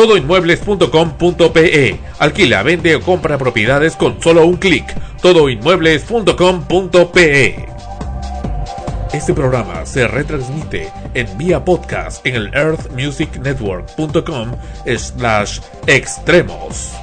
Todoinmuebles.com.pe Alquila, vende o compra propiedades con solo un clic. Todoinmuebles.com.pe Este programa se retransmite en vía podcast en el earthmusicnetwork.com slash extremos.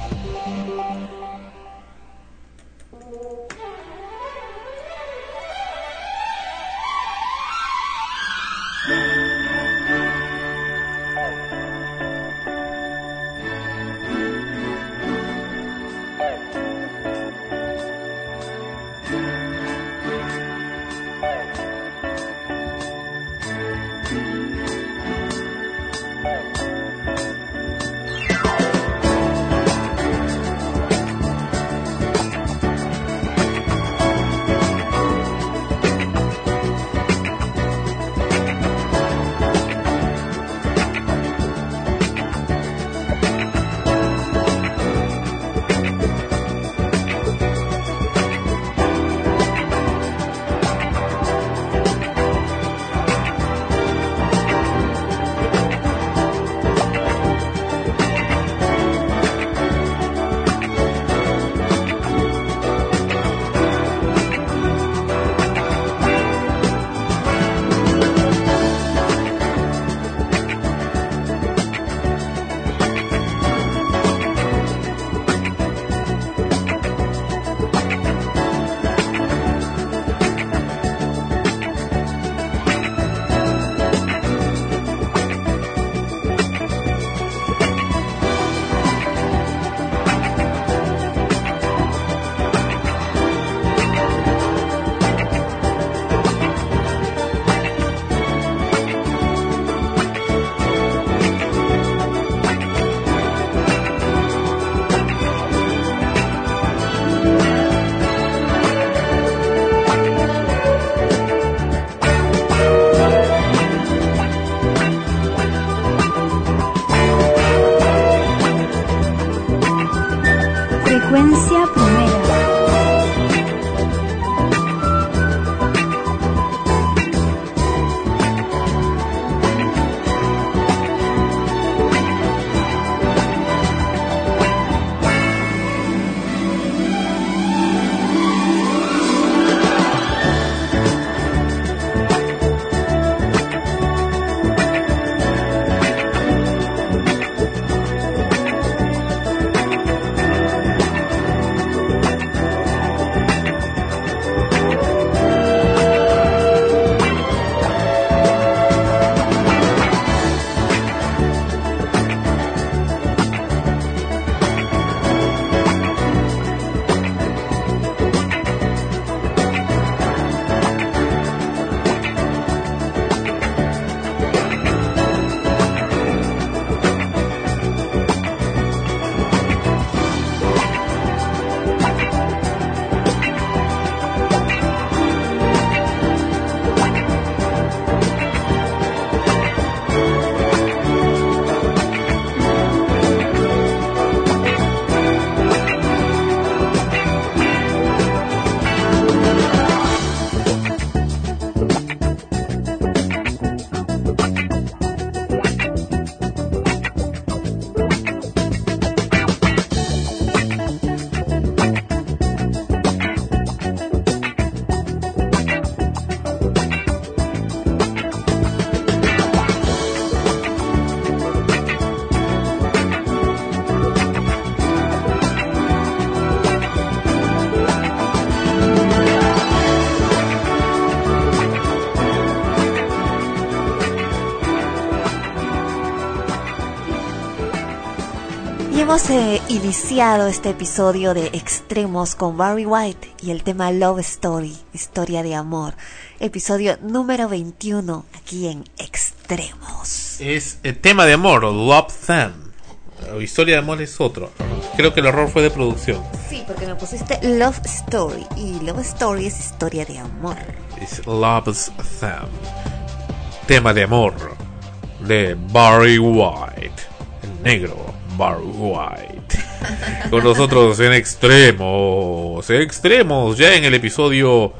Hemos eh, iniciado este episodio de Extremos con Barry White y el tema Love Story, historia de amor. Episodio número 21 aquí en Extremos. Es el tema de amor, Love Theme. Historia de amor es otro. creo que el error fue de producción. Sí, porque me pusiste Love Story. Y Love Story es historia de amor. Es Love's Theme. Tema de amor. De Barry White. El negro Barry White. Con nosotros en extremos. Extremos. Ya en el episodio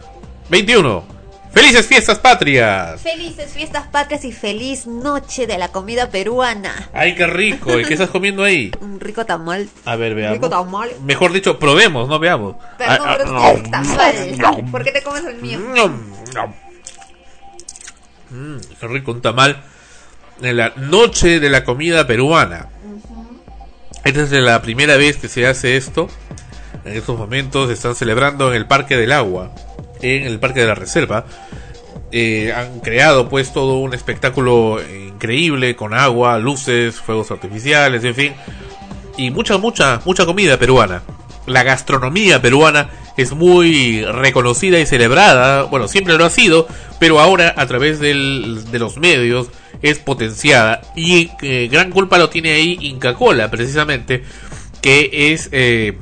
21. ¡Felices fiestas patrias! Felices fiestas patrias y feliz noche de la comida peruana. ¡Ay, qué rico! ¿Y qué estás comiendo ahí? Un rico tamal. A ver, veamos. Un rico tamal. Mejor dicho, probemos, no veamos. Perdón, Ah, pero ah, es que es tamal. ¿Por qué te comes el mío? Mm, qué rico, un tamal. En la noche de la comida peruana. Esta es la primera vez que se hace esto. En estos momentos están celebrando en el Parque del Agua, en el Parque de la Reserva. Eh, han creado pues todo un espectáculo increíble con agua, luces, fuegos artificiales, en fin. Y mucha, mucha, mucha comida peruana. La gastronomía peruana es muy reconocida y celebrada. Bueno, siempre lo ha sido, pero ahora a través del- de los medios es potenciada. Y eh, gran culpa lo tiene ahí Inca Cola, precisamente, que es eh,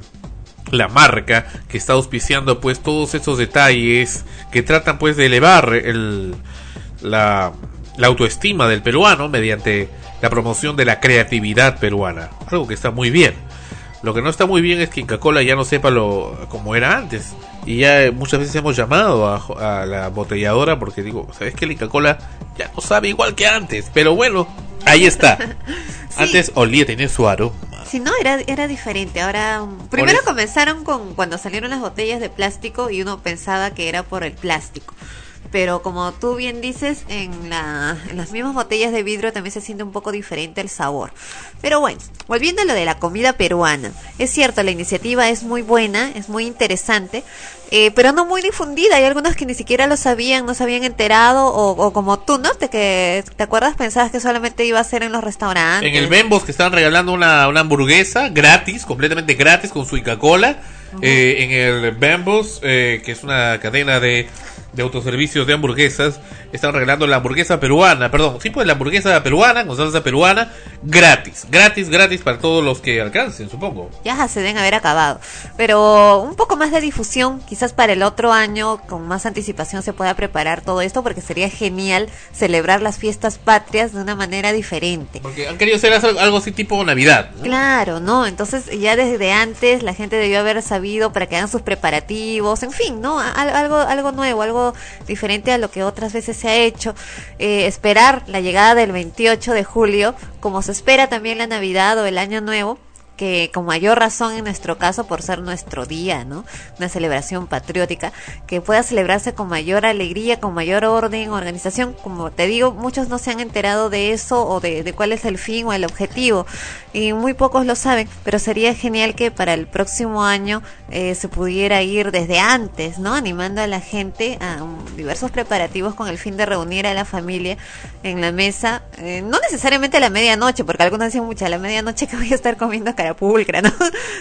la marca que está auspiciando pues todos esos detalles que tratan pues de elevar el, la, la autoestima del peruano mediante la promoción de la creatividad peruana. Algo que está muy bien. Lo que no está muy bien es que Inca Cola ya no sepa lo como era antes. Y ya eh, muchas veces hemos llamado a, a la botelladora porque digo, ¿sabes que el Inca Cola ya no sabe igual que antes? Pero bueno, ahí está. Antes olía, tenía su aroma. Si no, era, era diferente. Ahora, um, primero comenzaron con cuando salieron las botellas de plástico y uno pensaba que era por el plástico. Pero como tú bien dices, en, la, en las mismas botellas de vidrio también se siente un poco diferente el sabor. Pero bueno, volviendo a lo de la comida peruana. Es cierto, la iniciativa es muy buena, es muy interesante, eh, pero no muy difundida. Hay algunos que ni siquiera lo sabían, no se habían enterado, o, o como tú, ¿no? Te, que, ¿Te acuerdas? Pensabas que solamente iba a ser en los restaurantes. En el Bembos que estaban regalando una, una hamburguesa gratis, completamente gratis con su Ica Cola. Eh, en el Bembos, eh, que es una cadena de, de autoservicios de hamburguesas, estaban regalando la hamburguesa peruana, perdón, sí, pues la hamburguesa peruana, con salsa peruana, gratis, gratis, gratis para todos los que alcancen, supongo. ya se deben haber acabado. Pero un poco más de difusión, quizás para el otro año, con más anticipación se pueda preparar todo esto, porque sería genial celebrar las fiestas patrias de una manera diferente. Porque han querido hacer algo así tipo Navidad. ¿no? Claro, ¿no? Entonces ya desde antes la gente debió haber sabido para que hagan sus preparativos, en fin, ¿no? Al- algo, algo nuevo, algo diferente a lo que otras veces se ha hecho. Eh, esperar la llegada del 28 de julio, como se espera también la Navidad o el Año Nuevo, que con mayor razón en nuestro caso por ser nuestro día, ¿no? Una celebración patriótica que pueda celebrarse con mayor alegría, con mayor orden, organización. Como te digo, muchos no se han enterado de eso o de, cuál es el fin o el objetivo y muy pocos lo saben, pero sería genial que para el próximo año eh, se pudiera ir desde antes, ¿no? Animando a la gente a um, diversos preparativos con el fin de reunir a la familia en la mesa, eh, no necesariamente a la medianoche, porque algunos dicen mucha a la medianoche que voy a estar comiendo carapulcra, ¿no?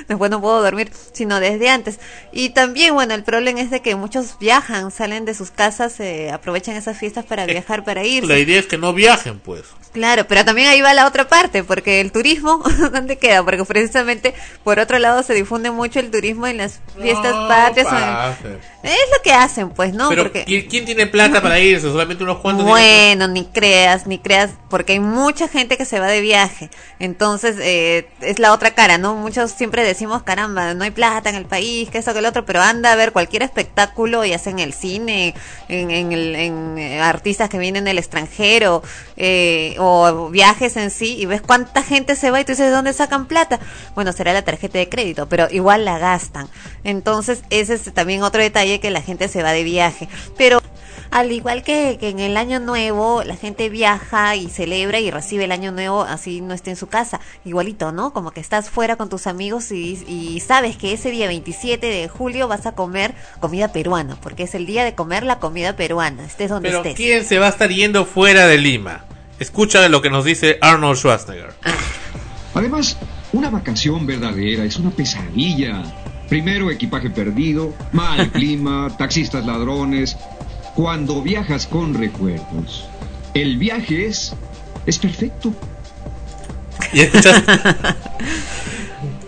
Después no puedo dormir, sino desde antes. Y también, bueno, el problema es de que muchos viajan, salen de sus casas, eh, aprovechan esas fiestas para viajar, para irse. La idea es que no viajen, pues. Claro, pero también ahí va la otra parte, porque el turismo, ¿dónde queda? Porque precisamente por otro lado se difunde mucho el turismo en las fiestas No patrias. en-. Es lo que hacen, pues, ¿no? Pero porque ¿quién, tiene plata para irse? Solamente unos cuantos. bueno, ni creas, ni creas, porque hay mucha gente que se va de viaje. Entonces, eh, es la otra cara, ¿no? Muchos siempre decimos, caramba, no hay plata en el país, que eso, que el otro, pero anda a ver cualquier espectáculo, ya sea en el cine, en, en, el- en, eh, artistas que vienen del extranjero, eh, o viajes en sí, y ves cuánta gente se va y tú dices, ¿de dónde sacan plata? Bueno, será la tarjeta de crédito, pero igual la gastan. Entonces, ese es también otro detalle que la gente se va de viaje. Pero al igual que, que en el año nuevo, la gente viaja y celebra y recibe el año nuevo así no esté en su casa. Igualito, ¿no? Como que estás fuera con tus amigos y, y sabes que ese día 27 de julio vas a comer comida peruana, porque es el día de comer la comida peruana, estés donde Pero estés. ¿quién se va a estar yendo fuera de Lima? Escucha lo que nos dice Arnold Schwarzenegger. Además, una vacación verdadera es una pesadilla. Primero equipaje perdido, mal clima, taxistas ladrones. Cuando viajas con recuerdos, el viaje es es perfecto. ¿Y?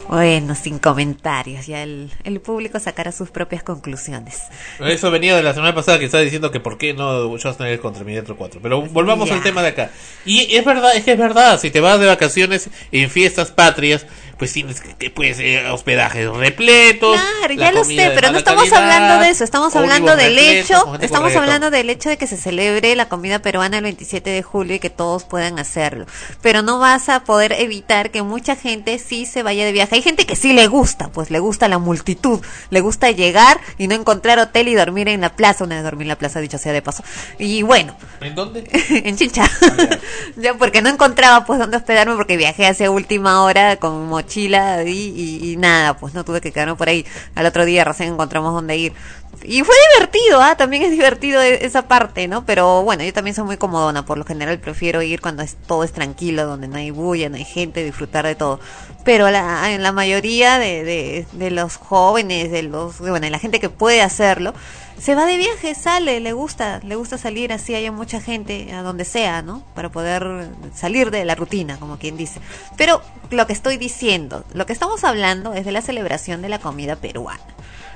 Bueno, sin comentarios, ya el, el público sacará sus propias conclusiones. Eso venía de la semana pasada que estaba diciendo que por qué no Schwarzenegger contra Terminator 4. Pero volvamos al tema de acá. Y es verdad, es que es verdad, si te vas de vacaciones en fiestas patrias, pues tienes que, que, pues eh, hospedajes repletos. Claro, la ya lo sé, pero no estamos calidad, hablando de eso, estamos hablando del hecho, estamos hablando del hecho de que se celebre la comida peruana el 27 de julio y que todos puedan hacerlo. Pero no vas a poder evitar que mucha gente sí se vaya de viaje. Hay gente que sí le gusta, pues le gusta la multitud, le gusta llegar y no encontrar hotel y dormir en la plaza, una vez dormí en la plaza, dicho sea de paso. Y bueno, ¿En dónde? en Chincha. ya porque no encontraba pues dónde hospedarme porque viajé hacia última hora con mochila y, y- y nada, pues no tuve que quedarme por ahí. Al otro día recién encontramos dónde ir. Y fue divertido, ¿ah? También es divertido e- esa parte, ¿no? Pero bueno, yo también soy muy comodona. Por lo general prefiero ir cuando es, todo es tranquilo, donde no hay bulla, no hay gente, disfrutar de todo. Pero la, en la mayoría de, de, de los jóvenes, de los, bueno, de la gente que puede hacerlo, se va de viaje, sale, le gusta, le gusta salir así, haya mucha gente a donde sea, ¿no? Para poder salir de la rutina, como quien dice. Pero lo que estoy diciendo, lo que estamos hablando es de la celebración de la comida peruana.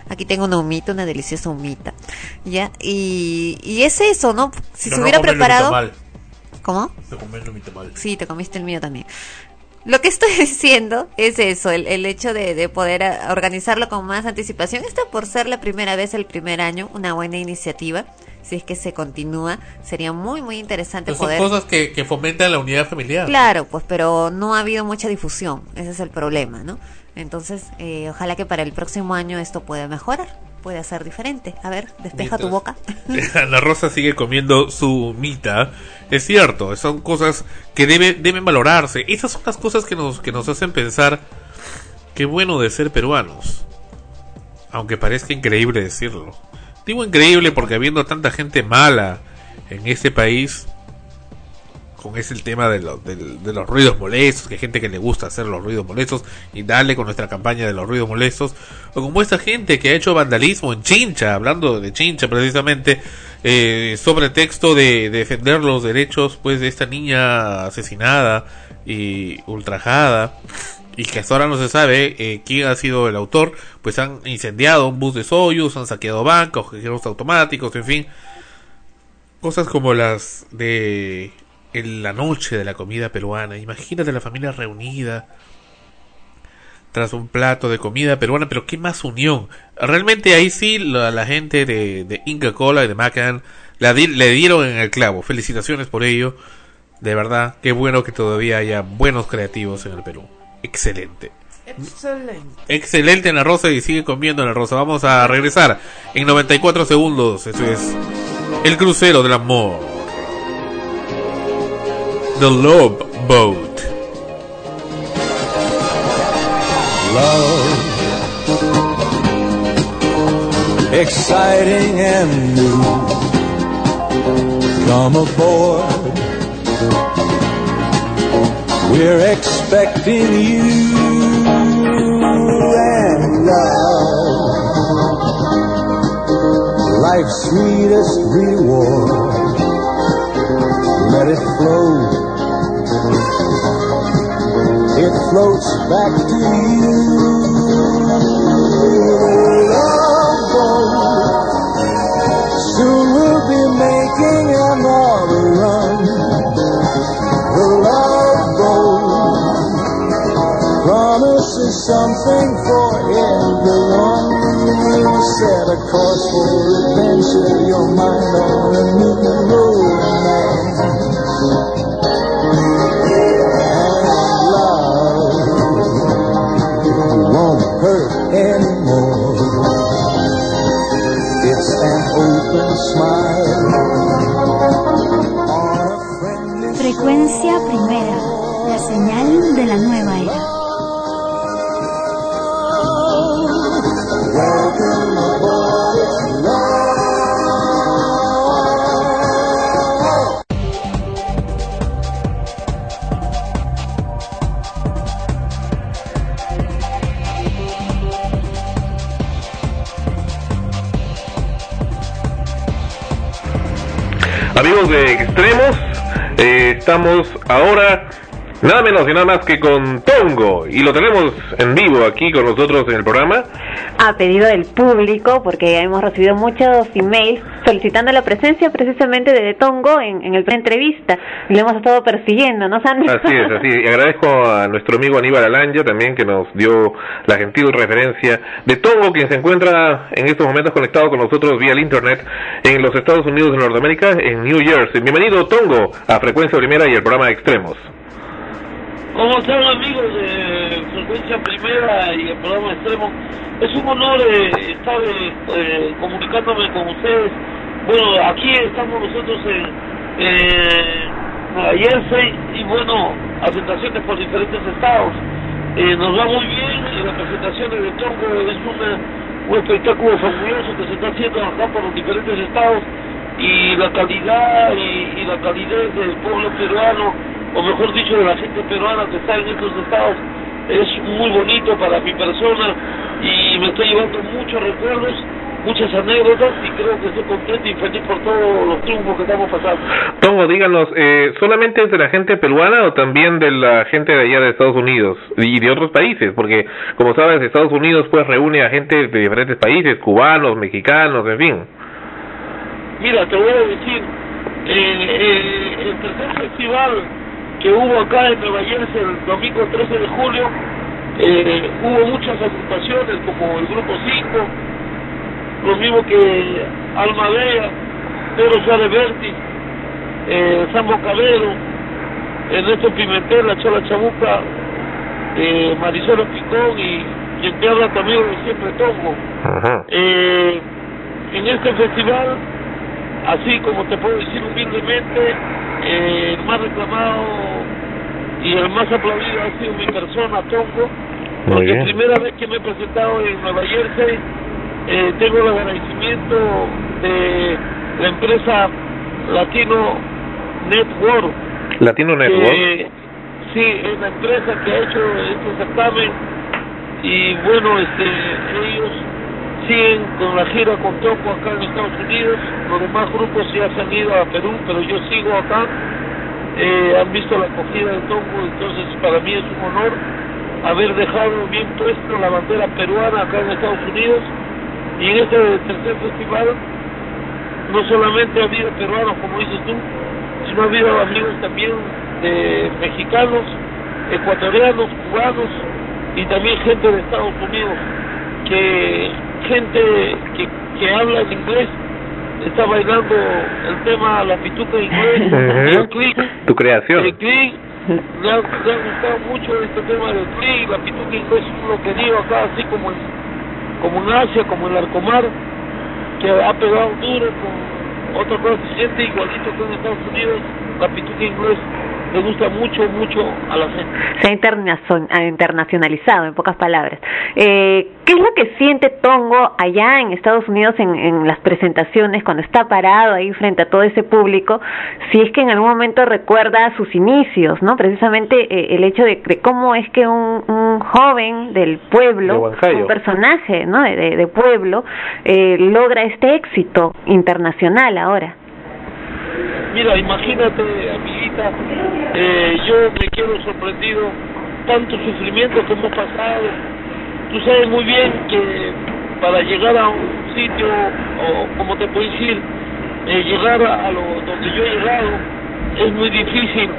Aquí tengo una humita, una deliciosa humita, ¿ya? Y, y es eso, ¿no? Si Pero se no hubiera preparado... ¿Cómo? No comerlo mal. Sí, te comiste el mío también. Lo que estoy diciendo es eso, el, el hecho de, de poder eh, organizarlo con más anticipación. Esta por ser la primera vez, el primer año, una buena iniciativa. Si es que se continúa, sería muy, muy interesante Pues son poder... cosas que, que fomentan la unidad familiar. Claro, pues, pero no ha habido mucha difusión. Ese es el problema, ¿no? Entonces, eh, ojalá que para el próximo año esto pueda mejorar, pueda ser diferente. A ver, despeja tu boca. Ana Rosa sigue comiendo su mita. Es cierto, son cosas que debe, deben valorarse. Esas son las cosas que nos, que nos hacen pensar qué bueno de ser peruanos. Aunque parezca increíble decirlo. Digo increíble porque habiendo tanta gente mala en este país, con ese el tema de, lo- del- de los ruidos molestos, que hay gente que le gusta hacer los ruidos molestos y darle con nuestra campaña de los ruidos molestos, o como esta gente que ha hecho vandalismo en Chincha, hablando de Chincha precisamente, eh, sobre texto de, de defender los derechos pues de esta niña asesinada y ultrajada y que hasta ahora no se sabe eh, quién ha sido el autor, pues han incendiado un bus de Soyuz, han saqueado bancos, cajeros automáticos, en fin, cosas como las de en la noche de la comida peruana. Imagínate la familia reunida tras un plato de comida peruana, pero qué más unión. Realmente ahí sí la, gente de, de Inca Cola y de Macan le dieron en el clavo. Felicitaciones por ello. De verdad, qué bueno que todavía haya buenos creativos en el Perú. Excelente. Excelente. Excelente en la rosa y sigue comiendo en la rosa. Vamos a regresar en 94 segundos. Eso es el crucero del amor. The Love Boat. love, exciting and new. Come aboard, we're expecting you and love, life's sweetest reward. Let it flow. It floats back to you. Something for everyone. Set a course for adventure, your mind on a new. And love won't hurt anymore. It's an open smile Frecuencia primera, la señal de la nueva era. De Extremos, eh, estamos ahora Nada menos y nada más que con Tongo. Y lo tenemos en vivo aquí con nosotros en el programa. A pedido del público, porque hemos recibido muchos emails solicitando la presencia precisamente de Tongo en, en el pre-entrevista. Y lo hemos estado persiguiendo, ¿no, Sandro? Así es, así. Y agradezco a nuestro amigo Aníbal Alanya también que nos dio la gentil referencia de Tongo, quien se encuentra en estos momentos conectado con nosotros vía el internet en los Estados Unidos de Norteamérica, en New Jersey. Bienvenido, Tongo, a Frecuencia Primera y el programa Extremos. ¿Cómo están amigos de Frecuencia Primera y el programa Extremo? Es un honor eh, estar eh, eh, comunicándome con ustedes. Bueno, aquí estamos nosotros en eh, Nueva Jersey y bueno, presentaciones por diferentes estados. Eh, nos va muy bien y las presentaciones de Tongo es una, un espectáculo fabuloso que se está haciendo acá por los diferentes estados y la calidad y, y la calidez del pueblo peruano, o mejor dicho, de la gente peruana que está en estos estados, es muy bonito para mi persona y me estoy llevando muchos recuerdos, muchas anécdotas y creo que estoy contento y feliz por todos los triunfos que estamos pasando. Tongo, díganos, eh, ¿solamente es de la gente peruana o también de la gente de allá de Estados Unidos y de otros países? Porque, como sabes, Estados Unidos pues reúne a gente de diferentes países, cubanos, mexicanos, en fin. Mira, te voy a decir, eh, eh, el tercer festival que hubo acá en Nueva Jersey el domingo 13 de julio, eh, hubo muchas agrupaciones como el Grupo 5, lo mismo que Alma Bella, Pedro Suárez Berti, eh, Sambo Cabero, Ernesto Pimentel, La Chola Chabuca, eh, Marisol Picón y quien te habla también siempre Tongo. Ajá. Eh, en este festival, así como te puedo decir humildemente, eh, el más reclamado y el más aplaudido ha sido mi persona, Tongo, porque bien. primera vez que me he presentado en Nueva Jersey, eh, tengo el agradecimiento de la empresa Latino Network, Latino Network. que sí, es la empresa que ha hecho este certamen y bueno, este, ellos siguen con la gira con Toco acá en Estados Unidos, los demás grupos ya se han ido a Perú, pero yo sigo acá, eh, han visto la acogida de Toco, entonces para mí es un honor haber dejado bien puesto la bandera peruana acá en Estados Unidos. Y en este tercer festival no solamente ha habido peruanos como dices tú, sino ha habido amigos también de mexicanos, ecuatorianos, cubanos y también gente de Estados Unidos, que gente que, que habla en inglés está bailando el tema La Pituca en inglés, el click, Tu creación. el click, me ha, me ha gustado mucho este tema del click, La Pituca en inglés es lo querido acá, así como en, como en Asia, como en Arcomar, que ha pegado duro con otra cosa, se siente igualito que en Estados Unidos, La Pituca en inglés le gusta mucho, mucho a la gente. Se ha internacionalizado, en pocas palabras. Eh, ¿Qué es lo que siente Tongo allá en Estados Unidos en, en las presentaciones, cuando está parado ahí frente a todo ese público? Si es que en algún momento recuerda sus inicios, ¿no? Precisamente eh, el hecho de, de cómo es que un, un joven del De pueblo, un personaje ¿no? de, de- de pueblo, eh, logra este éxito internacional ahora. Mira, imagínate, amiguita, eh, yo me quedo sorprendido tanto sufrimiento que hemos pasado. Tú sabes muy bien que para llegar a un sitio, o como te puedo decir, eh, llegar a, lo donde yo he llegado, es muy difícil.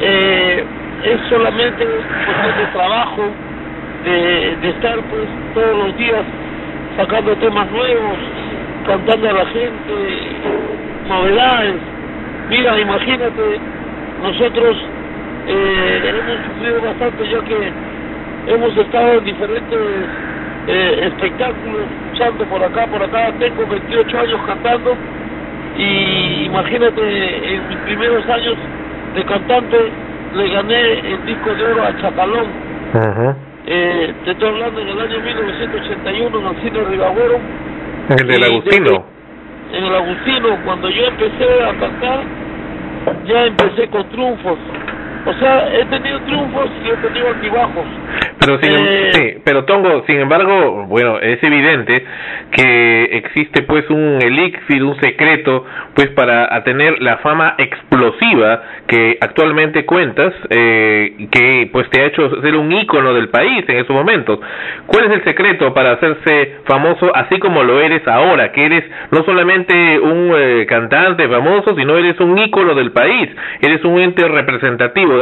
Eh, es solamente cuestión de trabajo, de, de estar pues todos los días sacando temas nuevos, cantando a la gente, novedades. Mira, imagínate, nosotros eh, hemos sufrido bastante ya que hemos estado en diferentes eh, espectáculos, luchando por acá, por acá. Tengo 28 años cantando y imagínate, en mis primeros años de cantante le gané el disco de oro a Chacalón. Ajá. Eh, te estoy hablando en el año 1981 en el cine Ribagüero. El del Agustino. En el Agustino, cuando yo empecé a cantar, ya empecé con triunfos. O sea, he tenido triunfos y he tenido altibajos. Pero sin, em- Eh, sí, pero Tongo, sin embargo, bueno, es evidente que existe pues un elixir, un secreto, pues para tener la fama explosiva que actualmente cuentas, eh, que pues te ha hecho ser un ícono del país en esos momentos. ¿Cuál es el secreto para hacerse famoso así como lo eres ahora? Que eres no solamente un eh, cantante famoso, sino eres un ícono del país, eres un ente representativo.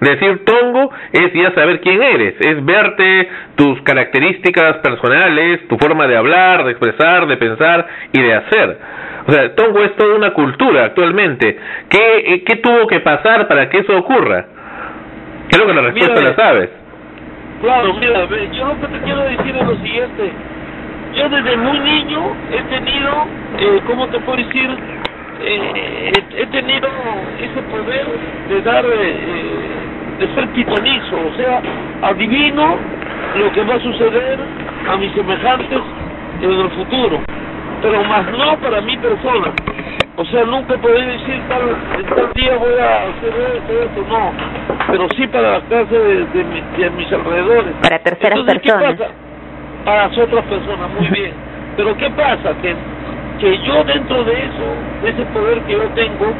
Decir Tongo es ya saber quién eres, es verte tus características personales, tu forma de hablar, de expresar, de pensar y de hacer. O sea, Tongo es toda una cultura actualmente. ¿Qué, eh, qué tuvo que pasar para que eso ocurra? Creo que la respuesta Mira, la sabes. Claro, mira, yo lo que te quiero decir es lo siguiente. Yo desde muy niño he tenido, eh, ¿cómo te puedo decir? Eh, he, he tenido ese poder de dar, eh, eh, de ser pitonizo, o sea, adivino lo que va a suceder a mis semejantes en el futuro, pero más no para mi persona. O sea, nunca podré decir tal, tal día voy a hacer esto, esto, no. Pero sí para la clase de, de, de mis alrededores. Para terceras Entonces, ¿qué personas. pasa? Para las otras personas, muy bien. Pero ¿qué pasa? Que, que yo dentro de eso, de ese poder que yo tengo,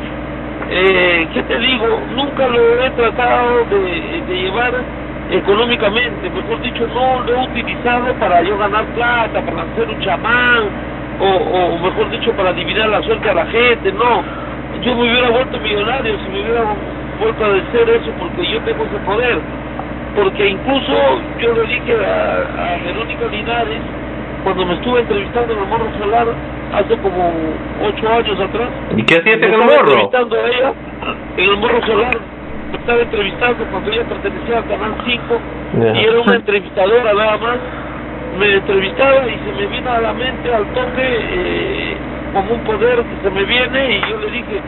eh, ¿qué te digo? Nunca lo he tratado de, llevar económicamente, mejor dicho, no lo he utilizado para yo ganar plata, para ser un chamán, o, o mejor dicho, para adivinar la suerte a la gente, no. Yo me hubiera vuelto millonario si me hubiera vuelto a decir eso porque yo tengo ese poder. Porque incluso yo le dije a, a Verónica Linares, cuando me estuve entrevistando en el Morro Solar, hace como ocho años atrás, ¿Y qué hacías en el morro? entrevistando a ella en el Morro Solar. Me estaba entrevistando cuando ella pertenecía al Canal 5 Ya. y era una entrevistadora nada más. Me entrevistaba y se me vino a la mente al toque eh, como un poder que se me viene y yo le dije,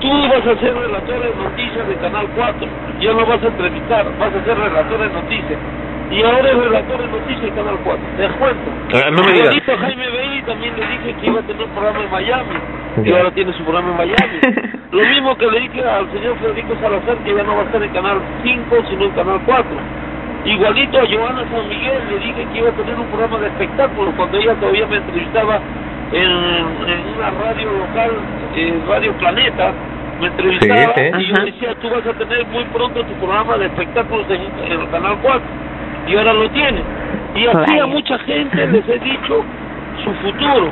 tú vas a ser relator de noticias de Canal 4, ya no vas a entrevistar, vas a ser relator de noticias. Y ahora es relator de noticias de Canal 4, te cuento. Ah, no me digas. Jaime Bailey también le dije que iba a tener un programa en Miami y ahora tiene su programa en Miami. Lo mismo que le dije al señor Federico Salazar que ya no va a estar en Canal 5 sino en Canal 4. Igualito a Joana San Miguel le dije que iba a tener un programa de espectáculos cuando ella todavía me entrevistaba en, en una radio local, eh, Radio Planeta, me entrevistaba Sí, sí. y yo decía, tú vas a tener muy pronto tu programa de espectáculos en, en el Canal 4 y ahora lo tiene. Y así a mucha gente les he dicho su futuro.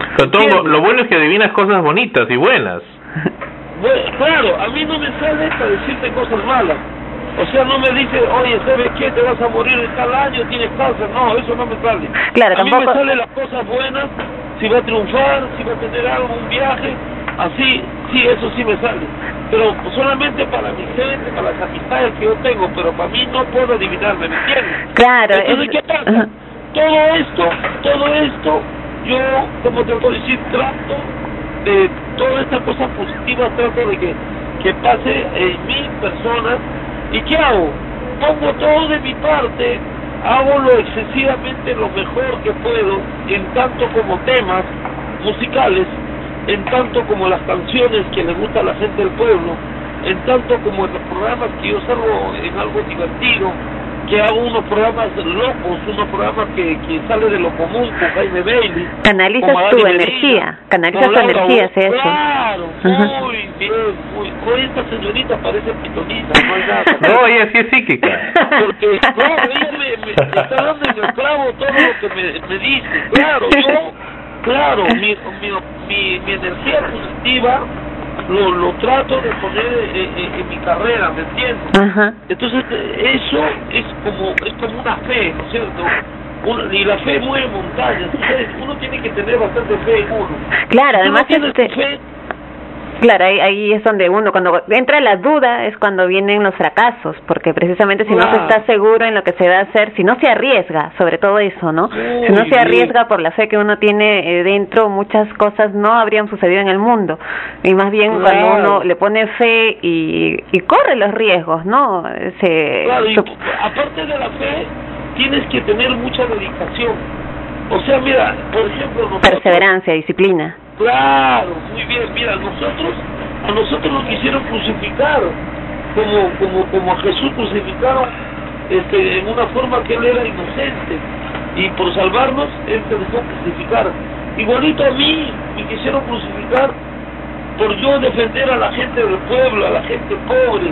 Lo bueno es que adivinas cosas bonitas y buenas. Bueno, claro, a mí no me sale para decirte cosas malas. O sea, no me dice, oye, ¿sabes qué? Te vas a morir en tal año, tienes cáncer. No, eso no me sale. Claro, a mí tampoco- me salen las cosas buenas, si va a triunfar, si va a tener algo, un viaje, así, sí, eso sí me sale. Pero solamente para mi gente, para las amistades que yo tengo, pero para mí no puedo adivinarme, ¿me entiendes? Claro, Entonces, es- ¿qué pasa? Ajá. Todo esto, todo esto, yo, como te puedo decir, trato de toda esta cosa positiva, trato de que, que pase en mi persona. ¿Y qué hago? Pongo todo de mi parte, hago lo excesivamente lo mejor que puedo, en tanto como temas musicales, en tanto como las canciones que le gusta a la gente del pueblo, en tanto como en los programas que yo salgo en algo divertido, que hago unos programas locos, unos programas que, que sale de lo común con Jaime Bailey. Canalizas como tu energía, Medina, canalizas tu energía eso. Claro, muy bien, muy, con esta señorita parece pitoniza, no hay nada. No, ella sí es psíquica. Porque, claro, ella me, me está dando en el clavo todo lo que me, me dice. Claro, yo, claro, mi, mi, mi, mi energía positiva lo, lo trato de poner en, en- en mi carrera, ¿me entiendes? Ajá. Entonces, eh, eso es como, es como una fe, ¿no es cierto? Una- y la fe mueve montañas. Entonces, uno tiene que tener bastante fe en uno. Claro, además uno tiene este- fe, Claro, ahí, ahí es donde uno, cuando entra la duda, es cuando vienen los fracasos, porque precisamente si no se está seguro en lo que se va a hacer, si no se arriesga, sobre todo eso, ¿no? Si no se arriesga por la fe que uno tiene eh, dentro, muchas cosas no habrían sucedido en el mundo. Y más bien cuando uno le pone fe y, y corre los riesgos, ¿no? Se, Claro, y aparte de la fe, tienes que tener mucha dedicación. O sea, mira, por ejemplo, nosotros, perseverancia, disciplina. Claro, muy bien. Mira, nosotros, a nosotros nos quisieron crucificar como, como, como a Jesús crucificaron este, en una forma que él era inocente y por salvarnos él se dejó crucificar. Igualito a mí me quisieron crucificar por yo defender a la gente del pueblo, a la gente pobre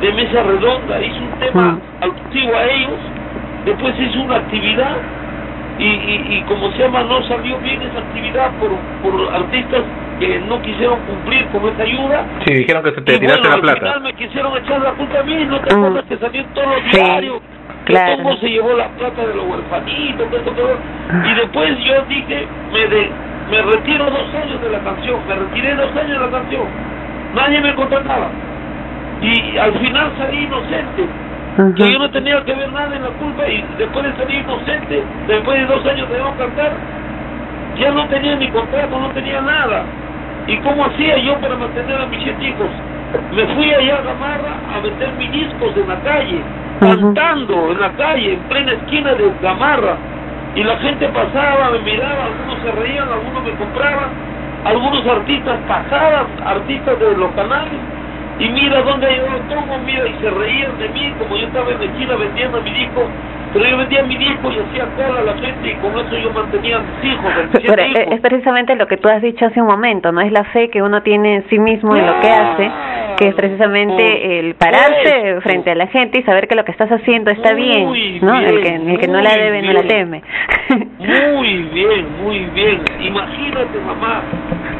de mesa redonda. Hice un tema alusivo a ellos, después hice una actividad y, y, y como se llama, no salió bien esa actividad por, por artistas que no quisieron cumplir con esa ayuda. Sí, dijeron que se te Y tiraste bueno, la al plata. final me quisieron echar la culpa a mí, ¿no te acuerdas que salió en todos los Sí, diarios? Que claro. Tombo se llevó la plata de los huerfanitos, lo- Y después yo dije, me, de, me retiro dos años de la canción, me retiré dos años de la canción. Nadie me contrataba. Y al final salí inocente. Que yo no tenía que ver nada en la culpa y después de salir inocente, después de dos años de no cantar, ya no tenía ni contrato, no tenía nada. ¿Y cómo hacía yo para mantener a mis siete hijos? Me fui allá a Gamarra a vender mis discos en la calle, cantando en la calle, en plena esquina de Gamarra. Y la gente pasaba, me miraba, algunos se reían, algunos me compraban, algunos artistas pasaban, artistas de los canales, y mira dónde yo lo tomo, mira, y se reían de mí, como yo estaba en la esquina vendiendo mi disco, pero yo vendía mi disco y hacía cola a la gente, y con eso yo mantenía a mis hijos, Pero es hijos. es precisamente lo que tú has dicho hace un momento, ¿no? Es la fe que uno tiene en sí mismo en lo que hace, que es precisamente el pararse Eso. frente a la gente y saber que lo que estás haciendo está bien, ¿no? el que, bien, el que no la debe no la bien. teme. Muy bien, muy bien. Imagínate, mamá,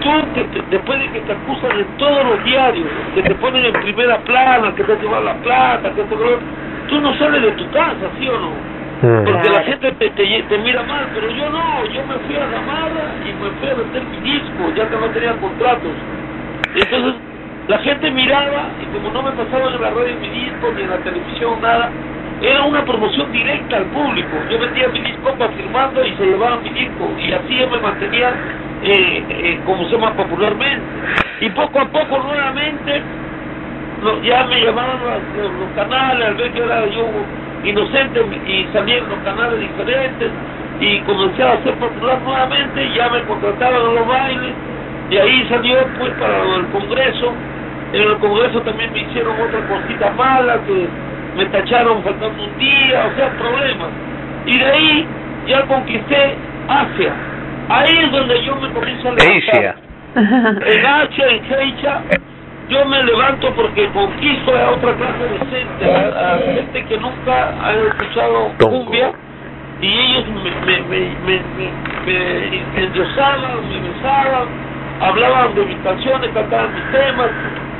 tú que te- después de que te acusan en todos los diarios, que te ponen en primera plana, que te has llevado la plata, que te... tú no sales de tu casa, ¿sí o no? Porque la gente te, te, te mira mal, pero yo no, yo me fui a Gamarra y me fui a vender mi disco, ya que no tenía contratos. Entonces, la gente miraba y como no me pasaban en la radio mi disco, ni en la televisión, nada, era una promoción directa al público. Yo vendía mi disco para firmando y se llevaban mi disco. Y así yo me mantenía, eh, eh, como se llama popularmente. Y poco a poco, nuevamente, ya me llamaban los, los- canales, al ver que era yo inocente y salía en los canales diferentes y comencé a ser popular nuevamente ya me contrataron a los bailes y ahí salió pues para el Congreso. En el Congreso también me hicieron otra cosita mala que me tacharon faltando un día, o sea, problemas. Y de ahí ya conquisté Asia. Ahí es donde yo me comienzo a levantar. Asia. en Asia, en Heicha, yo me levanto porque conquisto a otra clase de gente, a, a gente que nunca ha escuchado cumbia, y ellos me, me, me, me, me, me besaban, hablaban de mis canciones, cantaban mis temas,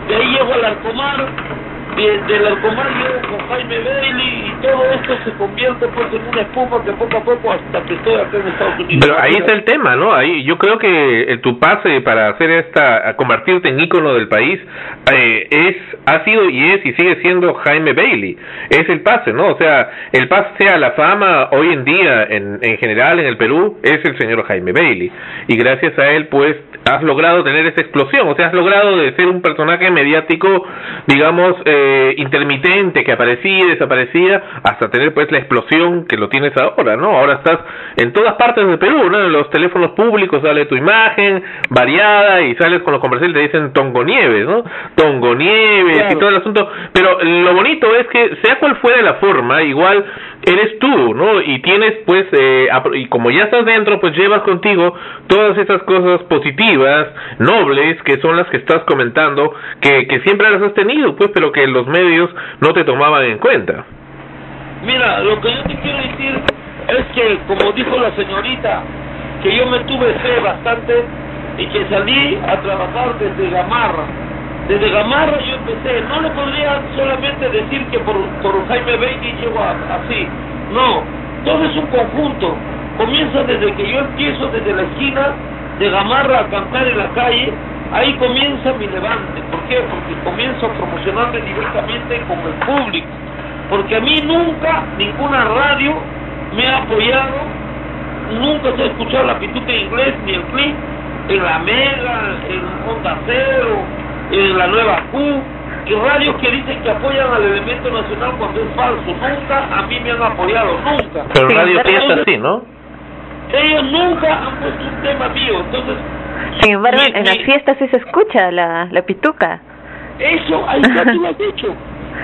de ahí llego al Arcomar, de, del Arcomar llego con Jaime Bailey, y todo esto se convierte pues en una espuma que poco a poco hasta que estoy acá en Estados Unidos. Pero ahí está el tema, ¿no? Ahí yo creo que eh, tu pase para hacer esta, a convertirte en ícono del país, eh, es, ha sido y es y sigue siendo Jaime Bailey. Es el pase, ¿no? O sea, el pase a la fama hoy en día, en, en general en el Perú, es el señor Jaime Bailey. Y gracias a él, pues, has logrado tener esa explosión. O sea, has logrado de ser un personaje mediático, digamos, eh, intermitente, que aparecía y desaparecía, hasta tener, pues, la explosión que lo tienes ahora, ¿no? Ahora estás en todas partes del Perú, ¿no? En los teléfonos públicos sale tu imagen variada y sales con los comerciales y te dicen Tongo Nieves, ¿no? Tongo Nieves y todo el asunto. Pero lo bonito es que, sea cual fuera la forma, igual eres tú, ¿no? Y tienes, pues, eh, y como ya estás dentro, pues llevas contigo todas esas cosas positivas, nobles, que son las que estás comentando, que, que siempre las has tenido, pues, pero que los medios no te tomaban en cuenta. Mira, lo que yo te quiero decir es que, como dijo la señorita, que yo me tuve fe bastante y que salí a trabajar desde Gamarra. Desde Gamarra yo empecé, no le podría solamente decir que por, Jaime Bailey llego así, no, todo es un conjunto. Comienza desde que yo empiezo desde la esquina de Gamarra a cantar en la calle, ahí comienza mi levante. ¿Por qué? Porque comienzo a promocionarme directamente con el público. Porque a mí nunca ninguna radio me ha apoyado, nunca se ha escuchado la pituca en inglés ni el clip en la Mega, en Onda Cero, en la Nueva Q, y radios que dicen que apoyan al elemento nacional cuando es falso. Nunca a mí me han apoyado, nunca. Pero Radio es así, ¿no? Ellos nunca han puesto un tema mío, entonces Sin embargo, Mi- en las fiestas sí se escucha la, la pituca. Eso, ahí está, tú lo has dicho.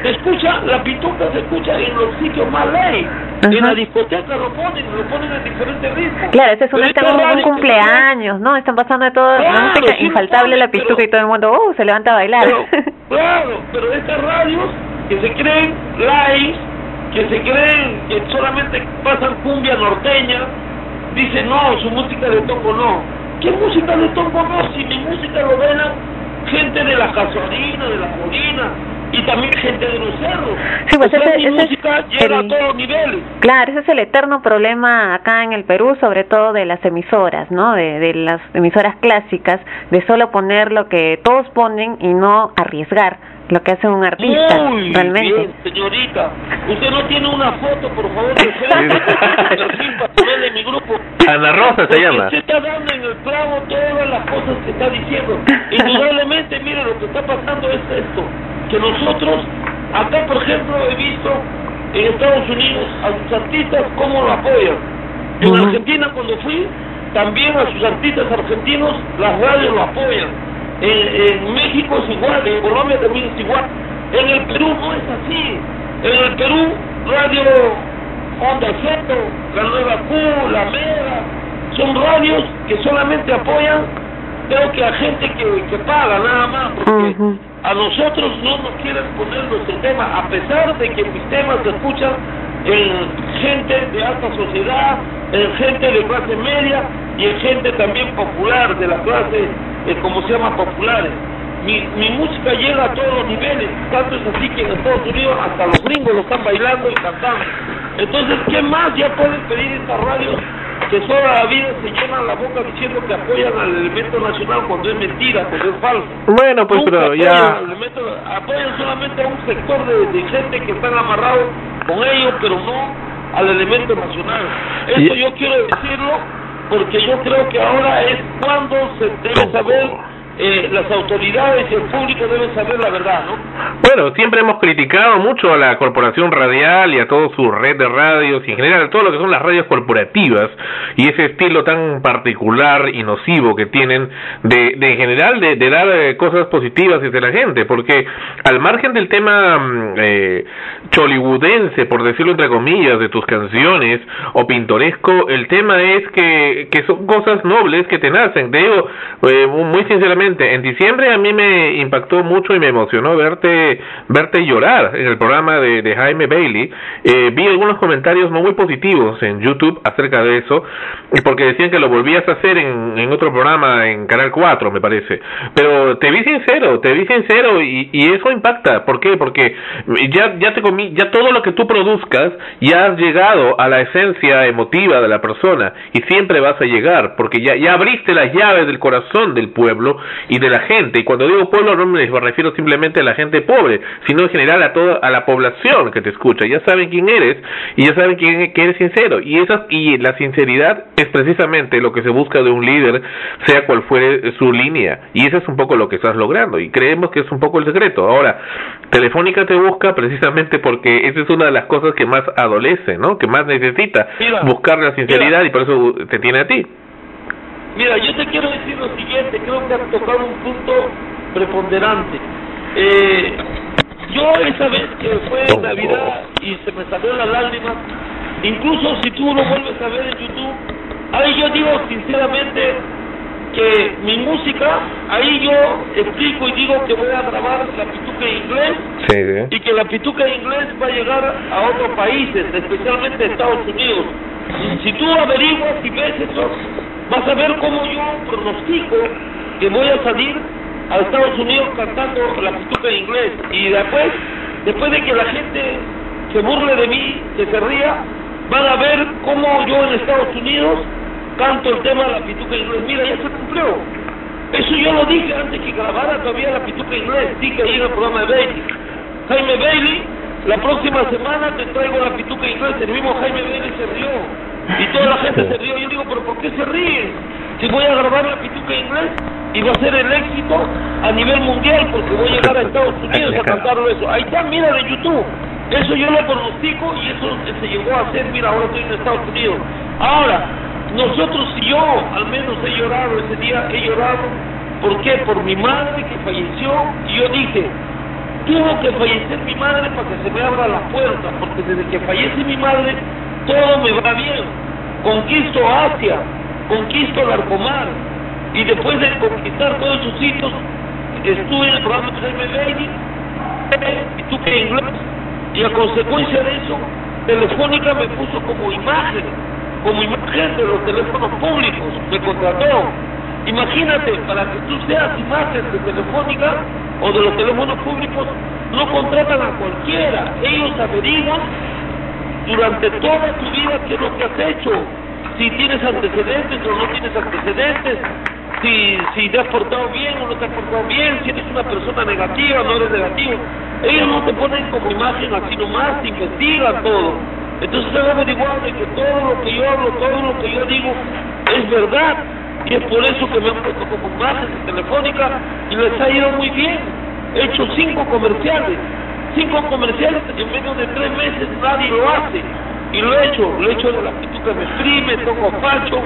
Se escucha, la pituca se escucha en los sitios más ley. En la discoteca lo ponen, lo ponen en diferentes ritmos. Claro, ese es un, Pero este esta un- cumpleaños, ¿no? Están pasando de todo, la Claro, música sí infaltable, ponen, la pituca pero- y todo el mundo, ¡uh! Se levanta a bailar. Pero, claro, pero estas radios que se creen live, que se creen que solamente pasan cumbia norteña, dicen no, su música de tongo no. ¿Qué música de tongo no? Si mi música lo ven gente de la gasolina, de la colina y también gente de los cerros. Sí, pues O sea, ese- mi ese es música llega el- a. Claro, ese es el eterno problema acá en el Perú, sobre todo de las emisoras, ¿no? De, de las emisoras clásicas, de solo poner lo que todos ponen y no arriesgar lo que hace un artista, Muy realmente. bien, señorita. Usted no tiene una foto, por favor, de ponerle en mi grupo. Ana Rosa se llama. Usted está dando en el clavo todas las cosas que está diciendo. Indudablemente, mire, lo que está pasando es esto, que nosotros, acá por ejemplo, he visto en Estados Unidos a sus artistas cómo lo apoyan. En Ujú. Argentina cuando fui, también a sus artistas argentinos las radios lo apoyan. En, México es igual, en Colombia también es igual. En el Perú no es así. En el Perú, Radio Onda Cero, La Nueva Q, La Mega, son radios que solamente apoyan, creo que a gente que, que paga nada más, porque a nosotros no nos quieren poner nuestro tema, a pesar de que mis temas se escuchan en gente de alta sociedad, en gente de clase media y en gente también popular, de la clase, eh, como se llama, populares. Mi, mi música llega a todos los niveles, tanto es así que en Estados Unidos hasta los gringos lo están bailando y cantando. Entonces, ¿qué más ya pueden pedir estas radios que toda la vida se llenan la boca diciendo que apoyan al elemento nacional cuando es mentira, cuando es falso? Bueno, pues Nunca pero ya elemento- apoyan solamente a un sector de, de gente que están amarrados con ellos, pero no al elemento nacional. Eso Y- yo quiero decirlo porque yo creo que ahora es cuando se debe saber, eh, las autoridades y el público deben saber la verdad, ¿no? Bueno, siempre hemos criticado mucho a la corporación radial y a toda su red de radios y en general a todo lo que son las radios corporativas y ese estilo tan particular y nocivo que tienen de, en general de, dar eh, cosas positivas hacia la gente, porque al margen del tema mm, eh, chollywoodense, por decirlo entre comillas, de tus canciones o pintoresco, el tema es que, que son cosas nobles que te nacen. Te digo, eh, muy sinceramente, en diciembre a mí me impactó mucho y me emocionó verte verte llorar en el programa de, de Jaime Bailey. Eh, vi algunos comentarios muy positivos en YouTube acerca de eso, porque decían que lo volvías a hacer en, en otro programa en Canal 4, me parece. Pero te vi sincero, te vi sincero y, y eso impacta. ¿Por qué? Porque ya, ya te comí, ya todo lo que tú produzcas, ya has llegado a la esencia emotiva de la persona y siempre vas a llegar, porque ya, ya abriste las llaves del corazón del pueblo y de la gente. Y cuando digo pueblo no me refiero simplemente a la gente pobre, sino en general a toda a la población que te escucha. Ya saben quién eres y ya saben quién, que eres sincero. Y esas y la sinceridad es precisamente lo que se busca de un líder, sea cual fuere su línea. Y eso es un poco lo que estás logrando. Y creemos que es un poco el secreto. Ahora, Telefónica te busca precisamente porque esa es una de las cosas que más adolece, ¿no? Que más necesita buscar la sinceridad y por eso te tiene a ti. Mira, yo te quiero decir lo siguiente, creo que has tocado un punto preponderante. Eh, yo esa vez que fue en Navidad y se me salió la lágrima, incluso si tú lo vuelves a ver en YouTube, ahí yo digo sinceramente que mi música, ahí yo explico y digo que voy a grabar la pituca en inglés Sí, y que la pituca en inglés va a llegar a otros países, especialmente Estados Unidos. Si tú averiguas y ves eso, vas a ver cómo yo pronostico que voy a salir a Estados Unidos cantando la pituca en inglés. Y después, después de que la gente se burle de mí, se ría, van a ver cómo yo en Estados Unidos canto el tema de la pituca inglés. Mira, ya se cumplió. Eso yo lo dije antes que grabara todavía la pituca inglés. Dije ahí en el programa de Bailey. Jaime Bailey, la próxima semana te traigo la pituca inglés. El mismo Jaime Bailey se rió. Y toda la gente se rió. Yo digo, ¿pero por qué se ríen? Si voy a grabar la pituca en inglés y va a ser el éxito a nivel mundial porque voy a llegar a Estados Unidos a cantarlo eso. Ahí está, mira de YouTube. Eso yo lo pronostico y eso se llegó a hacer. Mira, ahora estoy en Estados Unidos. Ahora, nosotros, si yo al menos he llorado ese día, he llorado. ¿Por qué? Por mi madre que falleció. Y yo dije, tuvo que fallecer mi madre para que se me abra la puerta, porque desde que fallece mi madre, todo me va bien. Conquisto Asia, conquisto Larcomar, y después de conquistar todos esos sitios, estuve en el programa de Jaime Bailey, y tuve inglés, y a consecuencia de eso, Telefónica me puso como imagen, como imagen de los teléfonos públicos, me contrató. Imagínate, para que tú seas imagen de Telefónica o de los teléfonos públicos, no contratan a cualquiera, ellos averiguan durante toda tu vida qué es lo que has hecho, si tienes antecedentes o no tienes antecedentes, si, si te has portado bien o no te has portado bien, si eres una persona negativa o no eres negativo. Ellos no te ponen como imagen así nomás, te investigan todo. Entonces han averiguado de que todo lo que yo hablo, todo lo que yo digo es verdad. Y es por eso que me han puesto como imagen telefónica y les ha ido muy bien. He hecho cinco comerciales. Cinco comerciales en menos de tres meses nadie lo hace. Y lo he hecho, lo he hecho de la pituca me exprime, toco facho,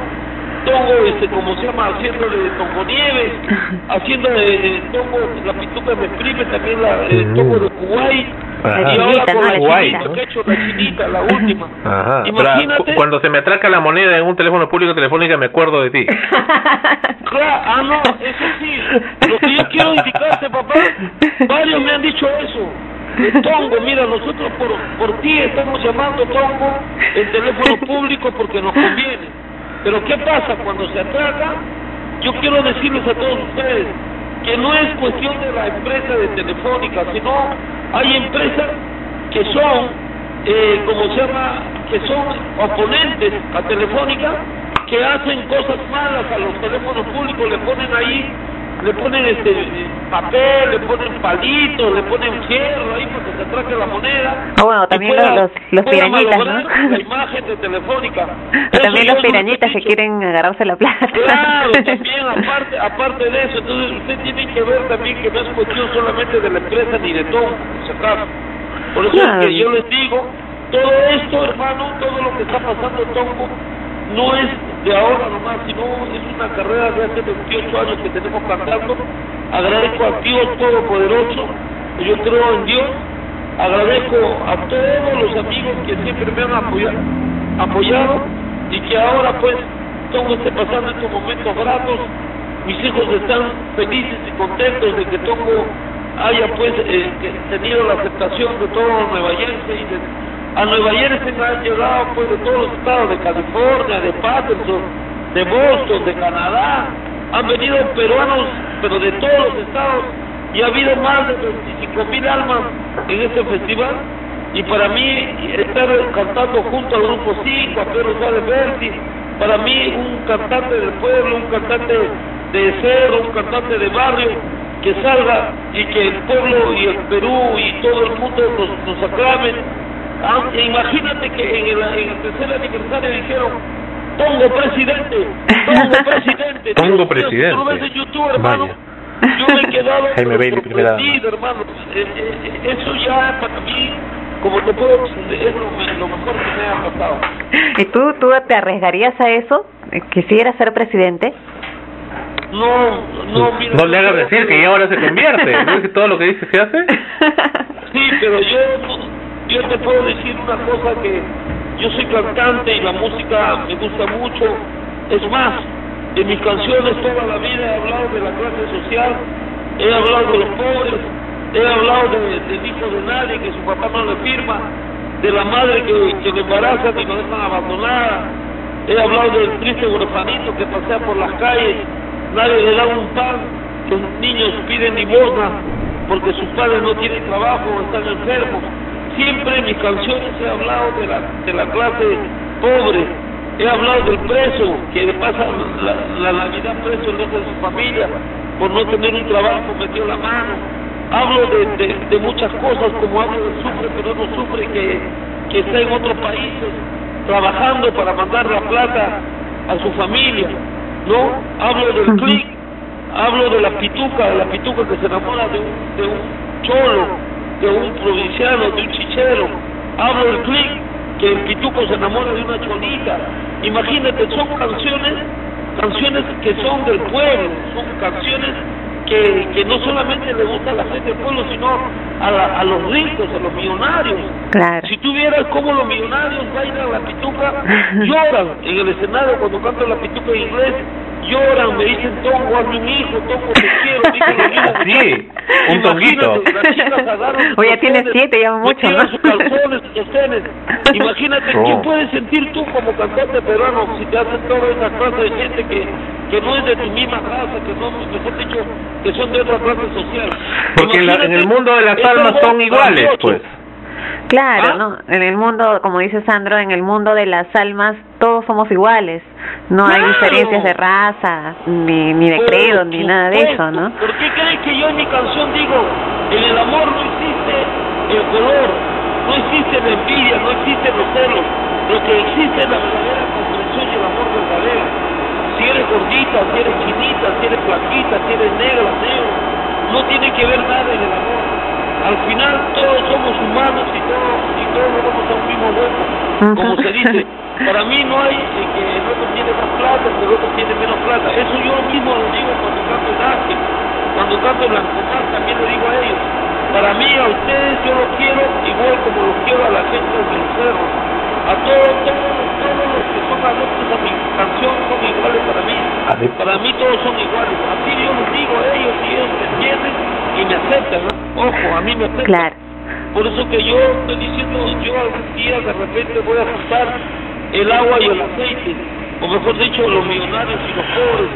tongo, este, como se llama, haciendo de tongo nieves, haciendo de, de tongo, la pituca me exprime, también la el tongo de Kuwait, Ajá. y ahora con la chinita chinita. que he hecho, la chinita, la última. Ajá. Imagínate. cu- cuando se me atraca la moneda en un teléfono público telefónica me acuerdo de ti. Claro, ah, no, eso sí. Lo que yo quiero indicarte, papá, varios me han dicho eso. De Tongo, mira, nosotros por, por ti estamos llamando Tongo en teléfono público porque nos conviene. Pero ¿qué pasa cuando se atraca? Yo quiero decirles a todos ustedes que no es cuestión de la empresa de Telefónica, sino hay empresas que son, eh, como se llama, que son oponentes a Telefónica, que hacen cosas malas a los teléfonos públicos, le ponen ahí, le ponen este papel, le ponen palitos, le ponen fierro ahí para que se atraque la moneda. Ah, bueno, también pueda- los- los- pirañitas, ¿no? La imagen de Telefónica. También los pirañitas que quieren agarrarse la plata. Claro, también aparte, aparte de eso, entonces usted tiene que ver también que no es cuestión solamente de la empresa ni de por si acaso. Por eso es que yo les digo, todo esto, hermano, todo lo que está pasando en Tongo, no es de ahora nomás, sino es una carrera de hace 28 años que tenemos cantando. Agradezco a Dios Todopoderoso, yo creo en Dios, agradezco a todos los amigos que siempre me han apoyado, y que ahora pues Tongo esté pasando estos momentos gratos, mis hijos están felices y contentos de que Tongo haya pues eh, tenido la aceptación de todos los nuevayenses y de, a Nueva Jersey han llegado pues de todos los estados de California, de Patterson, de Boston, de Canadá, han venido peruanos pero de todos los estados. Y ha habido más de 25 mil almas en este festival. Y para mí estar cantando junto al grupo 5, a Pedro Suárez Berti, para mí un cantante del pueblo, un cantante de cerro, un cantante de barrio que salga y que el pueblo y el Perú y todo el mundo nos, nos aclamen. Ah, imagínate que en el, en el tercer aniversario dijeron Tongo presidente, Tongo presidente. Tongo presidente. Ves en YouTube, hermano. Vaya. Yo me he quedado Jaime Bailey, primera hermano. Eh, eh, eso ya para mí, como te puedo decir, es lo, me- lo mejor que me ha pasado. ¿Y tú, tú te arriesgarías a eso? ¿Quisieras ser presidente? No, no, mira. No le hagas decir que ya ahora se convierte. ¿No es que todo lo que dice se hace? Sí, pero yo, yo te puedo decir una cosa que yo soy cantante y la música me gusta mucho. Es más, en mis canciones toda la vida he hablado de la clase social, he hablado de los pobres, he hablado de- del hijo de nadie que su papá no le firma, de la madre que, que le y lo dejan abandonada, he hablado del triste huerfanito que pasea por las calles, nadie le da un pan, los niños piden limosna porque sus padres no tienen trabajo están enfermos. Siempre en mis canciones he hablado de la, de la clase pobre, he hablado del preso que le pasa la, la Navidad preso lejos de su familia por no tener un trabajo, metió la mano. Hablo de, de, de muchas cosas como hablo del sufre pero no sufre que, que está en otros países trabajando para mandar la plata a su familia, ¿no? Hablo del clic, hablo de la pituca, de la pituca que se enamora de un, de un cholo, de un provinciano, de un chichero. Hablo del clic, que el pituco se enamora de una cholita. Imagínate, son canciones, canciones que son del pueblo, son canciones que, que no solamente le gusta a la gente del pueblo, sino a, la- a los ricos, a los millonarios. Claro. Si tú vieras cómo los millonarios bailan la pituca, lloran en el escenario cuando cantan la pituca en inglés, lloran, me dicen, Tongo, hazme un hijo, Tongo, te quiero, dicen los mismos Sí, un tonguito. Oye, ya tienes siete, ya mucho, metieron ¿no? sus calzones, sus sostenes. Imagínate. ¿qué puedes sentir tú como cantante peruano si te hacen toda esa clase de gente que, que no es de tu misma raza, que no, mejor dicho, que son de otra clase social? Porque en, la- en el mundo de las almas son iguales, pues. Claro, ¿Ah? ¿no? En el mundo, como dice Sandro, en el mundo de las almas todos somos iguales. No hay diferencias de raza, ni, ni de credo, ni nada de eso. ¿no? ¿Por qué crees que yo en mi canción digo, en el amor no existe el color, no existe la envidia, no existen los celos, lo que existe es la verdadera comprensión y el amor verdadero. Si eres gordita, si eres chinita, si eres flaquita, si eres negra, negro, no tiene que ver nada en el amor. Al final todos somos humanos y todos, y todos nos vamos a un mismo hueco, como se dice. Para mí no hay eh, que el otro tiene más plata, que el otro tiene menos plata. Eso yo mismo lo digo cuando canto en Ángel, cuando canto en Blancomar también lo digo a ellos. Para mí, a ustedes yo los quiero igual como los quiero a la gente de los cerros. A todos, todos, todos los que son adeptos a mi canción son iguales para mí. Para mí todos son iguales. Así yo a ellos y ellos me entienden y me aceptan. ¿no? Ojo, a mí me aceptan. Claro. Por eso que yo estoy diciendo, yo algún día de repente voy a juntar el agua y el aceite, o mejor dicho, los millonarios y los pobres,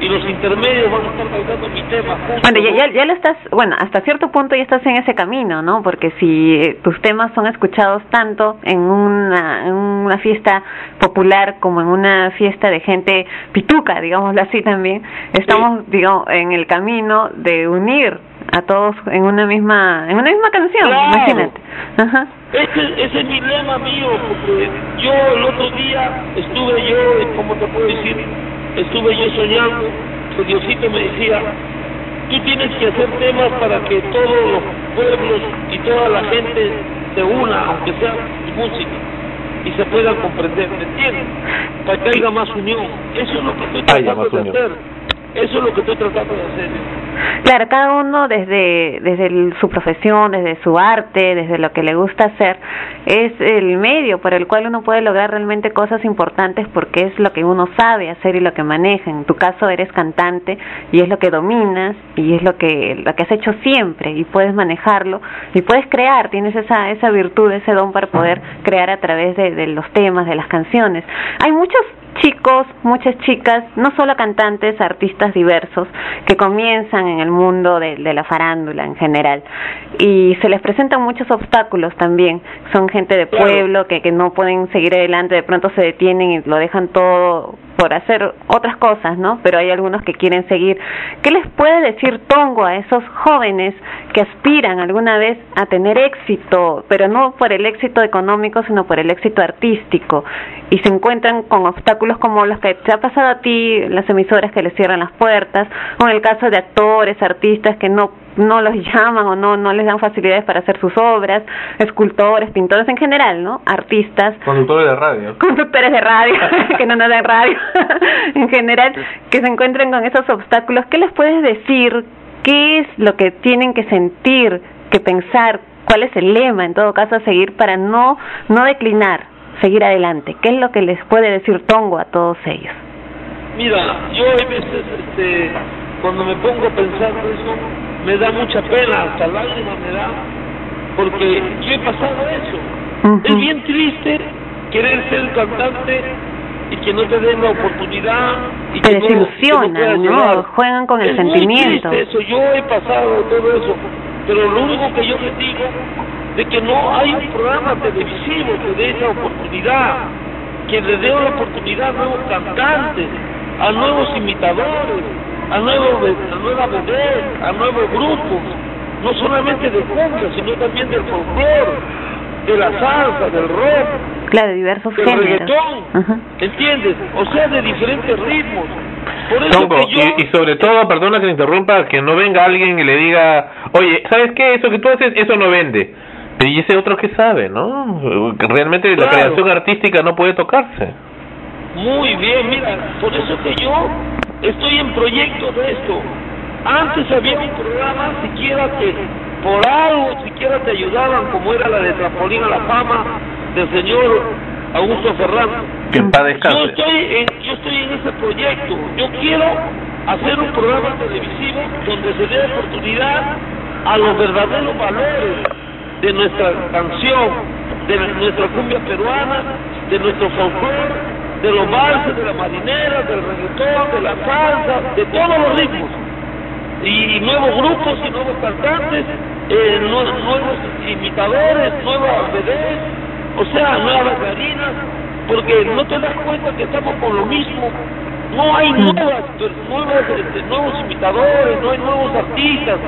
y los intermedios van a estar bailando mi tema. Bueno, ya, ya, ya lo estás, bueno, hasta cierto punto ya estás en ese camino, ¿no? Porque si eh, tus temas son escuchados tanto en una, en una fiesta popular como en una fiesta de gente pituca, digámoslo así también, estamos, digamos, en el camino de unir a todos en una misma, en una misma canción, Claro. imagínate. Ajá. Ese, ese es mi lema mío, porque yo el otro día estuve yo, ¿cómo te puedo decir? Estuve yo soñando, que Diosito me decía, tú tienes que hacer temas para que todos los pueblos y toda la gente se una, aunque sea música, y se puedan comprender, ¿me entiendes? Para que haya más unión. Eso es lo que estoy tratando de unión. hacer. Eso es lo que estoy tratando de hacer. Claro, cada uno desde, desde su profesión, desde su arte, desde lo que le gusta hacer, es el medio por el cual uno puede lograr realmente cosas importantes porque es lo que uno sabe hacer y lo que maneja. En tu caso eres cantante y es lo que dominas y es lo que, lo que has hecho siempre y puedes manejarlo y puedes crear, tienes esa, esa virtud, ese don para poder crear a través de, de los temas, de las canciones. Hay muchos chicos, muchas chicas, no solo cantantes, artistas diversos, que comienzan en el mundo de, de la farándula en general. Y se les presentan muchos obstáculos también. Son gente de pueblo que, que no pueden seguir adelante, de pronto se detienen y lo dejan todo por hacer otras cosas, ¿no? Pero hay algunos que quieren seguir. ¿Qué les puede decir Tongo a esos jóvenes que aspiran alguna vez a tener éxito, pero no por el éxito económico, sino por el éxito artístico? Y se encuentran con obstáculos como los que te ha pasado a ti, las emisoras que les cierran las puertas, o en el caso de actores, artistas que no no los llaman o no no les dan facilidades para hacer sus obras, escultores, pintores en general, ¿no? Artistas. Conductores de radio. conductores de radio que no nos dan radio. En general que se encuentren con esos obstáculos. Qué les puedes decir qué es lo que tienen que sentir que pensar cuál es el lema en todo caso a seguir para no no declinar seguir adelante qué es lo que les puede decir Tongo a todos ellos Mira, yo hay veces, este, cuando me pongo a pensar en eso, me da mucha pena, hasta lágrimas me da, porque yo he pasado eso. Es bien triste querer ser cantante y que no te den la oportunidad y Te no- no desilusionan, ¿no? Juegan con el muy sentimiento. triste eso, yo he pasado todo eso, pero lo único que yo les digo de que no hay un programa televisivo que dé esa oportunidad, que le dé la oportunidad a nuevos cantantes, a nuevos imitadores, a nuevos a nuevas bebés, a nuevos grupos, no solamente de cumbia, sino también del folclore, de la salsa, del rock, claro diversos del géneros reggaetón. ¿entiendes? O sea, de diferentes ritmos. Por eso Tongo, que yo... y, y sobre todo, perdona que te interrumpa, que no venga alguien y le diga, oye, ¿sabes qué? Eso que tú haces, eso no vende. Pero y ese otro que sabe, ¿no? Realmente la creación artística no puede tocarse. Muy bien, mira, por eso que yo estoy en proyecto de esto. Antes había un programa siquiera que por algo siquiera te ayudaban, como era la de Trampolín a la Fama del señor Augusto Ferrando. Que Yo estoy, en, yo estoy en ese proyecto. Yo quiero hacer un programa televisivo donde se dé oportunidad a los verdaderos valores de nuestra canción, de nuestra cumbia peruana, de nuestro folclore, de los valses, de la marinera, del reggaetón, de la salsa, de todos los ritmos. Y nuevos grupos y nuevos cantantes, eh, nue- nuevos imitadores, nuevas bebés, o sea, nuevas bailarinas, porque no te das cuenta que estamos con lo mismo. No hay nuevas, per- nuevas, este, nuevos imitadores, no hay nuevos artistas,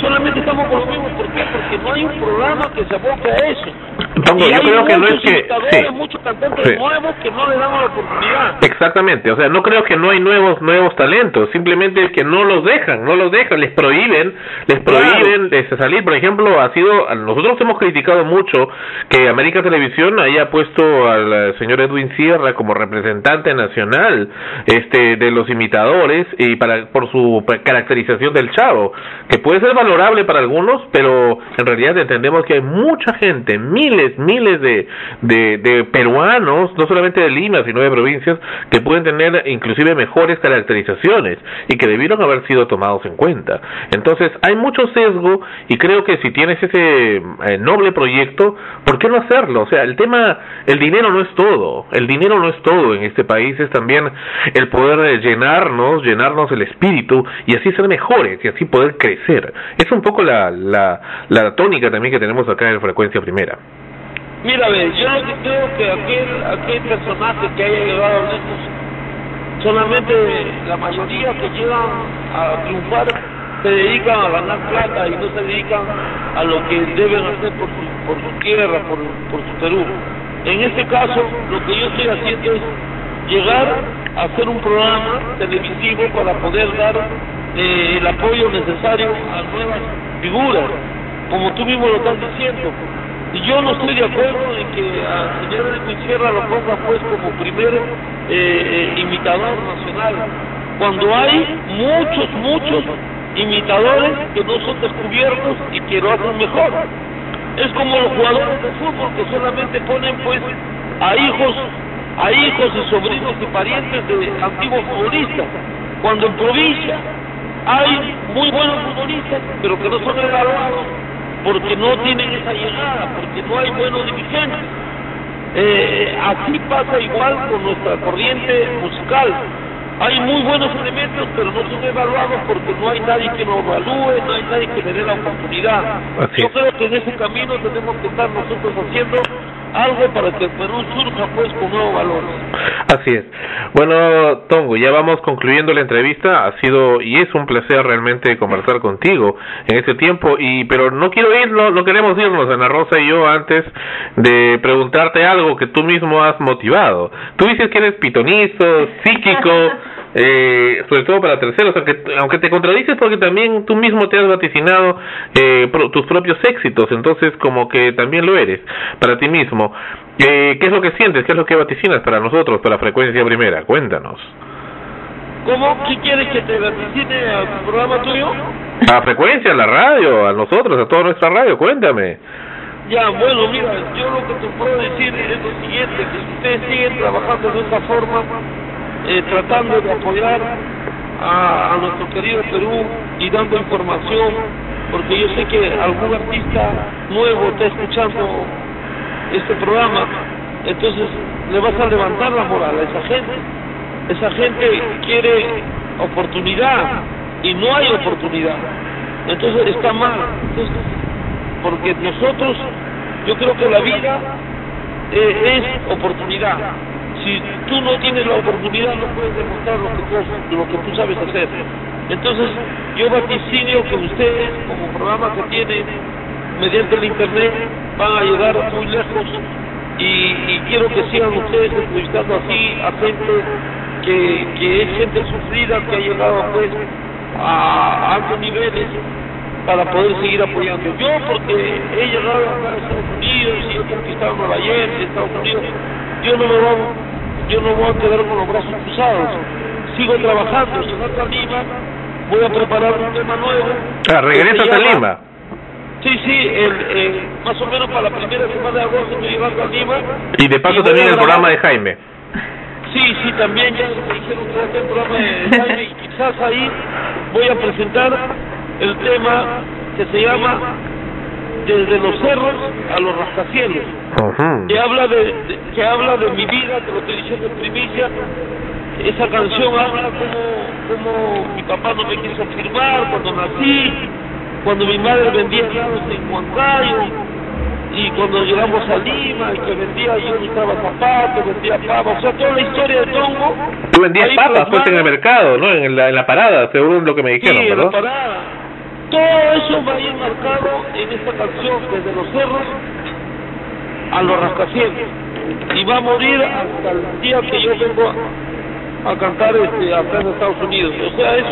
solamente estamos con lo mismo. ¿Por qué? Porque no hay un programa que se aboque a eso. Tongo, y yo creo que no es que- sí. muchos cantantes Sí. nuevos que no le damos la oportunidad. Exactamente, o sea, no creo que no hay nuevos nuevos talentos, simplemente es que no los dejan, no los dejan, les prohíben, les prohíben de salir, por ejemplo, ha sido nosotros hemos criticado mucho que América Televisión haya puesto al eh, señor Edwin Sierra como representante nacional este de los imitadores y para por su caracterización del chavo, que puede ser valorable para algunos, pero en realidad entendemos que hay mucha gente, miles, miles de, peruanos, no solamente de Lima, sino de provincias, que pueden tener inclusive mejores caracterizaciones y que debieron haber sido tomados en cuenta. Entonces, hay mucho sesgo y creo que si tienes ese eh, noble proyecto, ¿por qué no hacerlo? O sea, el tema, el dinero no es todo, el dinero no es todo en este país, es también el poder llenarnos, llenarnos el espíritu y así ser mejores y así poder crecer. Es un poco la, la, la tónica también que tenemos acá en Frecuencia Primera. Mira, ve, yo lo que creo que aquel, aquel personaje que haya llegado lejos, solamente la mayoría que llegan a triunfar se dedican a ganar plata y no se dedican a lo que deben hacer por su, por su tierra, por, por su Perú. En este caso, lo que yo estoy haciendo es llegar a hacer un programa televisivo para poder dar eh, el apoyo necesario a nuevas figuras, como tú mismo lo estás diciendo. Y yo no estoy de acuerdo en que al señor Edwin Sierra lo ponga pues como primer eh, eh, imitador nacional, cuando hay muchos, muchos imitadores que no son descubiertos y que lo hacen mejor. Es como los jugadores de fútbol que solamente ponen pues a hijos, a hijos y sobrinos y parientes de antiguos futbolistas, cuando en provincia hay muy buenos futbolistas, pero que no son evaluados porque no tienen esa llegada, porque no hay buenos dirigentes. Eh, así pasa igual con nuestra corriente musical. Hay muy buenos elementos, pero no son evaluados porque no hay nadie que lo evalúe, no hay nadie que le dé la oportunidad. Yo creo que en ese camino tenemos que estar nosotros haciendo algo para que el Perú surja pues con nuevos valores. Así es. Bueno, Tongo, ya vamos concluyendo la entrevista. Ha sido y es un placer realmente conversar contigo en este tiempo. Y pero no quiero irnos, no queremos irnos, Ana Rosa y yo, antes de preguntarte algo que tú mismo has motivado. Tú dices que eres pitonizo, psíquico. Eh, sobre todo para terceros, aunque, aunque te contradices porque también tú mismo te has vaticinado eh, pro- tus propios éxitos, entonces como que también lo eres para ti mismo. Eh, ¿Qué es lo que sientes? ¿Qué es lo que vaticinas para nosotros, para frecuencia primera? Cuéntanos. ¿Cómo? ¿Qué quieres que te vaticine al programa tuyo? A frecuencia, a la radio, a nosotros, a toda nuestra radio, cuéntame. Ya, bueno, mira, yo lo que te puedo decir es lo siguiente, que si ustedes siguen trabajando de esta forma, eh, tratando de apoyar a, a nuestro querido Perú y dando información, porque yo sé que algún artista nuevo está escuchando este programa, entonces le vas a levantar la moral a esa gente. Esa gente quiere oportunidad y no hay oportunidad. Entonces está mal. Entonces, porque nosotros, yo creo que la vida eh, es oportunidad. Si tú no tienes la oportunidad, no puedes demostrar lo que tú, lo que tú sabes hacer. Entonces, yo vaticinio que ustedes, como programa que tienen, mediante el Internet, van a llegar muy lejos y, y quiero que sigan ustedes entrevistando así a gente que, que es gente sufrida, que ha llegado pues a altos niveles para poder seguir apoyando. Yo porque he llegado a Estados Unidos y he conquistado Nueva York y Estados Unidos, yo no me voy, yo no voy a quedar con los brazos cruzados. Sigo trabajando, si no te animas, voy a preparar un tema nuevo. Ah, regresas a Lima. Sí, sí, el, más o menos para la primera semana de agosto estoy llegando a Lima. Y de paso también el programa de Jaime. Sí, sí, también ya me dijeron que el programa de Jaime y quizás ahí voy a presentar el tema que se llama Desde los cerros a los rascacielos, que habla de, de- que habla de mi vida, te lo estoy diciendo en primicia. Esa canción habla como, como mi papá no me quiso firmar cuando nací, cuando mi madre vendía helados en Huancayo, y cuando llegamos a Lima, y que vendía, yo usaba zapatos, vendía papas, o sea, toda la historia de Tongo. Tú vendías papas, pues, en el mercado, ¿no? En la, en la parada, según lo que me dijeron, Sí, en la ¿verdad? parada. Todo eso va a ir marcado en esta canción, desde los cerros a los rascacielos. Y va a morir hasta el día que yo vengo a, a cantar este, acá en Estados Unidos. O sea, es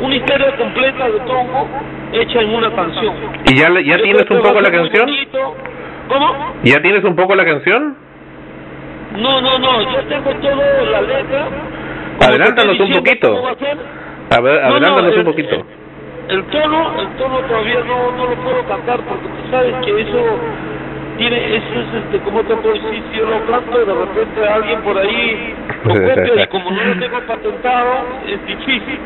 una historia completa de Tongo hecha en una canción. ¿Y ya, ya Yo tienes un poco la canción? bonito. ¿Cómo? ¿Ya tienes un poco la canción? No, no, no, yo tengo toda la letra. Adelántanos un poquito. a ver, No, no, adelántanos el- un poquito. El tono, el tono todavía no, no lo puedo cantar porque tú sabes que eso tiene, eso es este, como te puedo decir, si yo lo canto de repente alguien por ahí lo copia y como no lo tengo patentado es difícil.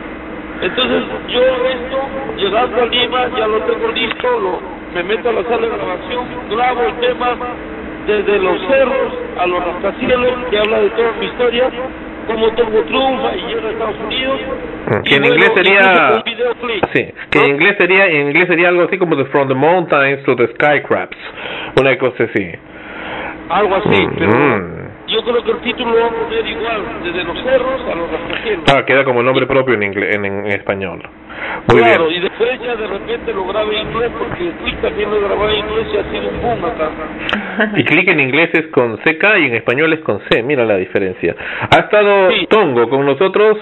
Entonces yo esto, llegando a Lima, ya lo tengo listo, lo, me meto a la sala de grabación, grabo el tema desde los cerros a los rascacielos, que habla de toda mi historia, cómo Tongo triunfa y llega a Estados Unidos. Que Y en inglés sería... Sí, que en inglés sería, en inglés sería algo así como de From the Mountains to the Skycrabs. Una cosa así. Algo así, pero Mm. yo creo que el título lo va a poner igual, desde los cerros a los rascacielos. Ah, queda como nombre propio en, inglés, en, en español. Muy claro, bien. y después ya de repente lo grabé en inglés, porque el clip también lo en inglés y ha sido un boom acá. Y clic en inglés es con CK y en español es con C, mira la diferencia. Ha estado Tongo con nosotros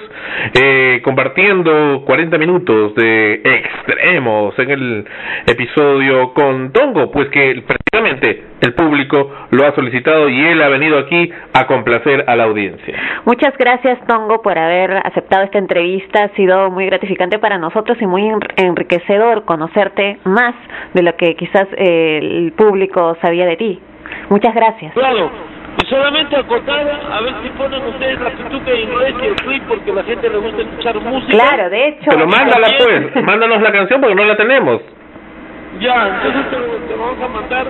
eh, compartiendo 40 minutos de extremos en el episodio con Tongo, pues que prácticamente el público lo ha solicitado y él ha venido aquí a complacer a la audiencia. Muchas gracias, Tongo, por haber aceptado esta entrevista. Ha sido muy gratificante para nosotros y muy enr- enriquecedor conocerte más de lo que quizás eh, el público sabía de ti. Muchas gracias. Claro, y solamente acotar, a ver si ponen ustedes la pituca en inglés y el clip, porque a la gente le gusta escuchar música. Claro, de hecho. Pero mándala pues, mándanos la canción porque no la tenemos. Ya, entonces te, te vamos a mandar,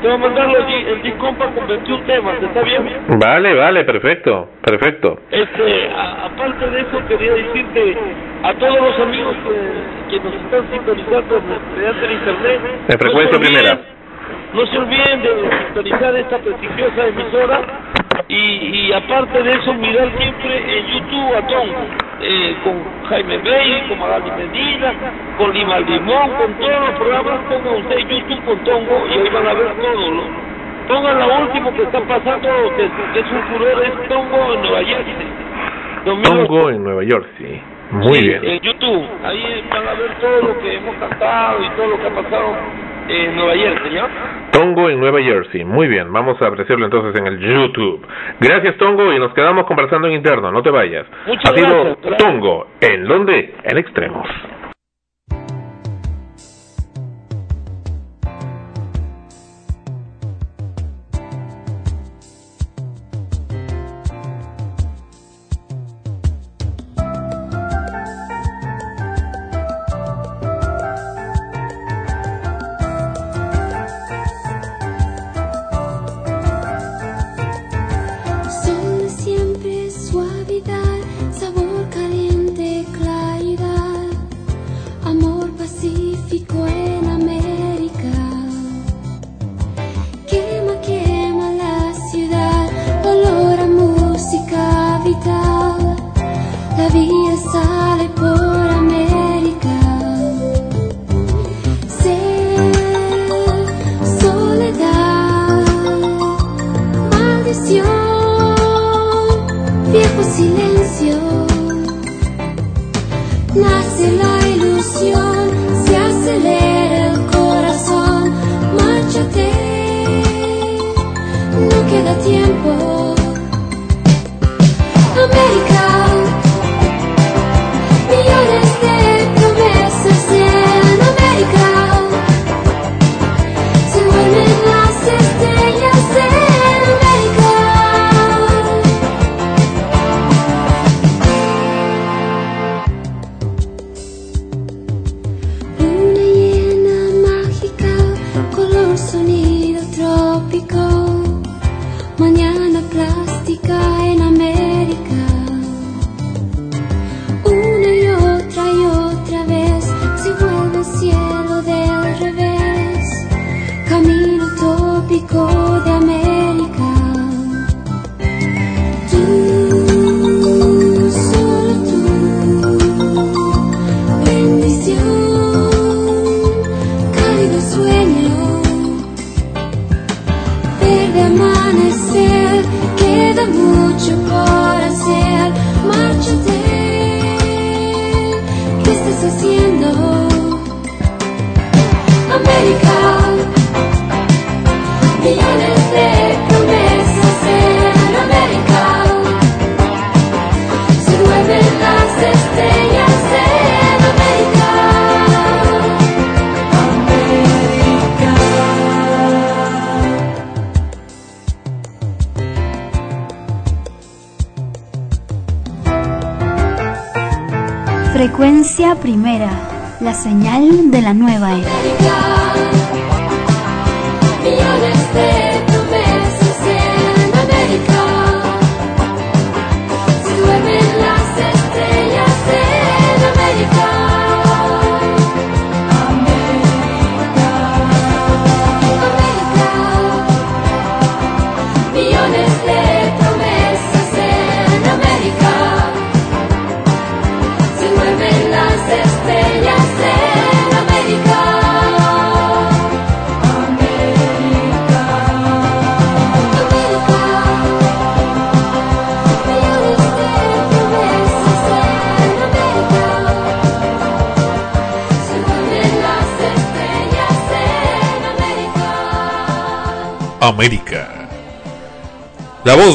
te voy a mandar los di- el discompa con 21 temas, ¿está bien? Vale, vale, perfecto, perfecto. Este, a- aparte de eso, quería decirte a todos los amigos que, que nos están sintonizando mediante el internet. De frecuencia no olviden- primera. No se olviden de sintonizar esta prestigiosa emisora y, y aparte de eso, mirar siempre en YouTube a Tongo, eh, con Jaime Bey, con Magali Medina, con Lima Limón, con todos los programas, pongan ustedes YouTube con Tongo y ahí van a ver todo. ¿no? Pongan lo último que está pasando, que, es un furor, es Tongo en Nueva Jersey. 2008. Tongo en Nueva York, sí. Muy Sí, bien. En YouTube, ahí van a ver todo lo que hemos cantado y todo lo que ha pasado en Nueva Jersey, ¿ya? Tongo en Nueva Jersey. Muy bien, vamos a apreciarlo entonces en el YouTube. Gracias Tongo y nos quedamos conversando en interno, no te vayas. Muchas ha sido gracias, gracias. Tongo en donde? En extremos. La vida sale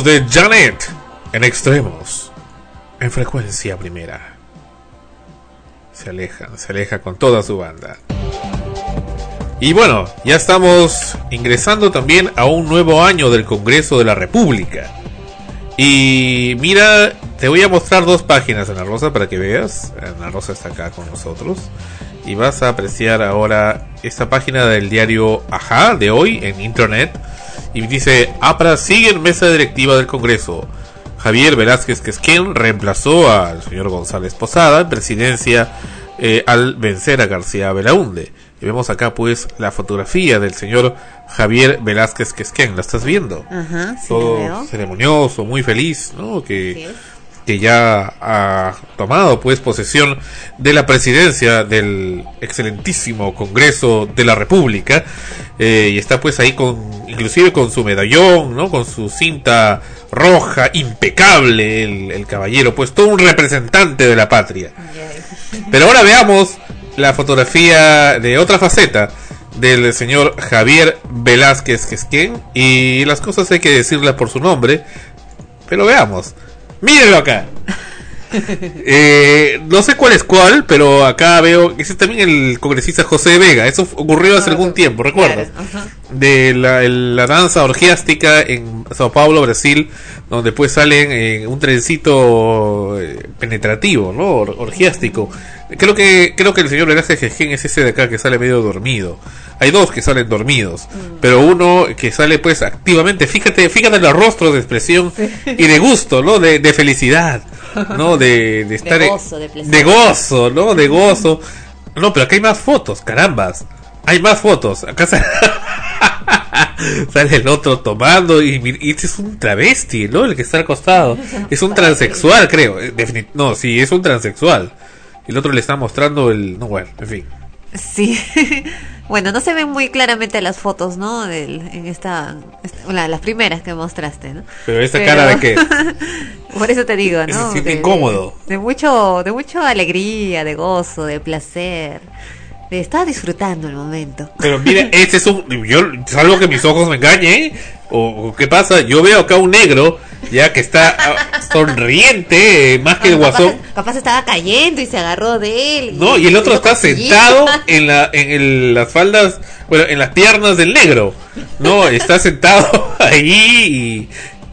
de Janet en extremos, en frecuencia primera. Se alejan, se aleja con toda su banda. Y bueno, ya estamos ingresando también a un nuevo año del Congreso de la República. Y mira, te voy a mostrar dos páginas, Ana Rosa, para que veas. Ana Rosa está acá con nosotros. Y vas a apreciar ahora esta página del diario Ajá de hoy en internet. Y dice, APRA sigue en mesa directiva del Congreso. Javier Velázquez Quesquén reemplazó al señor González Posada en presidencia eh, al vencer a García Belaunde. Y vemos acá pues la fotografía del señor Javier Velázquez Quesquén. ¿La estás viendo? Ajá, sí, Todo ceremonioso, muy feliz, ¿no? Que, que ya ha tomado pues posesión de la presidencia del excelentísimo Congreso de la República eh, y está pues ahí con inclusive con su medallón, ¿no? Con su cinta roja, impecable el, el caballero, pues todo un representante de la patria. Pero ahora veamos la fotografía de otra faceta del señor Javier Velázquez Quesquén y las cosas hay que decirlas por su nombre, pero veamos. Mírenlo acá. Eh, no sé cuál es cuál, pero acá veo ese es también el congresista José Vega. Eso ocurrió hace algún tiempo, ¿recuerdas? De la, el- la danza orgiástica en Sao Paulo, Brasil, donde pues salen en un trencito eh, penetrativo, ¿no? Or- orgiástico. Creo que creo que el señor Velázquez Quesquén es ese de acá que sale medio dormido. Hay dos que salen dormidos, pero uno que sale pues activamente. Fíjate, fíjate en los rostros de expresión y de gusto, ¿no? De, de felicidad, ¿no? De, de estar en- gozo, de de gozo, ¿no? De gozo. No, pero acá hay más fotos, carambas. Hay más fotos. Acá sale, sale el otro tomando y, y este es un travesti, ¿no? El que está al costado. Es un transexual, creo. Eh, definit- no, sí, es un transexual. Y el otro le está mostrando el... No, bueno, en fin. Sí. bueno, no se ven muy claramente las fotos, ¿no? Del, en esta, esta- la- las primeras que mostraste, ¿no? Pero esa cara de que... Por eso te digo, ¿no? Se siente De- incómodo. De, de mucho, de mucho alegría, de gozo, de placer. Estar disfrutando el momento. Pero mira, este es un... Yo, salvo que mis ojos me engañen. O, o qué pasa, yo veo acá un negro, ya que está ah, sonriente, eh, más que el guasón. Capaz, capaz estaba cayendo y se agarró de él. No, y el otro está sentado en la en el- las faldas, bueno, en las piernas del negro. No, está sentado ahí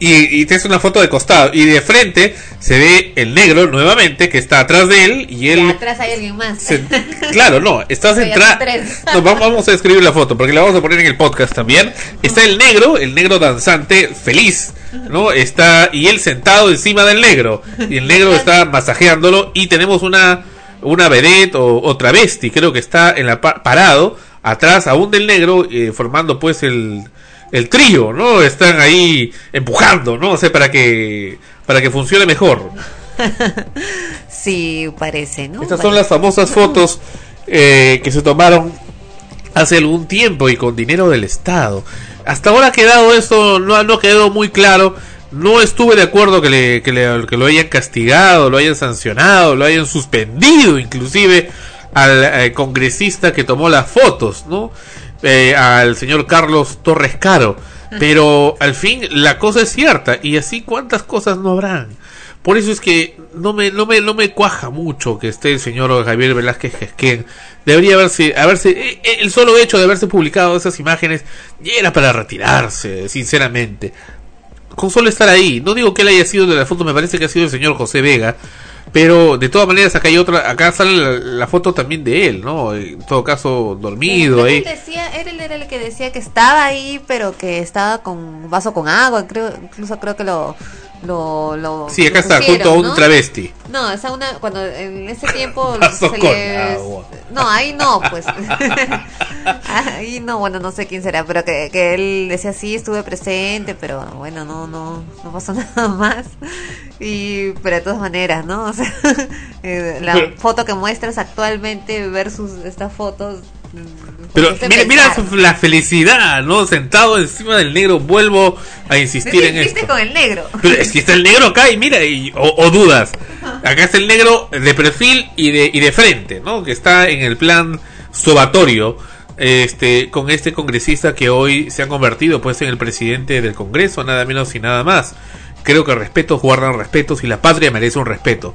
y, y, hace una foto de costado. Y de frente se ve el negro nuevamente que está atrás de él y Y él... atrás hay alguien más. se- claro, no, está Ya son centrado... tres. No, vamos, a escribir la foto porque la vamos a poner en el podcast también. Está el negro, el negro danzante, feliz, ¿no? Está y él sentado encima del negro y el negro está masajeándolo y tenemos una una vedette o, o travesti, creo que está en la pa- parado atrás aún del negro eh, formando pues el el trío, ¿no? Están ahí empujando, ¿no? O sea, para que para que funcione mejor. Sí, parece, ¿no? Estas son las famosas fotos eh, que se tomaron hace algún tiempo y con dinero del Estado. Hasta ahora ha quedado eso, no, no quedó muy claro No estuve de acuerdo que, le, que, le- que lo hayan castigado, lo hayan sancionado, lo hayan suspendido, inclusive al eh, congresista que tomó las fotos, ¿no? Eh, al señor Carlos Torres Caro. Pero al fin la cosa es cierta y así cuántas cosas no habrán. Por eso es que no me, no me, no me cuaja mucho que esté el señor Javier Velázquez Jesquén. Debería haberse, haberse, eh, eh, el solo hecho de haberse publicado esas imágenes ya era para retirarse, sinceramente. Con solo estar ahí, no digo que él haya sido de la foto, me parece que ha sido el señor José Vega, pero de todas maneras acá hay otra, acá sale la, la foto también de él, ¿no? En todo caso dormido él decía, él era el que decía que estaba ahí, pero que estaba con un vaso con agua, creo, incluso creo que lo lo, lo Sí, acá lo está, pusieron, junto a un ¿no? travesti. No, esa una cuando en ese tiempo se con les- agua. No, ahí no, pues. ahí no, bueno, no sé quién será, pero que, que él decía sí, estuve presente, pero bueno, no no no pasó nada más. Y pero de todas maneras, ¿no? O sea, eh, la foto que muestras actualmente versus estas fotos Pero mira, mira su- la felicidad, ¿no? Sentado encima del negro, vuelvo a insistir en esto. con el negro. Pero es que está el negro acá y mira, y- o, o dudas. Acá está el negro de perfil y de, y de frente, ¿no? Que está en el plan sobatorio este, con este congresista que hoy se ha convertido pues en el presidente del Congreso, nada menos y nada más. Creo que respetos guardan respetos y la patria merece un respeto.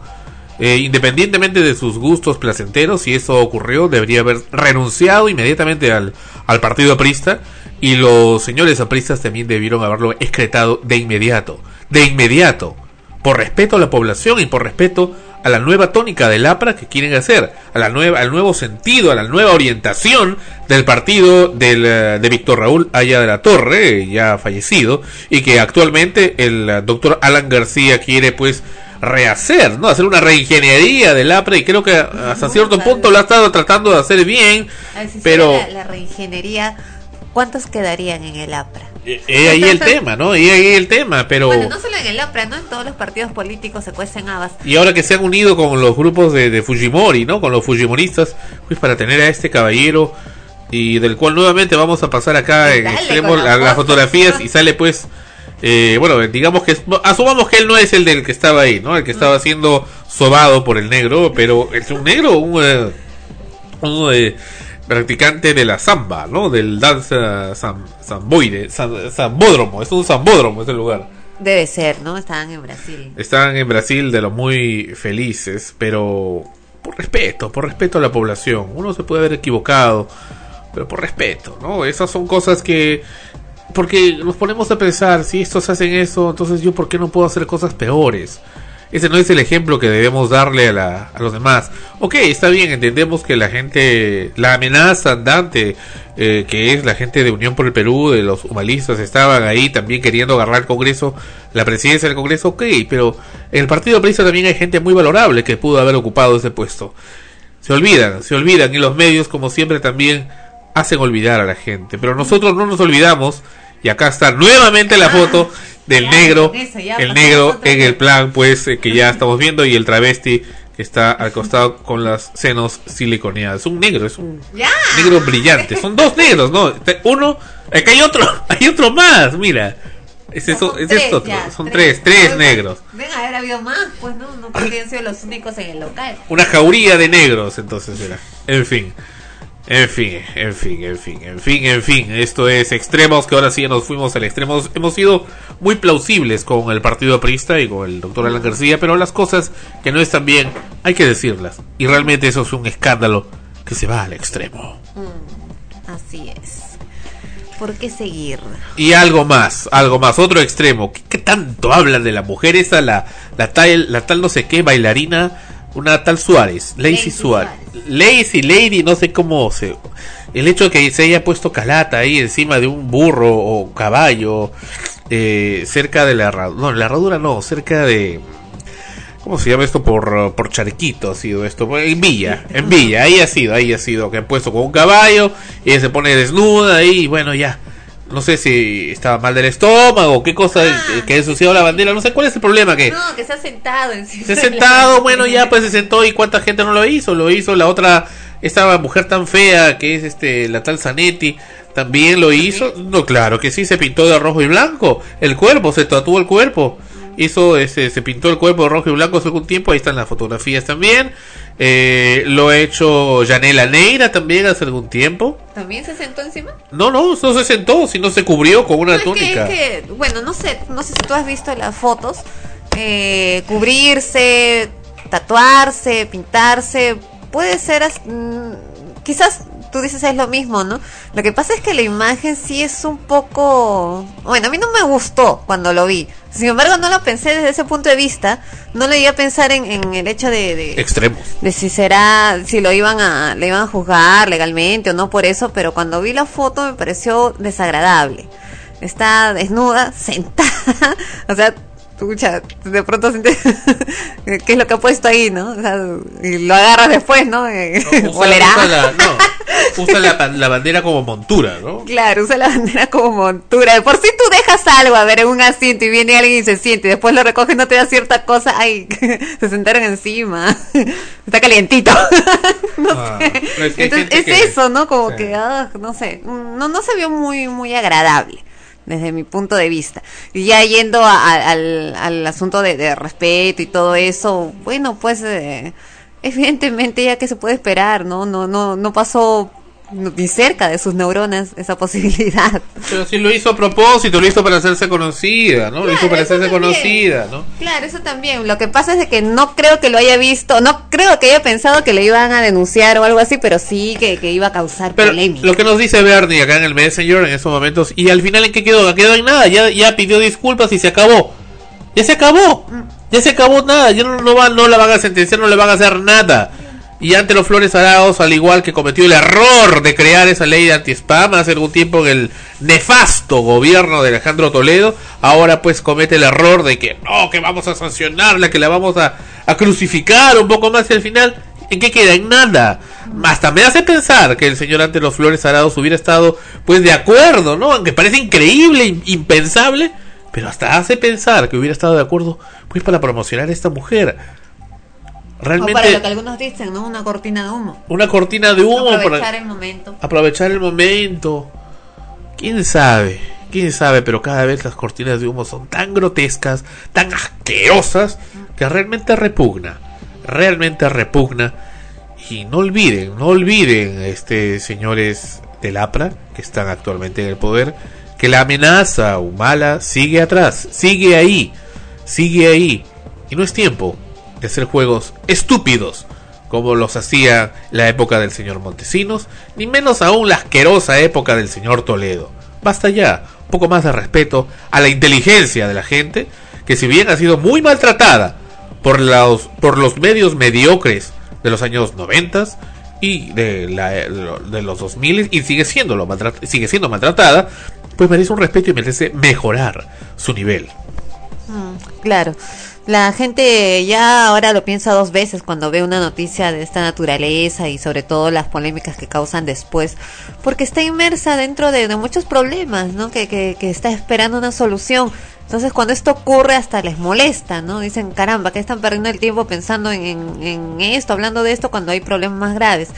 Eh, independientemente de sus gustos placenteros, si eso ocurrió, debería haber renunciado inmediatamente al, al partido aprista y los señores apristas también debieron haberlo excretado de inmediato. De inmediato. Por respeto a la población y por respeto a la nueva tónica del APRA que quieren hacer, a la nueva, al nuevo sentido, a la nueva orientación del partido del, eh, de Víctor Raúl Aya de la Torre, ya fallecido, y que actualmente el eh, doctor Alan García quiere pues rehacer, ¿no? Hacer una reingeniería del APRA y creo que hasta cierto punto lo ha estado tratando de hacer bien, si pero la, la reingeniería, ¿cuántos quedarían en el APRA? eh, eh, ahí el tema, ¿no? Y ahí el tema, pero... Bueno, no solo en el APRA, ¿no? En todos los partidos políticos se cuecen habas. Y ahora que se han unido con los grupos de, de Fujimori, ¿no? Con los Fujimoristas, pues para tener a este caballero y del cual nuevamente vamos a pasar acá en extremo las foto. fotografías y sale pues, eh, bueno, digamos que, asumamos que él no es el del que estaba ahí, ¿no? El que estaba siendo sobado por el negro, pero es un negro, un, eh, un eh, practicante de la samba, ¿no? Del danza sam- samboide, sam- zambódromo, es un zambódromo ese lugar. Debe ser, ¿no? Estaban en Brasil. Están en Brasil de lo muy felices, pero por respeto, por respeto a la población. Uno se puede haber equivocado, pero por respeto, ¿no? Esas son cosas que... Porque nos ponemos a pensar, si estos hacen eso, entonces yo por qué no puedo hacer cosas peores. Ese no es el ejemplo que debemos darle a, la- a los demás. Ok, está bien, entendemos que la gente, la amenaza andante, eh, que es la gente de Unión por el Perú, de los humanistas, estaban ahí también queriendo agarrar el Congreso, la presidencia del Congreso, ok, pero en el Partido Aprista también hay gente muy valorable que pudo haber ocupado ese puesto. Se olvidan, se olvidan, y los medios, como siempre, también hacen olvidar a la gente. Pero nosotros no nos olvidamos, y acá está nuevamente la foto del ya, negro, con eso ya el negro en el plan, pues, eh, que ya estamos viendo, y el travesti que está al costado con las senos siliconeadas. Es un negro, es un ¡Ya! negro brillante. Son dos negros, ¿no? Uno, acá hay otro, hay otro más, mira. Es eso, Son es tres, esto, ya, son tres, tres negros. Ven a haber habido más, pues no, no podrían ser los únicos en el local. Una jauría de negros, entonces era. En fin. En fin, en fin, en fin, en fin, en fin. Esto es extremos, que ahora sí nos fuimos al extremo. Hemos sido muy plausibles con el partido aprista y con el doctor Alan García, pero las cosas que no están bien hay que decirlas. Y realmente eso es un escándalo que se va al extremo. Mm, así es. ¿Por qué seguir? Y algo más, algo más, otro extremo. ¿Qué, qué tanto hablan de la mujer esa, la, la tal, la tal no sé qué bailarina, una tal Suárez, Lacey Suárez, Lacey Lady, no sé cómo se, el hecho de que se haya puesto calata ahí encima de un burro o caballo, eh, cerca de la herradura, no, la herradura no, cerca de, ¿Cómo se llama esto? Por, por Charquito ha sido esto. En Villa, en Villa, ahí ha sido, ahí ha sido. Que han puesto con un caballo y ella se pone desnuda ahí y bueno, ya. No sé si estaba mal del estómago, qué cosa, que- que ha ensuciado la bandera, no sé cuál es el problema que... No, que se ha sentado encima. Se ha sentado, bueno, ya pues se sentó y cuánta gente no lo hizo. Lo hizo la otra, esta mujer tan fea que es este la tal Zanetti también lo hizo. No, claro que sí, se pintó de rojo y blanco el cuerpo, se tatuó el cuerpo. Hizo, este, se pintó el cuerpo de rojo y blanco hace algún tiempo, ahí están las fotografías también. Eh, lo ha hecho Janela Neira también hace algún tiempo. ¿También se sentó encima? No, no, no se sentó, sino se cubrió con una No, es que- túnica. es que, bueno, no sé, no sé si tú has visto las fotos. eh, cubrirse, tatuarse, pintarse, puede ser, as- mm, quizás tú dices es lo mismo, ¿no? Lo que pasa es que la imagen sí es un poco, bueno, a mí no me gustó cuando lo vi. Sin embargo, no lo pensé desde ese punto de vista. No le iba a pensar en, en el hecho de, de, Extremos. de si será, si lo iban a, le iban a juzgar legalmente o no por eso, pero cuando vi la foto me pareció desagradable. Está desnuda, sentada, o sea, escucha, de pronto sientes qué es lo que ha puesto ahí, ¿no? O sea, y lo agarras después, ¿no? Eh, Usa, usa la, no, usa la, ban- la bandera como montura, ¿no? Claro, usa la bandera como montura. De por si tú dejas algo, a ver, en un asiento y viene alguien y se siente y después lo recoge y no te da cierta cosa, ay, se sentaron encima. Está calientito. Ah, pero es que Entonces, es que- eso, ¿no? Como Sí. que, ah, no sé, no, no se vio muy, muy agradable desde mi punto de vista. Y ya yendo a- al, al asunto de, de respeto y todo eso, bueno, pues eh, evidentemente ya que se puede esperar, ¿no? No, no, no pasó ni cerca de sus neuronas esa posibilidad. Pero si lo hizo a propósito, lo hizo para hacerse conocida, ¿no? lo hizo para hacerse también. conocida, ¿no? Claro, eso también. Lo que pasa es de que no creo que lo haya visto, no creo que haya pensado que le iban a denunciar o algo así, pero sí que, que iba a causar Pero polémica. lo que nos dice Bernie acá en el Messenger en estos momentos, y al final en qué quedó, quedó en nada, ya, ya pidió disculpas y se acabó. Ya se acabó. Ya se acabó nada, ya no, no, va, no la van a sentenciar, no le van a hacer nada. Y ante los Flores Araos, al igual que cometió el error de crear esa ley de anti-spam hace algún tiempo en el nefasto gobierno de Alejandro Toledo, ahora pues comete el error de que no, que vamos a sancionarla, que la vamos a, crucificar un poco más y al final, ¿en qué queda? En nada. Hasta me hace pensar que el señor ante los Flores Araos hubiera estado pues de acuerdo, ¿no? Aunque parece increíble, im- impensable, pero hasta hace pensar que hubiera estado de acuerdo pues para promocionar a esta mujer. O para lo Realmente que algunos dicen, ¿no? Una cortina de humo. una cortina de humo Aprovechar para el momento. aprovechar el momento. ¿Quién sabe? ¿Quién sabe? Pero cada vez las cortinas de humo son tan grotescas, tan asquerosas, que realmente repugna. Realmente repugna. Y no olviden, no olviden, este señores del APRA, que están actualmente en el poder, que la amenaza humana sigue atrás, sigue ahí, sigue ahí. Y no es tiempo de hacer juegos estúpidos como los hacía la época del señor Montesinos, ni menos aún la asquerosa época del señor Toledo. Basta ya, un poco más de respeto a la inteligencia de la gente, que si bien ha sido muy maltratada por los, por los medios mediocres de los años 90 y de, la, de los 2000 y sigue siendo, lo maltrat- sigue siendo maltratada, pues merece un respeto y merece mejorar su nivel. Mm, claro. La gente ya ahora lo piensa dos veces cuando ve una noticia de esta naturaleza y sobre todo las polémicas que causan después, porque está inmersa dentro de, muchos problemas, ¿no? Que, que, está esperando una solución. Entonces cuando esto ocurre hasta les molesta, ¿no? Dicen, caramba, que están perdiendo el tiempo pensando en, en, en esto, hablando de esto cuando hay problemas más graves.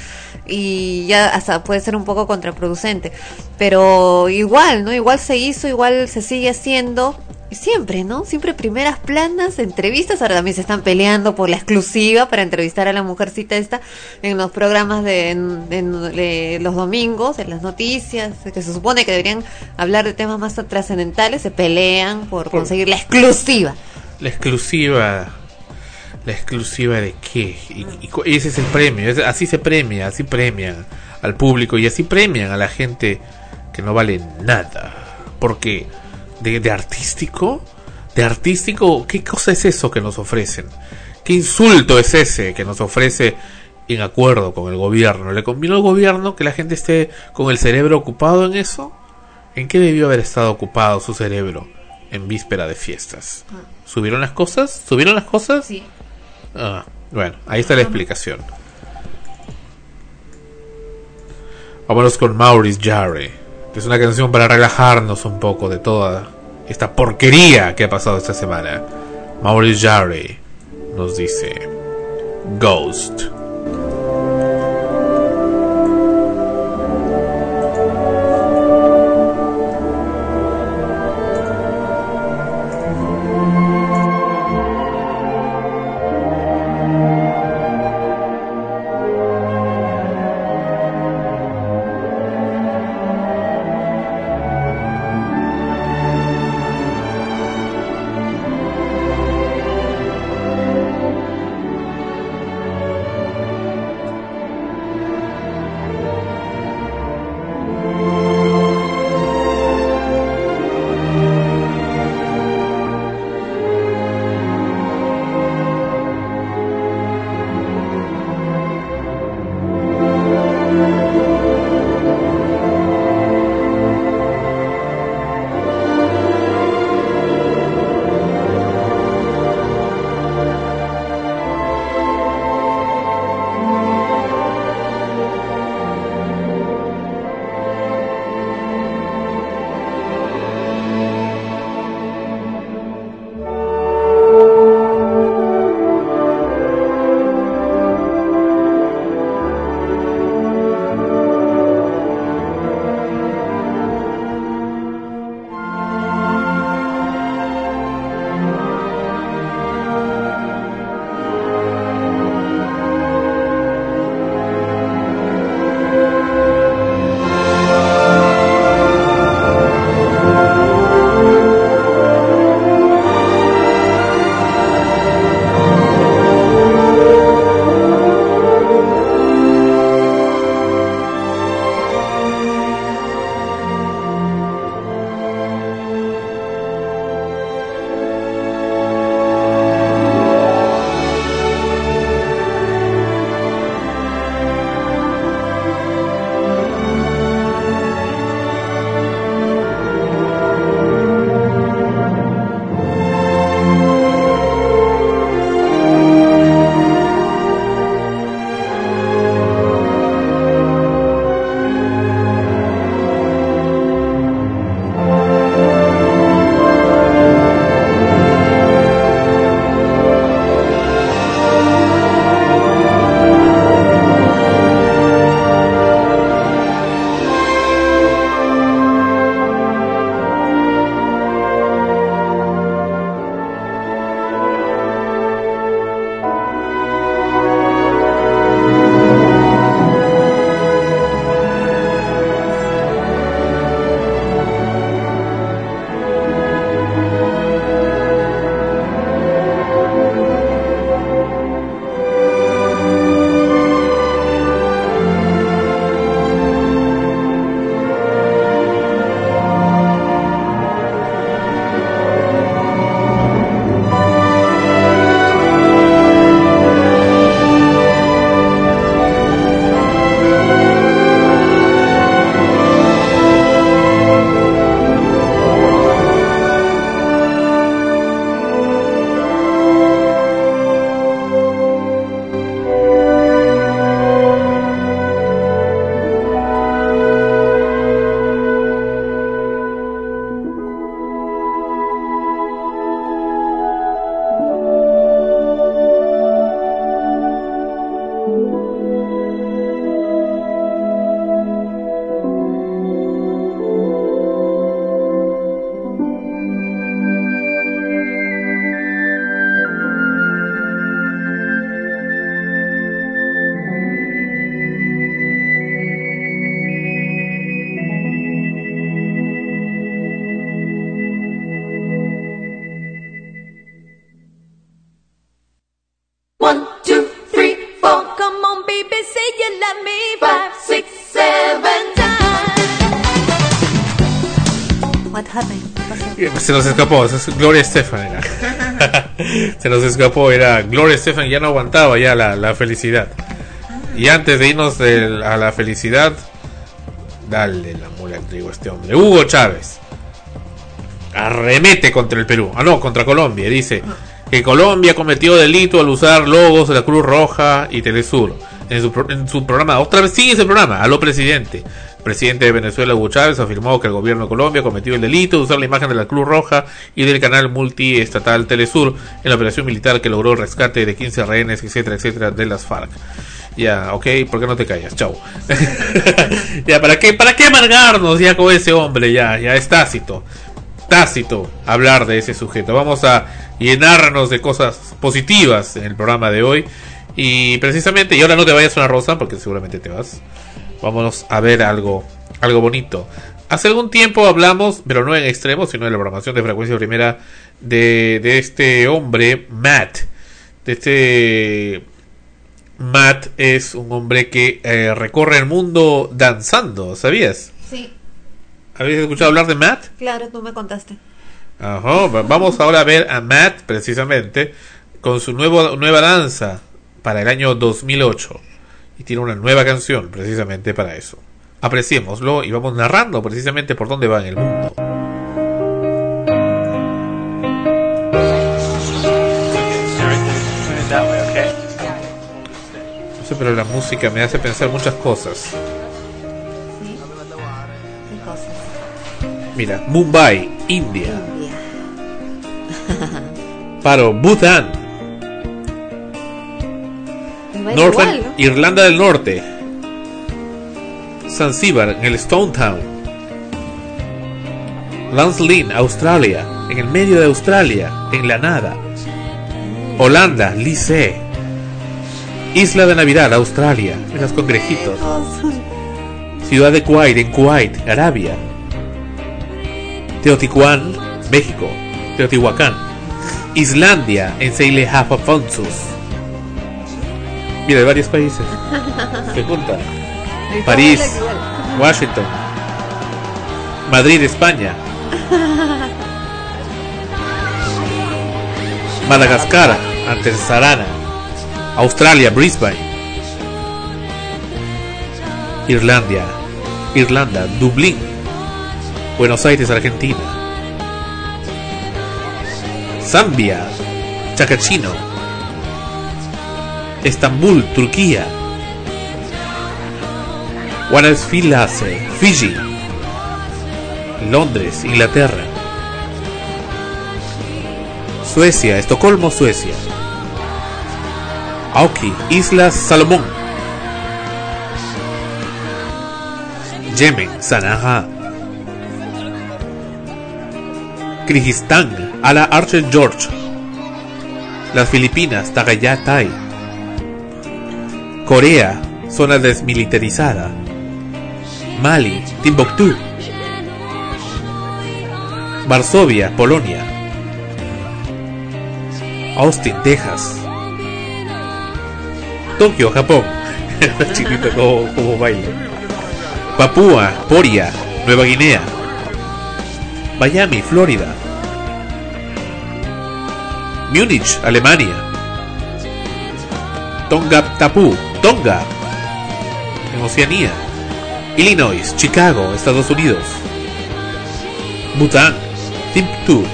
Y ya hasta puede ser un poco contraproducente. Pero igual, ¿no? Igual se hizo, igual se sigue haciendo. Siempre, ¿no? Siempre primeras planas, entrevistas. Ahora también se están peleando por la exclusiva para entrevistar a la mujercita esta en los programas de, en- en- de los domingos, en las noticias, que se supone que deberían hablar de temas más trascendentales. Se pelean por conseguir la exclusiva. La exclusiva. ¿La exclusiva de qué? Y, y ese es el premio. es- así se premia, así premian al público y así premian a la gente que no vale nada. Porque de, de artístico, de artístico, ¿qué cosa es eso que nos ofrecen? ¿Qué insulto es ese que nos ofrece en acuerdo con el gobierno? ¿Le convino al gobierno que la gente esté con el cerebro ocupado en eso? ¿En qué debió haber estado ocupado su cerebro en víspera de fiestas? ¿Subieron las cosas? ¿Subieron las cosas? Sí. Ah, bueno, ahí está la explicación. Vámonos con Maurice Jarre, es una canción para relajarnos un poco de toda esta porquería que ha pasado esta semana. Maurice Jarre nos dice Ghost. Se nos escapó, es Gloria Estefan era. Se nos escapó, era Gloria Estefan, ya no aguantaba ya la, la felicidad. Y antes de irnos a la felicidad, dale la mula al trigo a este hombre. Hugo Chávez arremete contra el Perú. Ah, no, contra Colombia. Dice que Colombia cometió delito al usar logos de la Cruz Roja y Telesur. En su, pro- en su programa, otra vez sigue ese programa, aló presidente. Presidente de Venezuela, Hugo Chávez, afirmó que el gobierno de Colombia cometió el delito de usar la imagen de la Cruz Roja y del canal multiestatal Telesur en la operación militar que logró el rescate de 15 rehenes, etcétera, etcétera, de las FARC. Ya, ok, ¿por qué no te callas? Chau. ya, ¿para qué, ¿para qué amargarnos ya con ese hombre? Ya, ya es tácito. Tácito hablar de ese sujeto. Vamos a llenarnos de cosas positivas en el programa de hoy. Y precisamente, y ahora no te vayas a una rosa, porque seguramente te vas. Vámonos a ver algo, algo bonito. Hace algún tiempo hablamos, pero no en extremo, sino en la programación de frecuencia primera de, de este hombre, Matt. De este Matt es un hombre que eh, recorre el mundo danzando, ¿sabías? Sí, ¿Habías escuchado hablar de Matt? claro, tú me contaste. Ajá, va- vamos ahora a ver a Matt precisamente con su nuevo, nueva danza para el año 2008 y tiene una nueva canción precisamente para eso. Apreciémoslo y vamos narrando precisamente por dónde va en el mundo. No sé, pero la música me hace pensar muchas cosas. Mira, Mumbai, India. Paro, Bhutan, Y baila Northern igual, ¿no? Irlanda del Norte. Zanzíbar, en el Stone Town. Lance Lynn, Australia. En el medio de Australia, en la nada. Holanda, Lice. Isla de Navidad, Australia, en los congrejitos. Ciudad de Kuwait, en Kuwait, Arabia. Teotihuacán, México. Teotihuacán. Islandia, en Seile Hafafonsus. De varios países. Se junta. París, Washington, Madrid, España, Madagascar, ante Sarana, Australia, Brisbane, Irlandia, Irlanda, Dublín, Buenos Aires, Argentina, Zambia, Chacachino, Estambul, Turquía, Wannesfilase, Fiji, Londres, Inglaterra, Suecia, Estocolmo, Suecia, Auki, Islas Salomón, Yemen, Sana'a, Kirguistán, Ala Archer George, las Filipinas, Tagayatay, Corea, zona desmilitarizada, Mali, Timbuktu, Varsovia, Polonia, Austin, Texas, Tokio, Japón, chiquito como, Papúa, Poria, Nueva Guinea, Miami, Florida, Múnich, Alemania, Tonga Tapu, Tonga, en Oceanía, Illinois, Chicago, Estados Unidos, Bután, Timbuktu,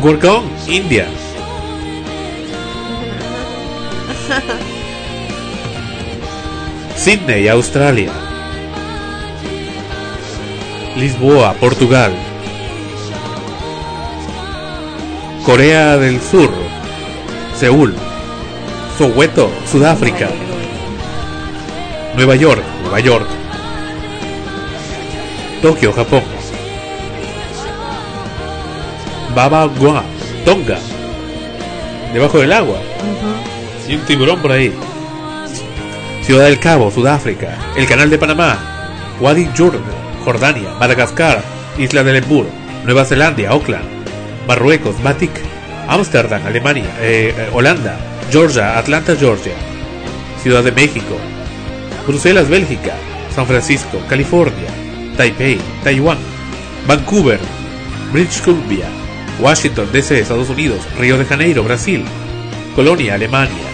Gurgaon, India, Sydney, Australia, Lisboa, Portugal, Corea del Sur, Seúl, Soweto, Sudáfrica, Nueva York, Nueva York, Tokio, Japón, Baba Gua, Tonga, debajo del agua, y un tiburón por ahí. Ciudad del Cabo, Sudáfrica, el Canal de Panamá, Wadi Jurd, Jordania, Madagascar, Isla de Lembur, Nueva Zelanda, Auckland, Marruecos, Batik, Ámsterdam, Alemania, eh, eh, Holanda, Georgia, Atlanta, Georgia, Ciudad de México, Bruselas, Bélgica, San Francisco, California, Taipei, Taiwán, Vancouver, British Columbia, Washington DC, Estados Unidos, Río de Janeiro, Brasil, Colonia, Alemania,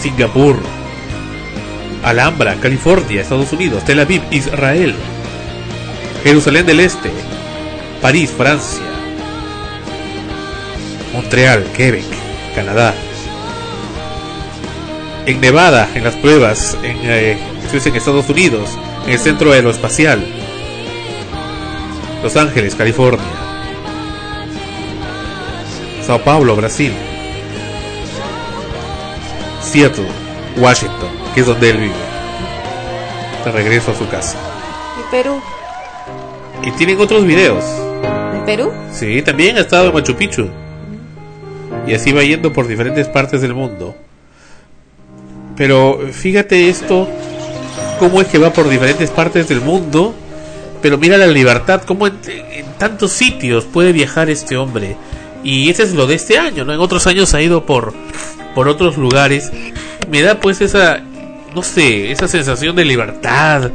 Singapur, Alhambra, California, Estados Unidos, Tel Aviv, Israel, Jerusalén del Este, París, Francia, Montreal, Quebec, Canadá. En Nevada, en las pruebas, en, eh, en Estados Unidos, en el Centro Aeroespacial, Los Ángeles, California, Sao Paulo, Brasil, Seattle, Washington, que es donde él vive. De regreso a su casa. ¿Y Perú? Y tienen otros videos. ¿De Perú? Sí, también ha estado en Machu Picchu. Y así va yendo por diferentes partes del mundo. Pero fíjate esto, cómo es que va por diferentes partes del mundo. Pero mira la libertad, cómo en, tantos sitios puede viajar este hombre. Y ese es lo de este año, ¿no? En otros años ha ido por, por otros lugares. Me da pues esa, no sé, esa sensación de libertad,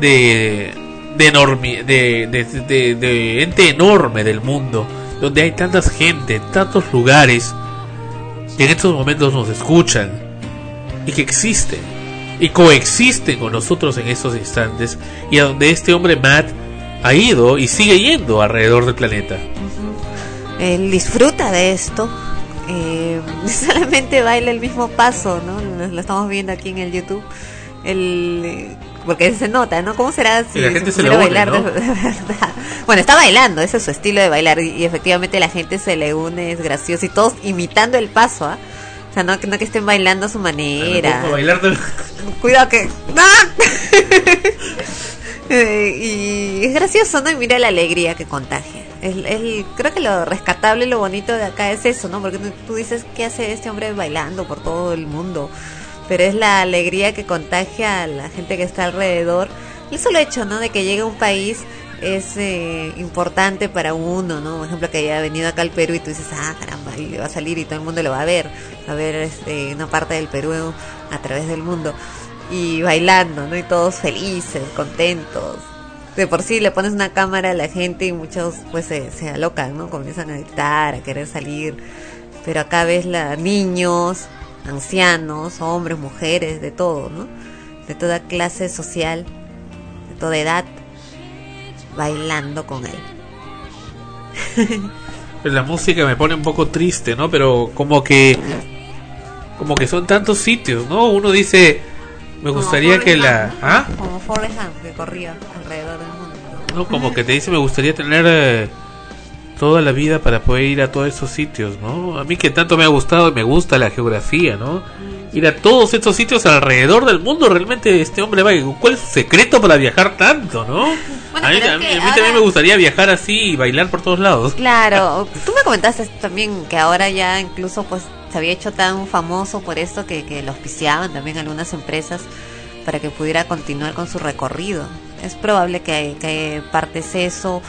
de, de, enormi- de, de, de- de ente enorme del mundo, donde hay tantas gente, tantos lugares que en estos momentos nos escuchan y que existen y coexisten con nosotros en estos instantes y a donde este hombre Matt ha ido y sigue yendo alrededor del planeta. Él disfruta de esto. eh, solamente baila el mismo paso, ¿no? Lo, lo estamos viendo aquí en el YouTube. El, eh, porque se nota, ¿no? ¿Cómo será si Y la gente se le une, bailar ¿no? de, de verdad? Bueno, está bailando, ese es su estilo de bailar y, y efectivamente la gente se le une, es gracioso y todos imitando el paso, ¿ah? Sea, no, que- no que estén bailando a su manera. Bailar de- Cuidado que... ¡Ah! Eh, y es gracioso, ¿no? Y mira la alegría que contagia. El- creo que lo rescatable, lo bonito de acá es eso, ¿no? Porque tú, dices, ¿qué hace este hombre bailando por todo el mundo? Pero es la alegría que contagia a la gente que está alrededor. El solo hecho, ¿no? De que llegue a un país es eh, importante para uno, ¿no? Por ejemplo, que haya venido acá al Perú y tú dices, ah, caramba, y va a salir y todo el mundo lo va a ver. Va a ver este, una parte del Perú a través del mundo y bailando, ¿no? Y todos felices, contentos. De por sí le pones una cámara a la gente y muchos pues se, se alocan, ¿no? Comienzan a gritar, a querer salir. Pero acá ves la, niños, ancianos, hombres, mujeres, de todo, ¿no? De toda clase social, de toda edad, bailando con él. Pues la música me pone un poco triste, ¿no? Pero como que como que son tantos sitios, ¿no? Uno dice, me gustaría que la, ¿ah? Como Forrest Gump que corría alrededor del mundo. No, como que te dice, me gustaría tener eh, toda la vida para poder ir a todos esos sitios, ¿no? A mí que tanto me ha gustado y me gusta la geografía, ¿no? Ir a todos estos sitios alrededor del mundo, realmente este hombre va, ¿cuál es su secreto para viajar tanto, no? a mí, a mí- a mí ahora- también me gustaría viajar así y bailar por todos lados. Claro, tú me comentaste también que ahora ya incluso pues se había hecho tan famoso por esto que, que lo auspiciaban también algunas empresas para que pudiera continuar con su recorrido. Es probable que, que parte es eso,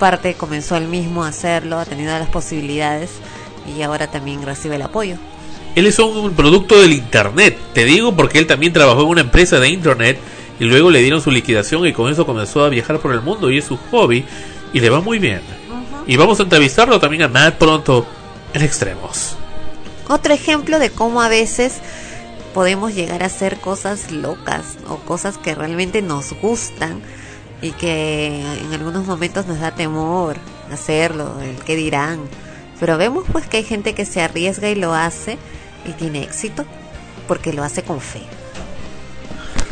parte comenzó él mismo a hacerlo, ha tenido las posibilidades y ahora también recibe el apoyo. Él es un producto del internet, te digo porque él también trabajó en una empresa de internet y luego le dieron su liquidación y con eso comenzó a viajar por el mundo y es su hobby y le va muy bien. Y vamos a entrevistarlo también a Matt pronto en Extremos. Otro ejemplo de cómo a veces podemos llegar a hacer cosas locas o cosas que realmente nos gustan y que en algunos momentos nos da temor hacerlo, el que dirán. Pero vemos pues que hay gente que se arriesga y lo hace y tiene éxito porque lo hace con fe.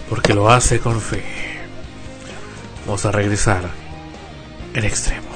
Porque lo hace con fe. Vamos a regresar en Extremos.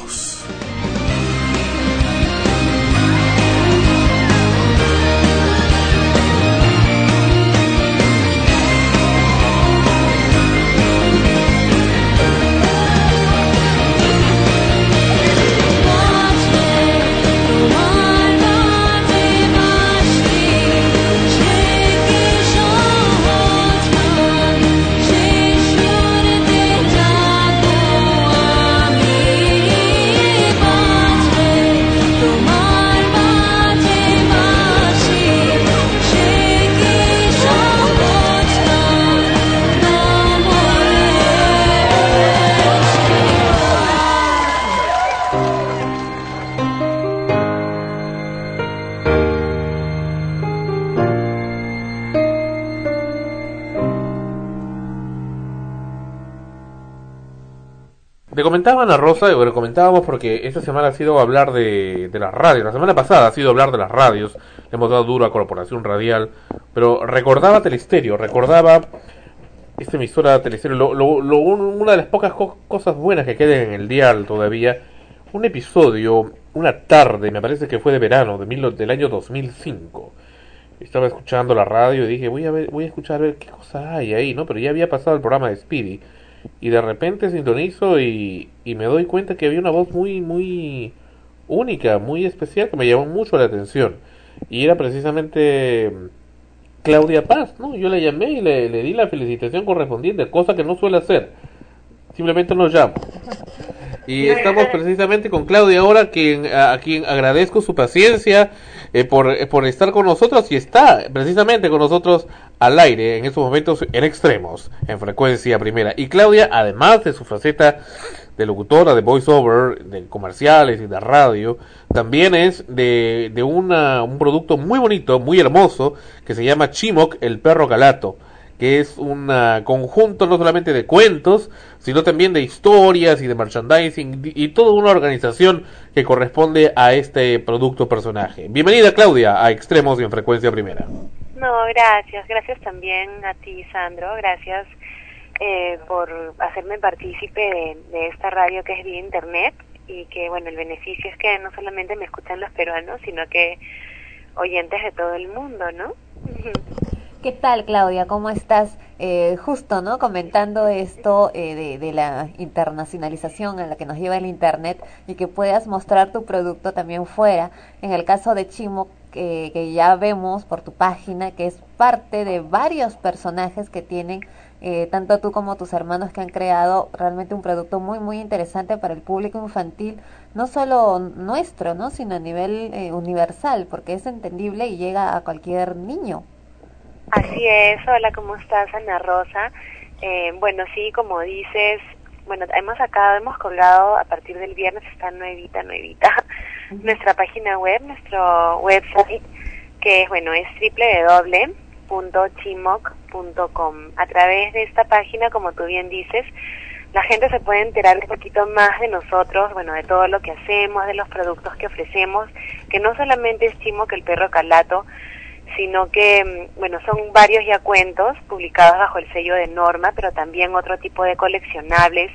Le comentaba a Rosa, le comentábamos porque esta semana ha sido hablar de, las radios, la semana pasada ha sido hablar de las radios, le hemos dado duro a Corporación Radial, pero recordaba Telesterio, recordaba esta emisora Telesterio, lo, lo- lo- un- una de las pocas co- cosas buenas que quedan en el dial todavía, un episodio, una tarde, me parece que fue de verano, de mil- del año 2005. Estaba escuchando la radio y dije, voy a ver, voy a escuchar a ver qué cosa hay ahí, ¿no? Pero ya había pasado el programa de Speedy y de repente sintonizo y, y me doy cuenta que había una voz muy, muy única, muy especial que me llamó mucho la atención. Y era precisamente Claudia Paz, ¿no? Yo la llamé y le, le di la felicitación correspondiente, cosa que no suele hacer. Simplemente nos llamo. Y estamos precisamente con Claudia ahora, quien, a, a quien agradezco su paciencia eh, por, eh, por estar con nosotros y está precisamente con nosotros al aire en estos momentos en extremos, en frecuencia primera. Y Claudia, además de su faceta de locutora, de voiceover, de comerciales y de radio, también es de, de una, un producto muy bonito, muy hermoso, que se llama Chimoc, el perro calato que es un ah, conjunto no solamente de cuentos, sino también de historias y de merchandising y toda una organización que corresponde a este producto personaje. Bienvenida Claudia a Extremos y en Frecuencia Primera. No, gracias. Gracias también a ti, Sandro. Gracias eh, por hacerme partícipe de, esta radio que es vía internet y que, bueno, el beneficio es que no solamente me escuchan los peruanos, sino que oyentes de todo el mundo, ¿no? ¿Qué tal, Claudia? ¿Cómo estás? Eh, justo, ¿no? Comentando esto eh, de, de la internacionalización a la que nos lleva el Internet y que puedas mostrar tu producto también fuera. En el caso de Chimo, que, que ya vemos por tu página, que es parte de varios personajes que tienen, eh, tanto tú como tus hermanos que han creado realmente un producto muy, muy interesante para el público infantil, no solo nuestro, ¿no? Sino a nivel eh, universal, porque es entendible y llega a cualquier niño. Así es, hola, ¿cómo estás, Ana Rosa? Eh, bueno, sí, como dices, bueno, hemos sacado, hemos colgado a partir del viernes, está nuevita, nuevita, nuestra página web, nuestro website, que es, bueno, es www.chimoc.com. A través de esta página, como tú bien dices, la gente se puede enterar un poquito más de nosotros, bueno, de todo lo que hacemos, de los productos que ofrecemos, que no solamente es Chimoc el perro calato, sino que, mm, bueno, son varios ya cuentos publicados bajo el sello de Norma, pero también otro tipo de coleccionables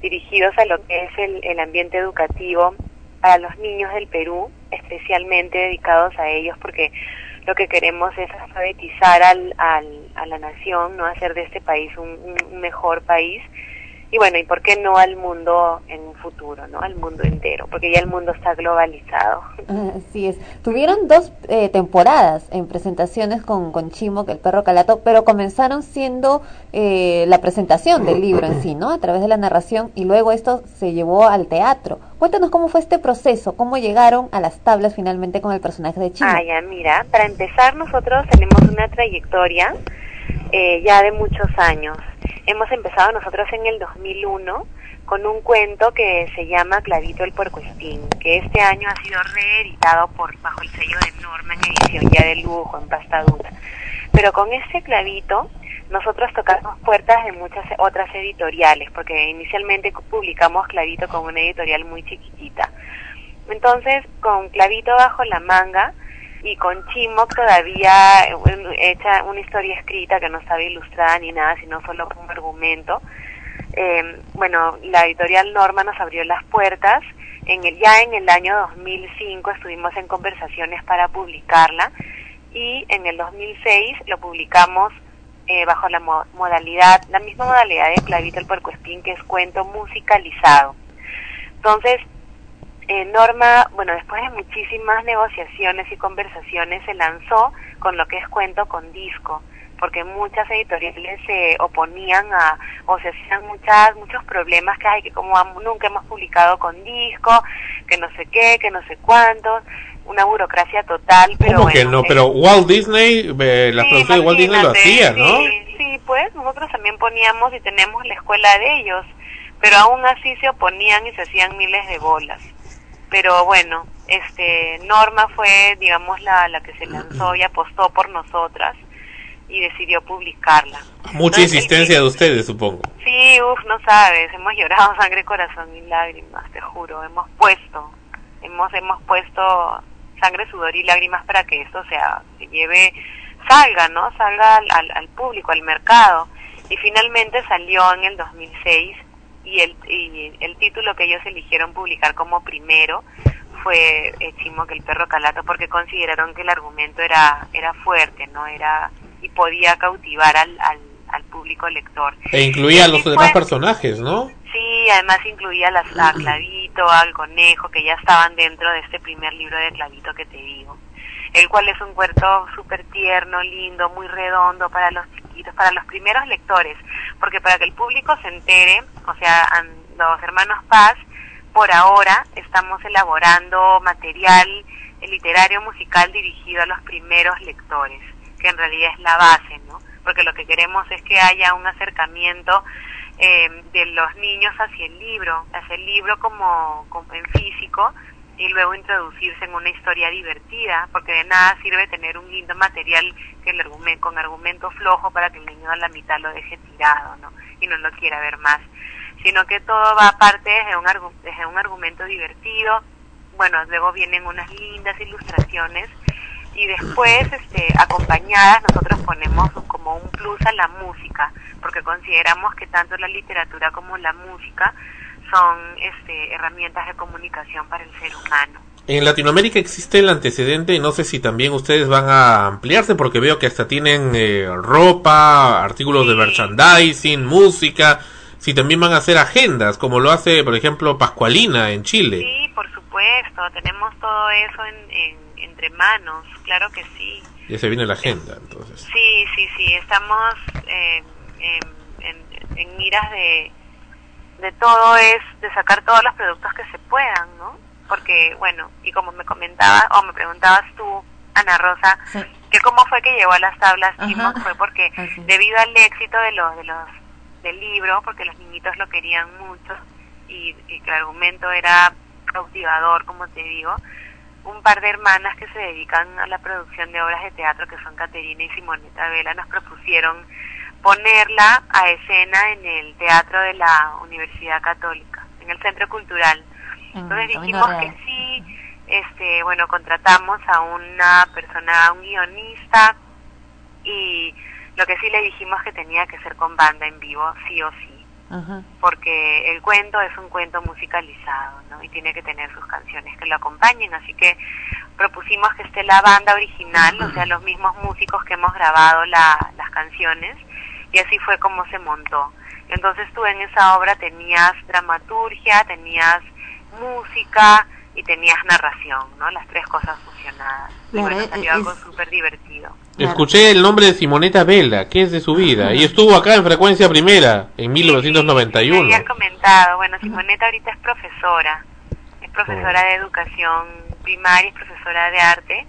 dirigidos a lo que es el, el ambiente educativo para los niños del Perú, especialmente dedicados a ellos, porque lo que queremos es alfabetizar al, al, a la nación, no hacer de este país un, un mejor país y bueno, y por qué no al mundo en un futuro, ¿no? Al mundo entero, porque ya el mundo está globalizado. Así es. Tuvieron dos eh, temporadas en presentaciones con, con Chimo, que el perro calato, pero comenzaron siendo eh, la presentación del libro en sí, ¿no? A través de la narración y luego esto se llevó al teatro. Cuéntanos cómo fue este proceso, cómo llegaron a las tablas finalmente con el personaje de Chimo. Ah, ya, mira, para empezar nosotros tenemos una trayectoria eh, ya de muchos años. Hemos empezado nosotros en el 2001 con un cuento que se llama Clavito el Puercoespín, que este año ha sido reeditado por bajo el sello de Norma en edición ya de lujo, en pasta dura. Pero con este clavito nosotros tocamos puertas de muchas otras editoriales, porque inicialmente publicamos Clavito con una editorial muy chiquitita. Entonces, con Clavito bajo la manga, y con Chimoc todavía hecha una historia escrita que no estaba ilustrada ni nada, sino solo un argumento. Eh, bueno, la editorial Norma nos abrió las puertas. En el, ya en el año 2005 estuvimos en conversaciones para publicarla y en el 2006 lo publicamos eh, bajo la mo modalidad, la misma modalidad de Clavito el Puercoespín, que es cuento musicalizado. Entonces, eh, Norma, bueno, después de muchísimas negociaciones y conversaciones, se lanzó con lo que es cuento con disco, porque muchas editoriales se oponían a, o se hacían muchas, muchos problemas que hay, que como nunca hemos publicado con disco, que no sé qué, que no sé cuánto, una burocracia total, pero ¿Cómo bueno, que no? eh, Pero Walt Disney, eh, las Sí, producciones de Walt Disney lo hacían, ¿no? Sí, sí, pues nosotros también poníamos y tenemos la escuela de ellos, pero aún así se oponían y se hacían miles de bolas. Pero bueno, este Norma fue, digamos, la, la que se lanzó y apostó por nosotras. y decidió publicarla. Mucha Entonces, insistencia de ustedes, supongo. Sí, uff, no sabes, hemos llorado sangre, corazón y lágrimas, te juro, hemos puesto, hemos hemos puesto sangre, sudor y lágrimas para que esto sea, se lleve, salga, ¿no? Salga al, al, al público, al mercado. Y finalmente salió en el 2006 y el, y el título que ellos eligieron publicar como primero fue eh, Chimo que el perro calato porque consideraron que el argumento era era fuerte, ¿no? Era y podía cautivar al, al, al público lector. E incluía a los demás personajes, ¿no? Sí, además incluía las, a Clavito, al Conejo, que ya estaban dentro de este primer libro de Clavito que te digo. El cual es un cuento súper tierno, lindo, muy redondo para los chiquitos, para los primeros lectores. Porque para que el público se entere, o sea, los hermanos Paz, por ahora estamos elaborando material eh, literario musical dirigido a los primeros lectores, que en realidad es la base, ¿no? Porque lo que queremos es que haya un acercamiento eh, de los niños hacia el libro, hacia el libro como, como en físico y luego introducirse en una historia divertida, porque de nada sirve tener un lindo material que el argumento, con argumento flojo para que el niño a la mitad lo deje tirado, ¿no? Y no lo quiera ver más, sino que todo va aparte desde un, argu- desde un argumento divertido, bueno, luego vienen unas lindas ilustraciones y después este acompañadas nosotros ponemos como un plus a la música porque consideramos que tanto la literatura como la música son este herramientas de comunicación para el ser humano En Latinoamérica existe el antecedente, y no sé si también ustedes van a ampliarse, porque veo que hasta tienen eh, ropa, artículos de merchandising, música, si también van a hacer agendas, como lo hace, por ejemplo, Pascualina en Chile. sí por supuesto tenemos todo eso en, en- entre manos claro que sí Ya se viene la agenda, entonces. Sí, sí, sí, estamos eh, en, en- en miras de, de todo es, de sacar todos los productos que se puedan, ¿no? Porque, bueno, y como me comentabas, o me preguntabas tú, Ana Rosa, que cómo fue que llegó a las tablas Chimo, fue porque debido al éxito de los, de los, del libro, porque los niñitos lo querían mucho, y, y que el argumento era cautivador, como te digo, un par de hermanas que se dedican a la producción de obras de teatro, que son Caterina y Simoneta Vela, nos propusieron ponerla a escena en el teatro de la Universidad Católica, en el Centro Cultural. Entonces Camino dijimos que sí, este, bueno, contratamos a una persona, a un guionista, y lo que sí le dijimos que tenía que ser con banda en vivo, sí o sí porque el cuento es un cuento musicalizado, ¿no? Y tiene que tener sus canciones que lo acompañen, así que propusimos que esté la banda original, o sea, los mismos músicos que hemos grabado la- las canciones, y así fue como se montó. Entonces tú en esa obra tenías dramaturgia, tenías música y tenías narración, ¿no? Las tres cosas fusionadas. Y Claro, bueno, es- salió algo súper divertido. Escuché el nombre de Simoneta Vela, que es de su vida, y estuvo acá en Frecuencia Primera, en Me 1991. habías comentado, bueno, Simoneta ahorita es profesora, es profesora de educación primaria, es profesora de arte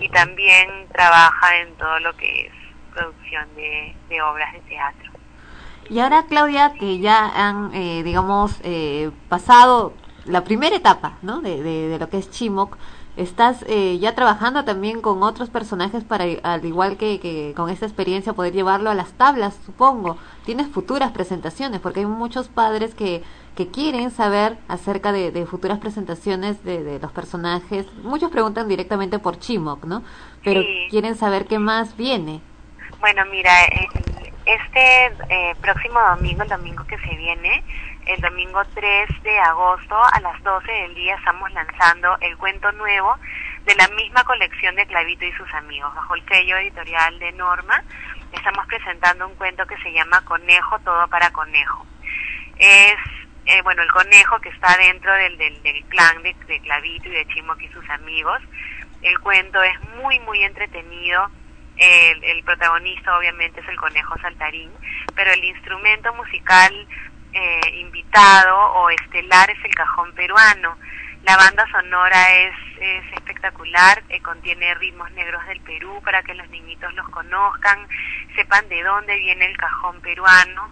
y también trabaja en todo lo que es producción de, de obras de teatro. Y ahora, Claudia, que ya han, eh, digamos, eh, pasado la primera etapa, ¿no? De, de, de lo que es Chimoc, estás eh, ya trabajando también con otros personajes para, al igual que, que con esta experiencia, poder llevarlo a las tablas, supongo. Tienes futuras presentaciones, porque hay muchos padres que, que quieren saber acerca de, de futuras presentaciones de, de los personajes. Muchos preguntan directamente por Chimoc, ¿no? Pero Sí. quieren saber qué más viene. Bueno, mira, este eh, próximo domingo, el domingo que se viene, el domingo 3 de agosto a las 12 del día estamos lanzando el cuento nuevo de la misma colección de Clavito y sus amigos, bajo el sello editorial de Norma. Estamos presentando un cuento que se llama Conejo, todo para conejo. Es, eh, bueno, el conejo que está dentro del, del, del clan de, de Clavito y de Chimoc y sus amigos. El cuento es muy, muy entretenido. El, el protagonista obviamente es el conejo saltarín, pero el instrumento musical eh, invitado o estelar es el cajón peruano. La banda sonora es, es espectacular, eh, contiene ritmos negros del Perú para que los niñitos los conozcan, sepan de dónde viene el cajón peruano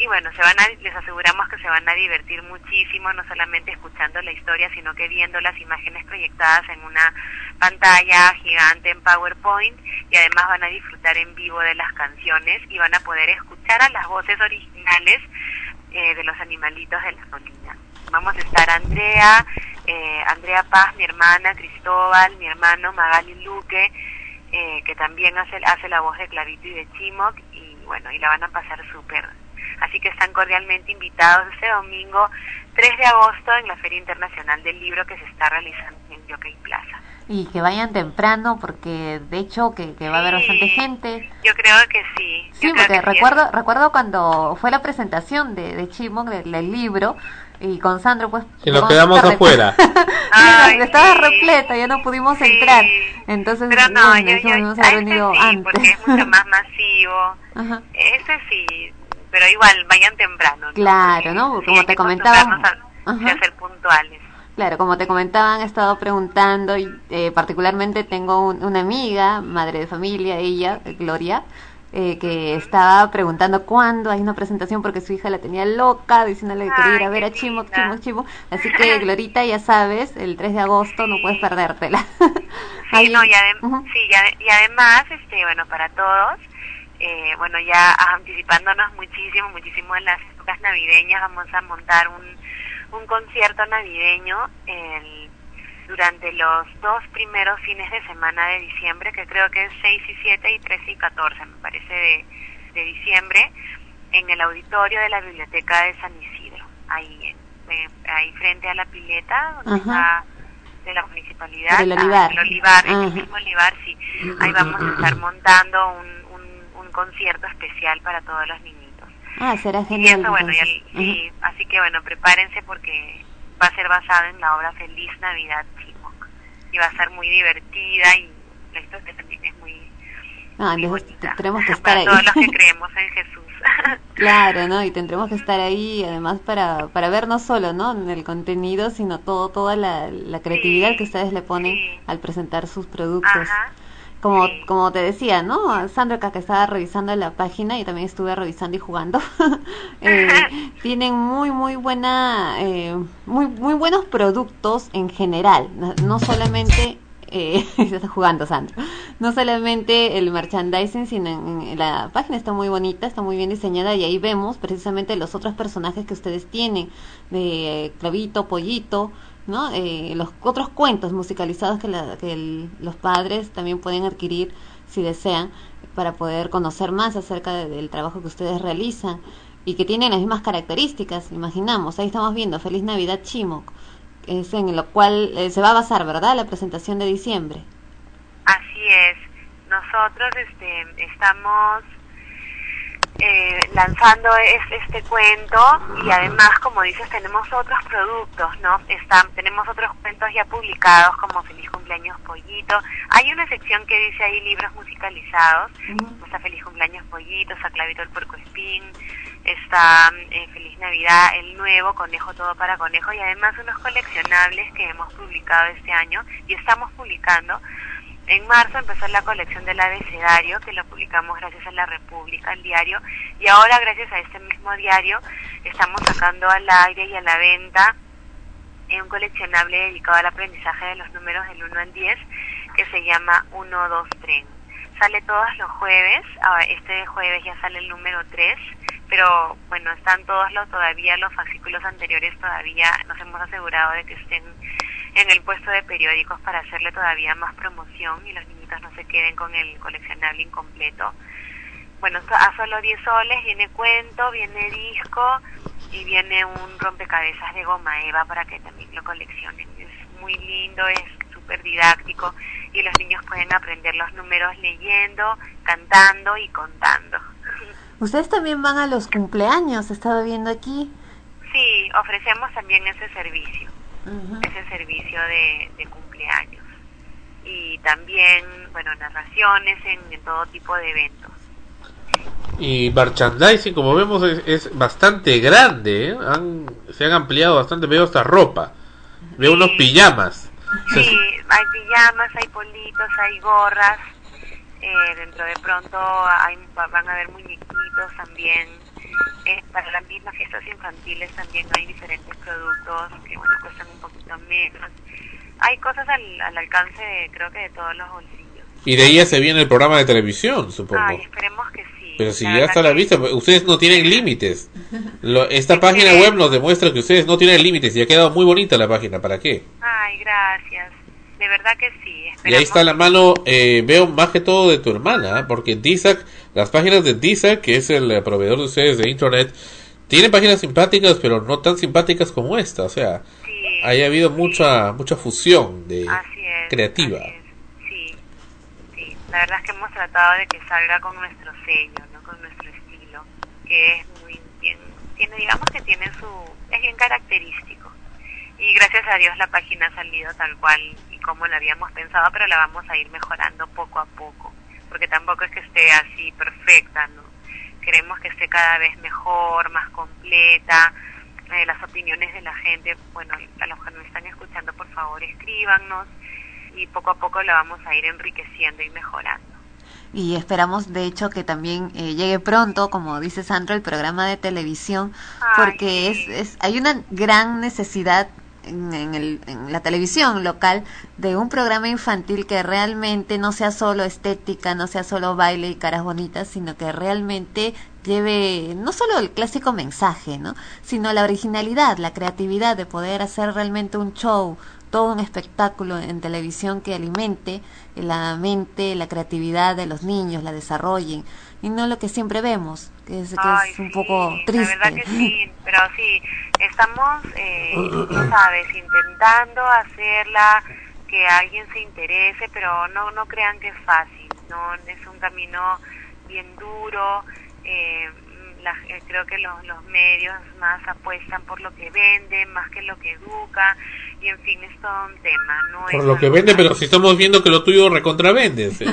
y bueno, se van a, les aseguramos que se van a divertir muchísimo, no solamente escuchando la historia, sino que viendo las imágenes proyectadas en una pantalla gigante en PowerPoint y además van a disfrutar en vivo de las canciones y van a poder escuchar a las voces originales eh, de los animalitos de la colina. Vamos a estar Andrea, eh, Andrea Paz, mi hermana, Cristóbal, mi hermano Magali Luque, eh, que también hace, hace la voz de Clarito y de Chimoc, y bueno, y la van a pasar súper. Así que están cordialmente invitados este domingo 3 de agosto en la Feria Internacional del Libro que se está realizando en Jockey Plaza. Y que vayan temprano porque de hecho que, que va a haber Sí. bastante gente. Yo creo que sí. Yo Sí, porque sí. recuerdo recuerdo cuando fue la presentación de, de Chimok del, del libro y con Sandro pues Y nos quedamos afuera. Sí, estaba repleta, ya no pudimos entrar. Entonces, Pero no, bueno, yo, yo, debimos a este sí, antes. porque es mucho más masivo. Ajá. Ese sí, pero igual, vayan temprano. ¿no? Claro, ¿no? Porque Sí, como te comentaba, ser puntuales. Claro, como te comentaba, han estado preguntando y eh, particularmente tengo un- una amiga, madre de familia, ella, Gloria, eh, que estaba preguntando cuándo hay una presentación porque su hija la tenía loca, diciéndole que quería ir a ver a Chimo, Chimo, Chimo. Así que, Glorita, ya sabes, el 3 de agosto no puedes perdértela. Sí, no, y, adem- sí, y, ade- y además, este, bueno, para todos, eh, bueno, ya anticipándonos muchísimo, muchísimo en las épocas navideñas, vamos a montar un, un concierto navideño el- durante los dos primeros fines de semana de diciembre, que creo que es 6 y 7 y 13 y 14, me parece, de, de diciembre, en el auditorio de la Biblioteca de San Isidro, ahí, eh, ahí frente a la pileta, donde Ajá. está de la municipalidad, Del ah, olivar. el olivar, en el Ajá. mismo olivar, sí. Ahí vamos a estar montando un, un, concierto especial para todos los niñitos. Ah, será Y genial. eso, bueno, y sí, así que bueno, prepárense porque va a ser basado en la obra Feliz Navidad Chimoc. Y va a ser muy divertida y la historia también es muy Ah, entonces te- tenemos que estar para ahí. todos los que creemos en Jesús. Claro, ¿no? Y tendremos que estar ahí, además, para, para ver no solo, ¿no? En el contenido, sino todo, toda la, la creatividad que ustedes le ponen al presentar sus productos. Como, como te decía, ¿no? Sandra que estaba revisando la página y también estuve revisando y jugando. eh, tienen muy, muy buena, eh, muy, muy buenos productos en general. No, no solamente eh, está jugando Sandro. No solamente el merchandising, sino en, en la página está muy bonita, está muy bien diseñada y ahí vemos precisamente los otros personajes que ustedes tienen, de Clavito, Pollito, ¿no? Eh, los otros cuentos musicalizados que, la- que los padres también pueden adquirir si desean para poder conocer más acerca de- del trabajo que ustedes realizan y que tienen las mismas características, imaginamos. Ahí estamos viendo Feliz Navidad Chimoc, que es en lo cual eh, se va a basar, ¿verdad? La presentación de diciembre. Así es. Nosotros este, estamos eh, lanzando es- este cuento y además, como dices, tenemos otros productos, ¿no? Están, tenemos otros cuentos ya publicados como Feliz Cumpleaños Pollito. Hay una sección que dice ahí libros musicalizados. Está Feliz Cumpleaños Pollito, está Clavito el Puerco Espín, está eh, Feliz Navidad, el nuevo Conejo Todo para Conejo y además unos coleccionables que hemos publicado este año y estamos publicando. En marzo empezó la colección del abecedario, que lo publicamos gracias a la República, el diario, y ahora gracias a este mismo diario estamos sacando al aire y a la venta un coleccionable dedicado al aprendizaje de los números del 1 al 10, que se llama 1, 2, Tren. Sale todos los jueves, ah, este jueves ya sale el número 3, pero bueno, están todos los todavía, los fascículos anteriores todavía, nos hemos asegurado de que estén en el puesto de periódicos para hacerle todavía más promoción y los niñitos no se queden con el coleccionable incompleto. Bueno, a solo 10 soles viene cuento, viene disco y viene un rompecabezas de goma eva para que también lo coleccionen. Es muy lindo, es súper didáctico y los niños pueden aprender los números leyendo, cantando y contando. Ustedes también van a los cumpleaños, he estado viendo aquí. Sí, ofrecemos también ese servicio, ese servicio de, de cumpleaños. Y también, bueno, narraciones en, en todo tipo de eventos. Y merchandising, como vemos, es, es bastante grande. ¿eh? Han- se han ampliado bastante. Veo hasta ropa. Veo unos pijamas. Sí, hay pijamas, hay politos, hay gorras. Eh, dentro de pronto hay, va- van a haber muñequitos también. Eh, para las mismas fiestas infantiles también hay diferentes productos que bueno cuestan un poquito menos. Hay cosas al, al alcance de, creo que de todos los bolsillos. Y de ahí ya se viene el programa de televisión, supongo. Ay, esperemos que sí. Pero si La ya está a la que- vista, ustedes no tienen límites. Lo- esta página web nos demuestra que ustedes no tienen límites y ha quedado muy bonita la página. ¿Para qué? Ay, gracias. De verdad que sí. Y ahí está la mano, eh, veo más que todo de tu hermana, ¿eh? porque DISAC, las páginas de DISAC, que es el eh, proveedor de ustedes de Internet, tienen páginas simpáticas, pero no tan simpáticas como esta. O sea, haya habido mucha mucha fusión de creativa. Sí, sí. La verdad es que hemos tratado de que salga con nuestro sello, ¿no? Con nuestro estilo, que es muy bien, tiene, digamos que tiene su, es bien característico. Y gracias a Dios la página ha salido tal cual como la habíamos pensado, pero la vamos a ir mejorando poco a poco, porque tampoco es que esté así perfecta, ¿no? Queremos que esté cada vez mejor, más completa, eh, las opiniones de la gente, bueno, a los que nos están escuchando, por favor, escríbanos y poco a poco la vamos a ir enriqueciendo y mejorando. Y esperamos, de hecho, que también eh, llegue pronto, como dice Sandro, el programa de televisión, porque es, es, hay una gran necesidad en, en el, en la televisión local de un programa infantil que realmente no sea solo estética, no sea solo baile y caras bonitas, sino que realmente lleve no solo el clásico mensaje, ¿no? sino la originalidad, la creatividad de poder hacer realmente un show, todo un espectáculo en televisión que alimente la mente, la creatividad de los niños, la desarrollen, y no lo que siempre vemos, que es, que Ay, es un poco La triste. verdad que sí, pero sí, estamos, eh, tú sabes, intentando hacerla que alguien se interese, pero no, no crean que es fácil, no es un camino bien duro. Eh, la- eh, creo que los, los medios más apuestan por lo que venden, más que lo que educa, y en fin, es todo un tema. No Por es lo que vende, pero si estamos viendo que lo tuyo recontravendes. ¿eh?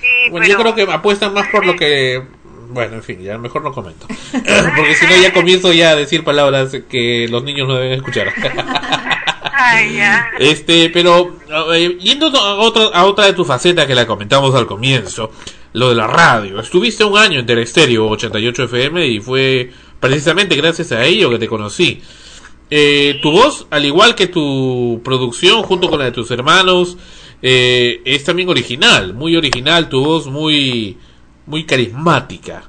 Sí, Bueno, yo creo que apuestan más por lo que... Bueno, en fin, ya mejor no comento. Porque si no ya comienzo ya a decir palabras que los niños no deben escuchar. Ay, ya. Este, pero eh, yendo a otra, a otra de tus facetas que la comentamos al comienzo, lo de la radio. Estuviste un año en Telestéreo 88 FM y fue precisamente gracias a ello que te conocí. Eh, tu voz, al igual que tu producción junto con la de tus hermanos, eh, es también original, muy original, tu voz muy, muy carismática.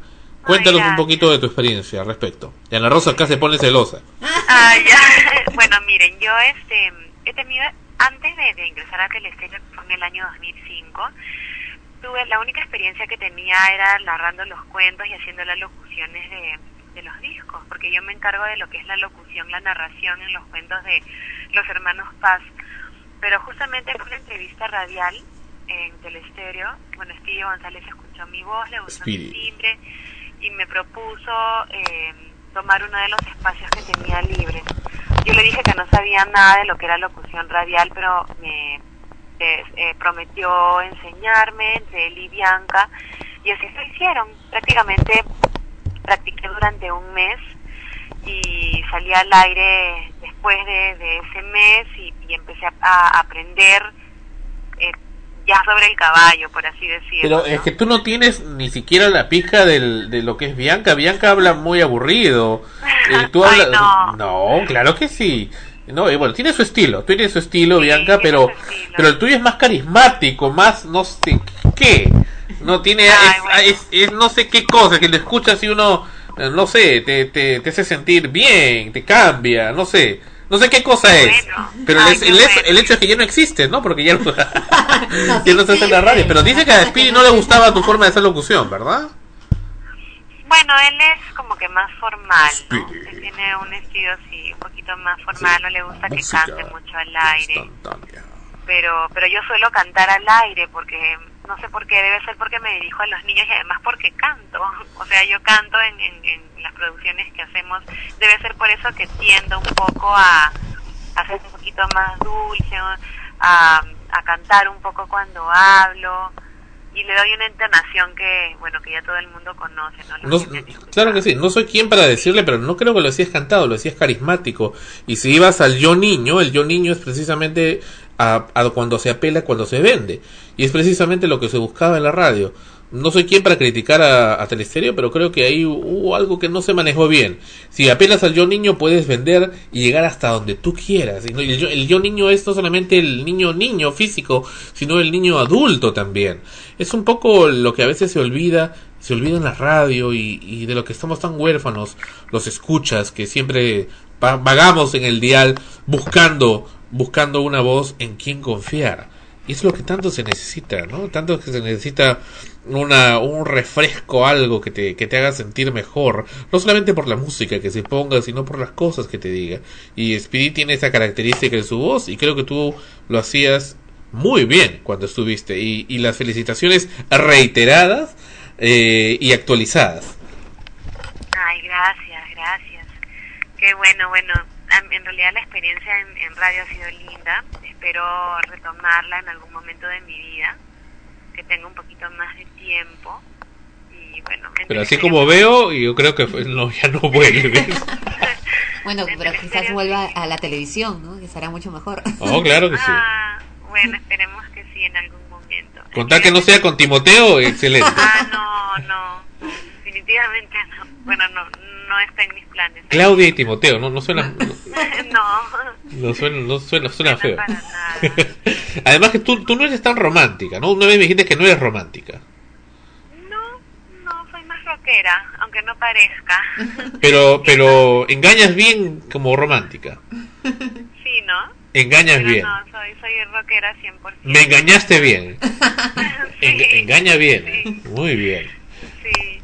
Cuéntanos un poquito de tu experiencia al respecto. Y Ana Rosa acá se pone celosa. Ya. Bueno, miren, yo este he tenido, antes de, de ingresar a Telestéreo, que fue en el año 2005, tuve, la única experiencia que tenía era narrando los cuentos y haciendo las locuciones de, de los discos, porque yo me encargo de lo que es la locución, la narración en los cuentos de los hermanos Paz. Pero justamente fue una entrevista radial en Telestéreo, bueno, Steve González escuchó mi voz, le gustó mi timbre y me propuso eh, tomar uno de los espacios que tenía libres. Yo le dije que no sabía nada de lo que era locución radial, pero me eh, eh, prometió enseñarme entre él y Bianca y así lo hicieron. Prácticamente practiqué durante un mes y salí al aire después de, de ese mes y, y empecé a, a aprender eh, ya sobre el caballo, por así decirlo. Pero es que tú no tienes ni siquiera la pija del, de lo que es Bianca. Bianca habla muy aburrido. Eh, tú Ay, hablas... no. claro que sí. No, y bueno, tiene su estilo, tiene su estilo, Bianca, pero pero el tuyo es más carismático, más no sé qué. No tiene, es, es- es no sé qué cosa, que le escuchas y uno, eh, no sé, te, te, te hace sentir bien, te cambia, no sé. No sé qué cosa es, pero el, el hecho, el hecho es que ya no existe, ¿no? Porque ya no, ya no estás en la radio. Pero dice que a Speedy no le gustaba tu forma de hacer locución, ¿verdad? Bueno, él es como que más formal, ¿no? Él tiene un estilo así, un poquito más formal, no le gusta que cante mucho al aire. Pero pero yo suelo cantar al aire porque no sé por qué, debe ser porque me dirijo a los niños y además porque canto. O sea, yo canto en, en, en las producciones que hacemos. Debe ser por eso que tiendo un poco a, a ser un poquito más dulce, a, a cantar un poco cuando hablo y le doy una entonación que, bueno, que ya todo el mundo conoce, ¿no? Claro que sí, no soy quien para decirle, pero no creo que lo hacías cantado, lo hacías carismático. Y si ibas al yo niño, el yo niño es precisamente a, a cuando se apela, cuando se vende. Y es precisamente lo que se buscaba en la radio. No soy quien para criticar a, a Telestereo, pero creo que ahí hubo algo que no se manejó bien. Si apelas al yo niño, puedes vender y llegar hasta donde tú quieras. Y no- el, yo, el yo niño es no solamente el niño niño físico, sino el niño adulto también. Es un poco lo que a veces se olvida, se olvida en la radio y, y de lo que estamos tan huérfanos, los escuchas, que siempre va- vagamos en el dial buscando, buscando una voz en quien confiar. Y es lo que tanto se necesita, ¿no? Tanto que se necesita una, un refresco, algo que te, que te haga sentir mejor. No solamente por la música que se ponga, sino por las cosas que te diga. Y Speedy tiene esa característica en su voz y creo que tú lo hacías muy bien cuando estuviste. Y, y las felicitaciones reiteradas eh, y actualizadas. Ay, gracias, gracias. Qué bueno, bueno. En realidad la experiencia en, en radio ha sido linda. Espero retomarla en algún momento de mi vida, que tenga un poquito más de tiempo. Y bueno, en Pero así como veo, yo creo que fue- no, ya no vuelve. Bueno, pero quizás vuelva a la televisión, ¿no? Que será mucho mejor. Oh, claro que sí. Ah, bueno, esperemos que sí en algún momento. Contar que no sea con Timoteo, excelente. Ah, no, no, definitivamente no. Bueno, no, no está en mis planes. Claudia y Timoteo, no, no suena, no, no suena, no suena, suena feo. para nada. Además que tú, tú no eres tan romántica, ¿no? Una vez me dijiste que no eres romántica. No, no, soy más rockera, aunque no parezca. Pero, pero engañas bien como romántica. Sí, ¿no? Engañas Pero bien. no, soy, soy rockera 100%. Me engañaste bien. Engaña bien. Muy bien. Sí.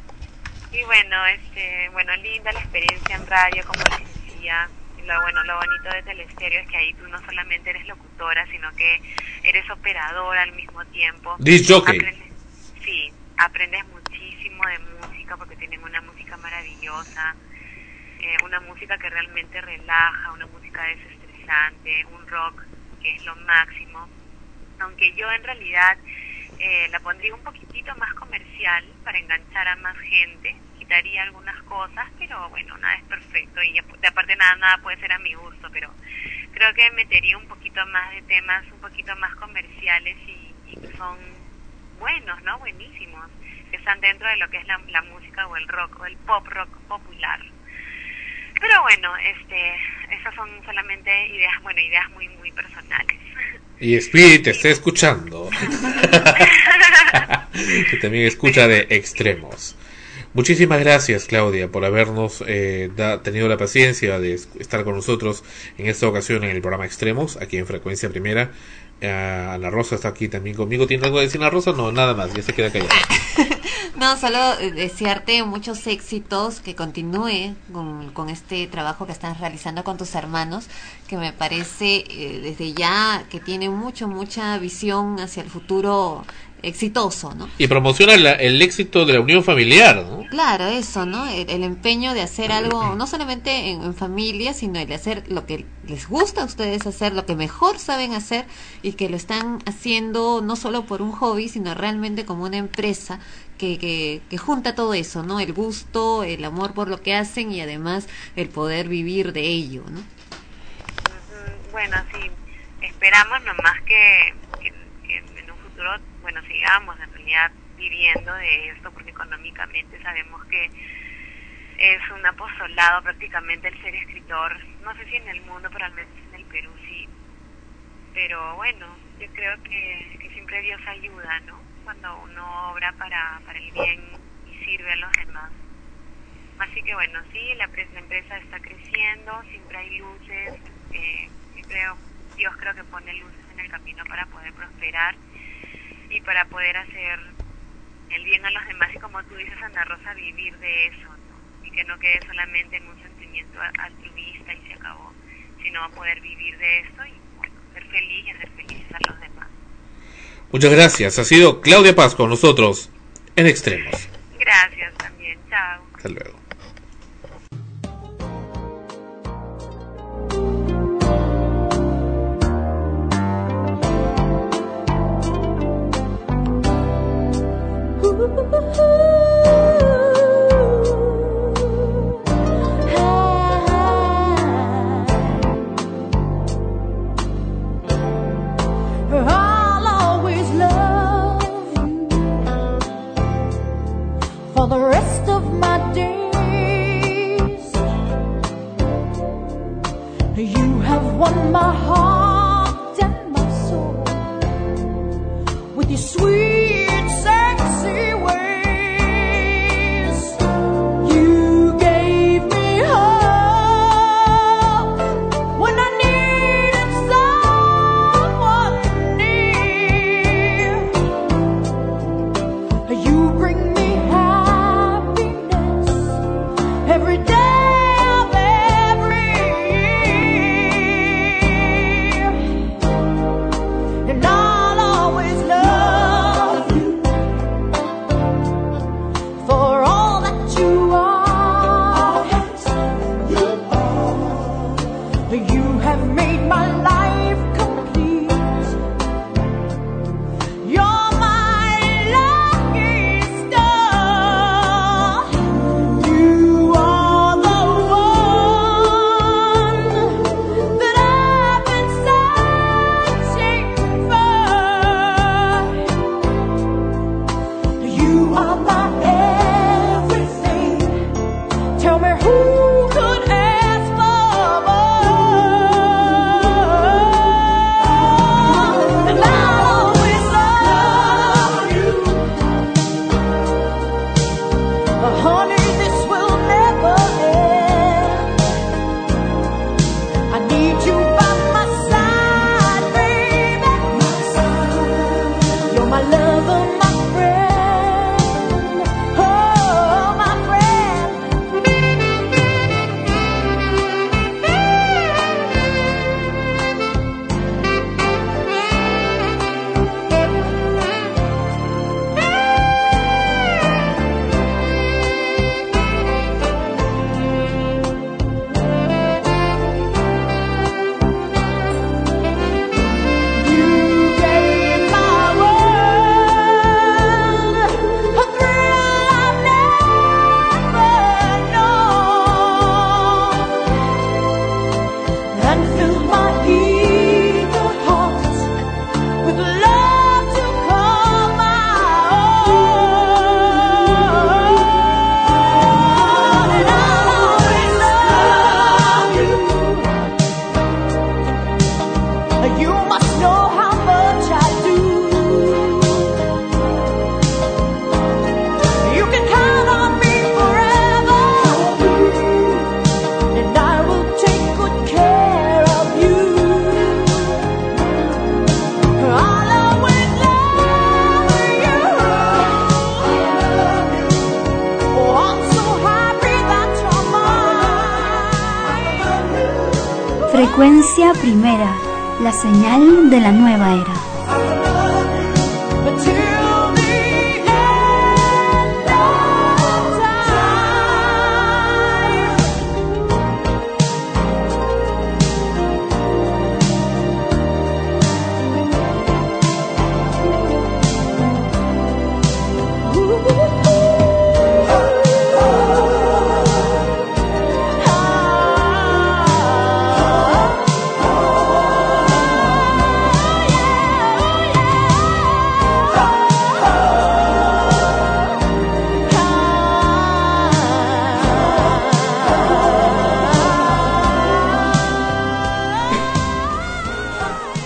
Bueno, este, bueno, linda la experiencia en radio, como les decía. Lo bueno, lo bonito de Telestereo es que ahí tú no solamente eres locutora, sino que eres operadora al mismo tiempo. Disc jockey. Aprendes- sí, aprendes muchísimo de música porque tienen una música maravillosa, eh, una música que realmente relaja, una música desestresante, un rock que es lo máximo. Aunque yo en realidad eh, la pondría un poquitito más comercial para enganchar a más gente, quitaría algunas cosas, pero bueno, nada es perfecto y aparte nada, nada puede ser a mi gusto, pero creo que metería un poquito más de temas un poquito más comerciales y, y que son buenos, ¿no? Buenísimos, que están dentro de lo que es la, la música o el rock o el pop rock popular. Pero bueno, este, esas son solamente ideas, bueno, ideas muy, muy personales. Y Speedy te está escuchando. que también escucha de extremos. Muchísimas gracias, Claudia, por habernos eh, da- tenido la paciencia de es- estar con nosotros en esta ocasión en el programa Extremos, aquí en Frecuencia Primera. Eh, Ana Rosa está aquí también conmigo. ¿Tiene algo que decir Ana Rosa? No, nada más, ya se queda callada. No, solo eh, desearte muchos éxitos, que continúe con, con este trabajo que estás realizando con tus hermanos, que me parece eh, desde ya que tiene mucho, mucha visión hacia el futuro exitoso, ¿no? Y promociona la- el éxito de la unión familiar, ¿no? Claro, eso, ¿no? El, el empeño de hacer algo, no solamente en, en familia, sino el de hacer lo que les gusta a ustedes hacer, lo que mejor saben hacer y que lo están haciendo no solo por un hobby, sino realmente como una empresa que, que, que junta todo eso, ¿no? El gusto, el amor por lo que hacen y además el poder vivir de ello, ¿no? Bueno, sí, esperamos nomás que, que, que en un futuro, bueno, sigamos en realidad viviendo de esto, porque económicamente sabemos que es un apostolado prácticamente el ser escritor. No sé si en el mundo, pero al menos en el Perú sí. Pero bueno, yo creo que, siempre Dios ayuda, ¿no? Cuando uno obra para, para el bien y sirve a los demás. Así que bueno, sí, la, la empresa está creciendo, siempre hay luces, eh, creo, Dios creo que pone luces en el camino para poder prosperar y para poder hacer el bien a los demás y como tú dices, Ana Rosa, vivir de eso, ¿no? Y que no quede solamente en un sentimiento altruista y se acabó, sino a poder vivir de esto y bueno, ser feliz y hacer felices a los demás. Muchas gracias. Ha sido Claudia Paz con nosotros en Extremos. Gracias también, chao. Hasta luego. Primera, la señal de la nueva era.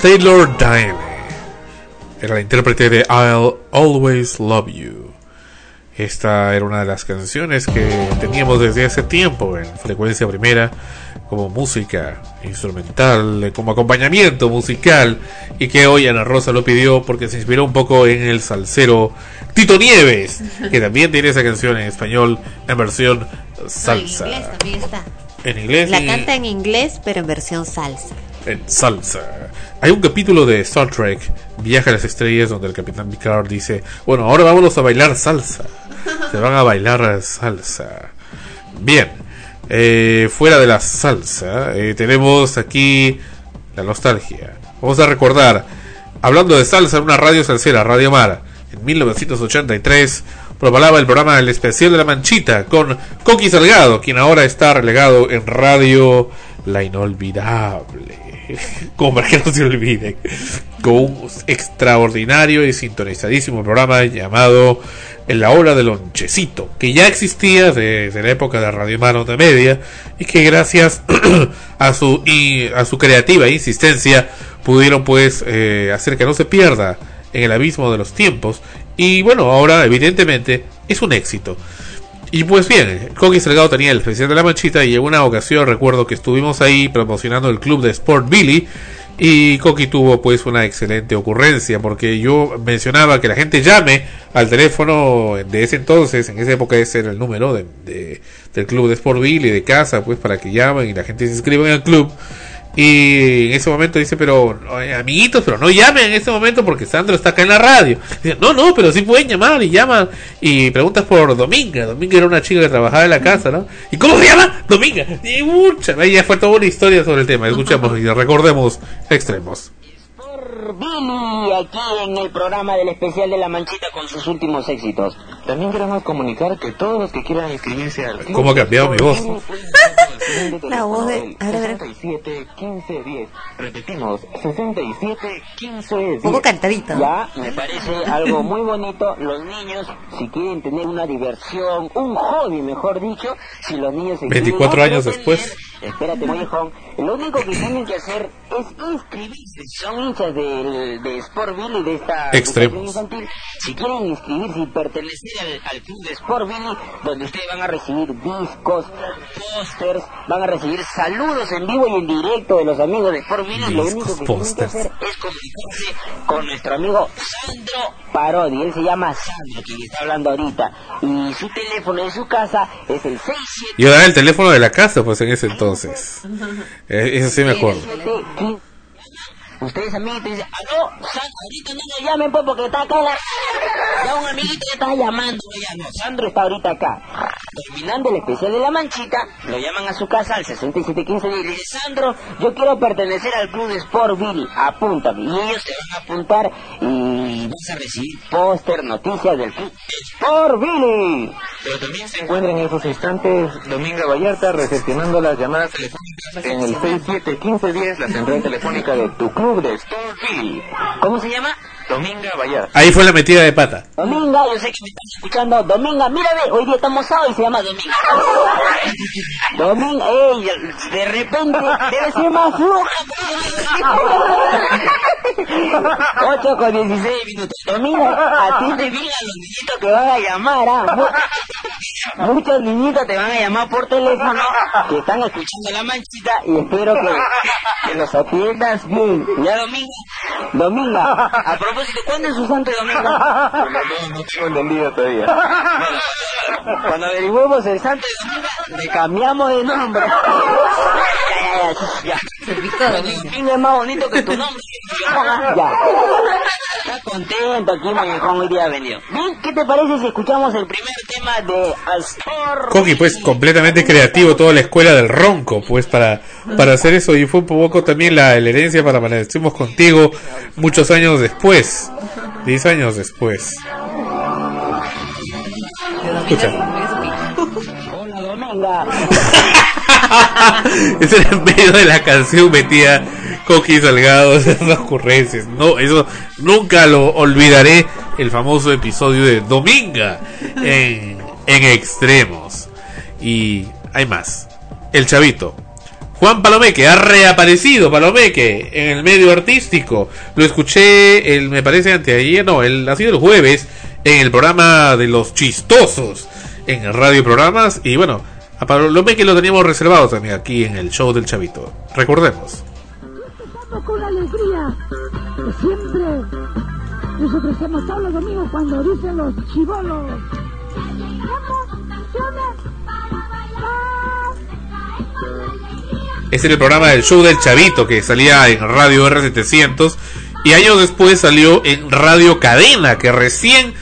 Taylor Diane era la intérprete de I'll Always Love You. Esta era una de las canciones que teníamos desde hace tiempo en frecuencia primera como música instrumental, como acompañamiento musical y que hoy Ana Rosa lo pidió porque se inspiró un poco en el salsero Tito Nieves, que también tiene esa canción en español en versión salsa. En inglés también está. En inglés La y- canta en inglés, pero en versión salsa. En salsa. Hay un capítulo de Star Trek, Viaja a las Estrellas, donde el capitán Picard dice, bueno, ahora vámonos a bailar salsa. Se van a bailar salsa. Bien, eh, fuera de la salsa, eh, tenemos aquí la nostalgia. Vamos a recordar, hablando de salsa en una radio salsera, Radio Mar, en 1983, propalaba el programa El Especial de la Manchita con Coqui Salgado, quien ahora está relegado en Radio La Inolvidable. Como para que no se olviden. Con un extraordinario y sintonizadísimo programa llamado la hora del lonchecito, que ya existía desde la época de Radio Mano de Media y que gracias a su a su creativa insistencia pudieron pues eh, hacer que no se pierda en el abismo de los tiempos. Y bueno, ahora evidentemente es un éxito. Y pues bien, Coqui Salgado tenía el especial de la manchita y en una ocasión recuerdo que estuvimos ahí promocionando el club de Sport Billy y Coqui tuvo pues una excelente ocurrencia porque yo mencionaba que la gente llame al teléfono de ese entonces, en esa época ese era el número de, de- del club de Sport Billy de casa pues para que llamen y la gente se inscriba en el club y en ese momento dice, pero oye, amiguitos, pero no llamen en este momento porque Sandro está acá en la radio. Dice, no, no, pero sí pueden llamar y llaman y preguntas por Dominga. Dominga era una chica que trabajaba en la casa, ¿no? ¿Y cómo se llama? Dominga. Y mucha, ahí ya fue toda una historia sobre el tema. Escuchamos y recordemos extremos. Billy aquí en el programa del especial de la Manchita con sus últimos éxitos. También queremos comunicar que todos los que quieran inscribirse al ¿Cómo ha cambiado mi voz? La voz de... A ver, a ver. 67 15 10. Repetimos, 67 15 10. Un poco cantadito. Ya, me parece algo muy bonito. Los niños, si quieren tener una diversión, un hobby, mejor dicho, si los niños se 24 inscriben, años después. Espérate, viejón. Lo único que tienen que hacer es inscribirse. Son hinchas de Sport Billy de esta Extremos. infantil. Si quieren inscribirse y pertenecer al, al club de Sport Billy, donde ustedes van a recibir discos, pósters, van a recibir saludos en vivo y en directo de los amigos de Sport Billy, lo único que tienen que hacer es comunicarse con nuestro amigo Sandro Parodi. Él se llama Sandro, quien está hablando ahorita. Y su teléfono en su casa es el 67 Yo daba el teléfono de la casa, pues en ese entonces. Eh, eso sí me acuerdo. Ustedes amiguitos dicen, aló, Sandro, ahorita no lo llamen pues porque está acá la... Ya un amiguito ya está llamando, ya no, Sandro está ahorita acá. Terminando el especial de la manchita, lo llaman a su casa al 6715 y le dice, Sandro, yo quiero pertenecer al club de Sport Billy, apúntame. Y ellos te van a apuntar y vas a recibir póster, noticias del club Sport Billy. Pero también se encuentra en esos instantes Dominga Vallarta recepcionando las llamadas telefónicas en el 671510, la central telefónica de tu club de Sport Billy. ¿Cómo se llama? Dominga Vallarta. Ahí fue la metida de pata. Dominga, yo sé que me están escuchando. Dominga, mírame, hoy día estamos sábado y se llama Dominga. Dominga, ey, de repente debe ser más floja. 8 con 16 minutos. Dominga, atiende bien a los niñitos que van a llamar, ¿ah? Mu- Muchos niñitos te van a llamar por teléfono que están escuchando la manchita y espero que, que los atiendas bien. ¿Ya, Dominga? Dominga, a propósito, ¿cuándo es su santo de Dominga? No, tengo entendido todavía. Cuando averiguemos el santo de Dominga, le cambiamos de nombre. Ya, ya, es más bonito que tu nombre. Ya. Está contento aquí, Mañejón, hoy día ha venido. Bien, ¿qué te parece si escuchamos el primer tema de Astor? Coqui, pues completamente creativo, toda la escuela del ronco, pues para, para hacer eso. Y fue un poco también la, la herencia para Amanecimos contigo muchos años después, 10 años después. Escucha. Hola, Dominga. Era en medio de la canción metía Coqui Salgado esas ocurrencias. No, eso nunca lo olvidaré. El famoso episodio de Dominga en, en extremos. Y hay más. El chavito. Juan Palomeque ha reaparecido Palomeque en el medio artístico. Lo escuché, el, me parece anteayer, no, el, ha sido el jueves en el programa de los chistosos en Radio Programas. Y bueno, a Palomeque lo teníamos reservado también aquí en el show del chavito. Recordemos. con alegría que siempre nos ofrecemos todos los domingos cuando dicen los chivolos. Este era el programa del show del Chavito que salía en Radio R700 y años después salió en Radio Cadena que recién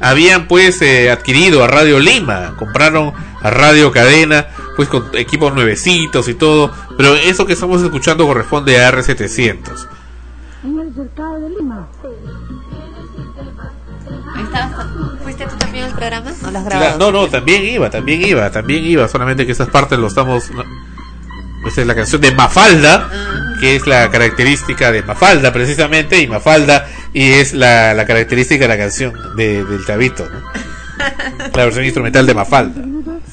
habían pues eh, adquirido a Radio Lima, compraron a Radio Cadena pues con equipos nuevecitos y todo, pero eso que estamos escuchando corresponde a R700. En el de Lima. ¿Fuiste tú también al programa? No, no, también iba, también iba, también iba, solamente que esas partes lo estamos... no. Esta es la canción de Mafalda, que es la característica de Mafalda precisamente, y Mafalda, y es la, la característica de la canción de, del Chavito, ¿no? La versión instrumental de Mafalda.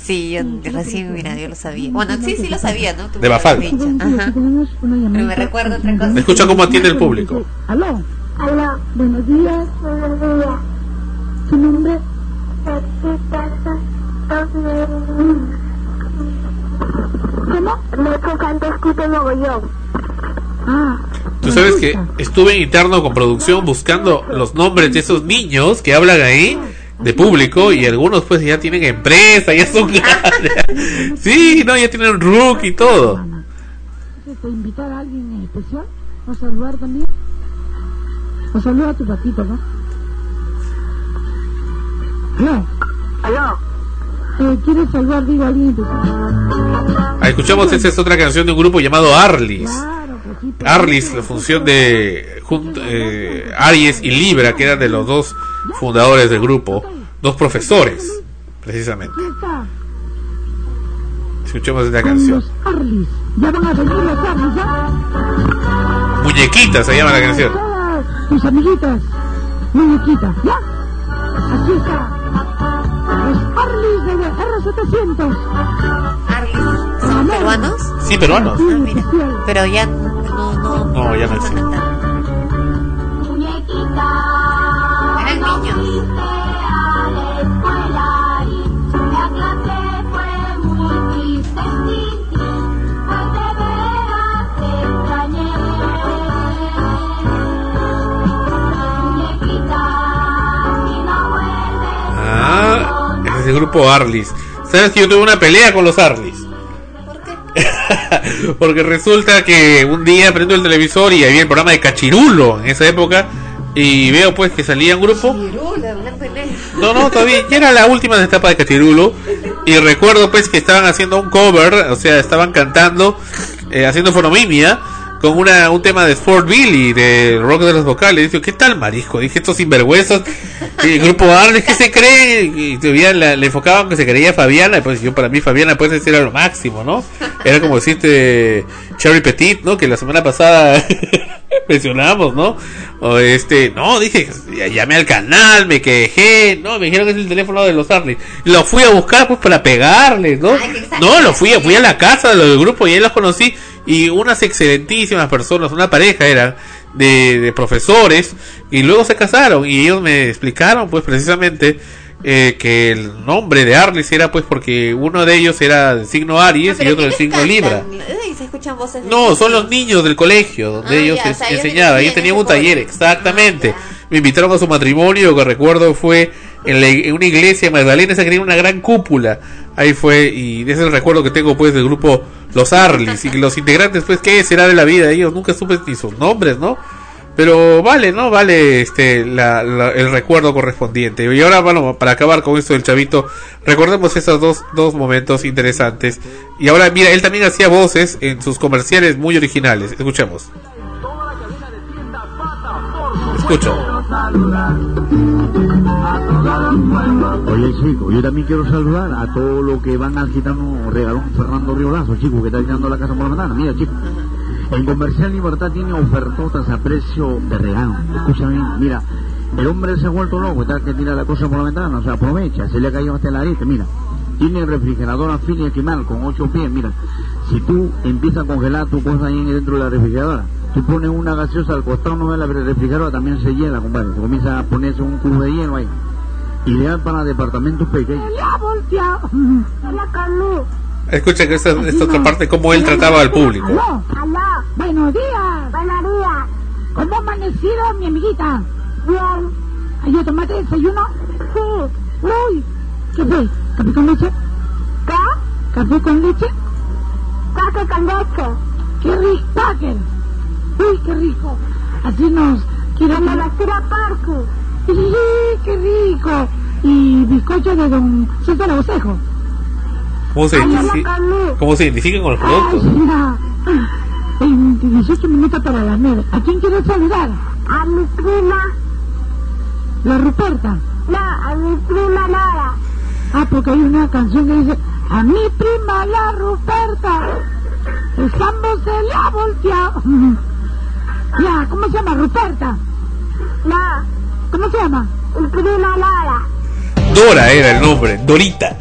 Sí, yo recién, mira, yo lo sabía. Bueno, sí, sí lo sabía, ¿no? Tú De Mafalda. Ajá. Pero me recuerdo otra cosa. Escucha cómo atiende el público. Aló, Aló. Buenos días. Buenos días. ¿Su nombre? ¿Cómo? Me canto escudo mogollón. Ah. Tú sabes que estuve en interno con producción buscando los nombres de esos niños que hablan ahí de público y algunos pues ya tienen empresa, ya son grandes. Sí, no, ya tienen RUC y todo. ¿Te invitar a alguien en especial? ¿O saludar también? ¿O saludar a tu patito, no? No. Aló. Eh, ¿Quieres saludar, digo, a alguien en especial? Ah, Escuchamos, esa es otra canción de un grupo llamado Arlis. Arlis, la función de eh, Aries y Libra, que eran de los dos fundadores del grupo, dos profesores, precisamente. Escuchemos esta canción. los Arlis. Ya van a venir los Arlis, ¿ya? Muñequita se llama la canción. Tus amiguitas. Muñequita, ¿ya? Aquí está. Arlis de R700. Arlis, ¿son peruanos? Sí, peruanos. Ah, mira. Pero ya no, no. No, ya no existe. El grupo Arlis. ¿Sabes que yo tuve una pelea con los Arlis? Porque resulta que un día prendo el televisor y había el programa de Cachirulo en esa época y veo pues que salía un grupo. No, no, todavía ya era la última etapa de Cachirulo y recuerdo pues que estaban haciendo un cover, o sea, estaban cantando, eh, haciendo fonomimia con una, un tema de Fort Billy de rock de los vocales. Digo, ¿qué tal marisco? Dije, estos sinvergüenzas, y el grupo Arles, ¿qué se cree? Y todavía la- le enfocaban que se creía Fabiana, y pues yo para mí Fabiana pues era lo máximo, ¿no? Era como decirte Cherry Petit, ¿no? Que la semana pasada mencionamos, ¿no? O este, no, dije, llamé al canal, me quejé, no, me dijeron que es el teléfono de los Arles. Lo fui a buscar pues para pegarles, ¿no? No, lo fui, fui a la casa del grupo y ahí los conocí y unas excelentísimas personas, una pareja eran de, de profesores y luego se casaron y ellos me explicaron pues precisamente eh, que el nombre de Arles era pues porque uno de ellos era del signo Aries y otro del signo Libra. Ay, se escuchan voces. de No, son los niños del colegio donde Ah, ellos ya, o sea, enseñaban. Ellos tenían un taller, exactamente. Me invitaron a su matrimonio, que recuerdo fue en, la- en una iglesia Magdalena, que tenía una gran cúpula. Ahí fue, y ese es el recuerdo que tengo pues del grupo Los Arlis. Y los integrantes, pues, ¿qué será de la vida? Ellos nunca supe ni sus nombres, ¿no? Pero vale, ¿no? Vale este la- la- el recuerdo correspondiente. Y ahora, bueno, para acabar con esto del chavito, recordemos esos dos, dos momentos interesantes. Y ahora, mira, él también hacía voces en sus comerciales muy originales. Escuchemos. Escucho. Oye, chico, yo también quiero saludar a todos los que van al gitano regalón Fernando Riolazo, chico, que está llenando la casa por la ventana. Mira, chico, el Comercial Libertad tiene ofertotas a precio de regalo. Escúchame, mira, el hombre se ha vuelto loco, está que tira la cosa por la ventana, o sea, aprovecha, se le ha caído hasta el arete, mira. Tiene refrigerador Afilia Quimal con 8 pies, mira. Si tú empiezas a congelar tu cosa ahí dentro de la refrigeradora, tú pones una gaseosa al costado no de la refrigeradora, también se hiela, compadre. Se comienza a ponerse un cubo de hielo ahí. Ideal para departamentos pequeños. Ha volteado. Hola, Carlos. Escucha que esta, esta otra parte, cómo él trataba al público. Aló, aló. Buenos días. Buenos días. ¿Cómo ha amanecido mi amiguita? Bien. ¿Ayer tomaste desayuno? Sí. Uy, ¿qué fue? ¿Café con leche? ¿Qué? ¿Café con leche? Café con leche. ¡Qué rico, ¡Uy, qué rico! Así nos... quiero ¡Me la tira Parque! ¡Sí, qué rico! Y bizcocho de don César Abocejo. ¿Cómo se, identifica, ¿Cómo se identifican con los productos? Ay, mira. En 18 minutos para las 9. ¿A quién quieres saludar? A mi prima. ¿La Ruperta? No, a mi prima Nora. Ah, porque hay una canción que dice A mi prima la Ruperta. El sambo se le ha volteado. Ya, ¿cómo se llama? Ruperta. No. ¿Cómo se llama? Prima Nora. Dora era el nombre, Dorita.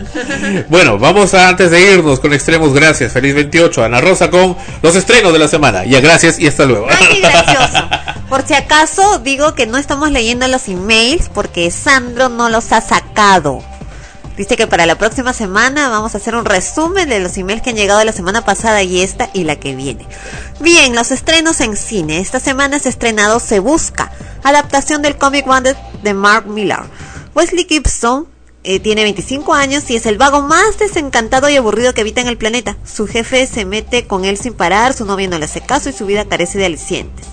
Bueno, vamos a antes de irnos con extremos, gracias. Feliz 28, Ana Rosa con los estrenos de la semana. Ya, gracias y hasta luego. Ay, qué gracioso. Por si acaso, digo que no estamos leyendo los emails porque Sandro no los ha sacado. Dice que para la próxima semana vamos a hacer un resumen de los emails que han llegado la semana pasada y esta y la que viene. Bien, los estrenos en cine. Esta semana se estrenado Se Busca, adaptación del cómic Wanted de Mark Millar. Wesley Gibson eh, tiene 25 años y es el vago más desencantado y aburrido que habita en el planeta. Su jefe se mete con él sin parar, su novia no le hace caso y su vida carece de alicientes.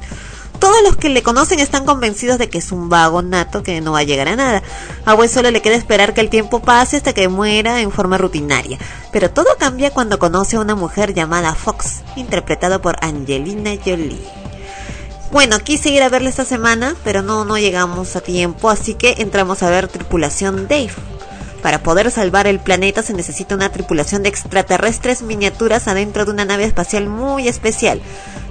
Todos los que le conocen están convencidos de que es un vago nato que no va a llegar a nada. A Wes solo le queda esperar que el tiempo pase hasta que muera en forma rutinaria. Pero todo cambia cuando conoce a una mujer llamada Fox, interpretada por Angelina Jolie. Bueno, quise ir a verla esta semana, pero no, no llegamos a tiempo, así que entramos a ver Tripulación Dave. Para poder salvar el planeta se necesita una tripulación de extraterrestres miniaturas adentro de una nave espacial muy especial.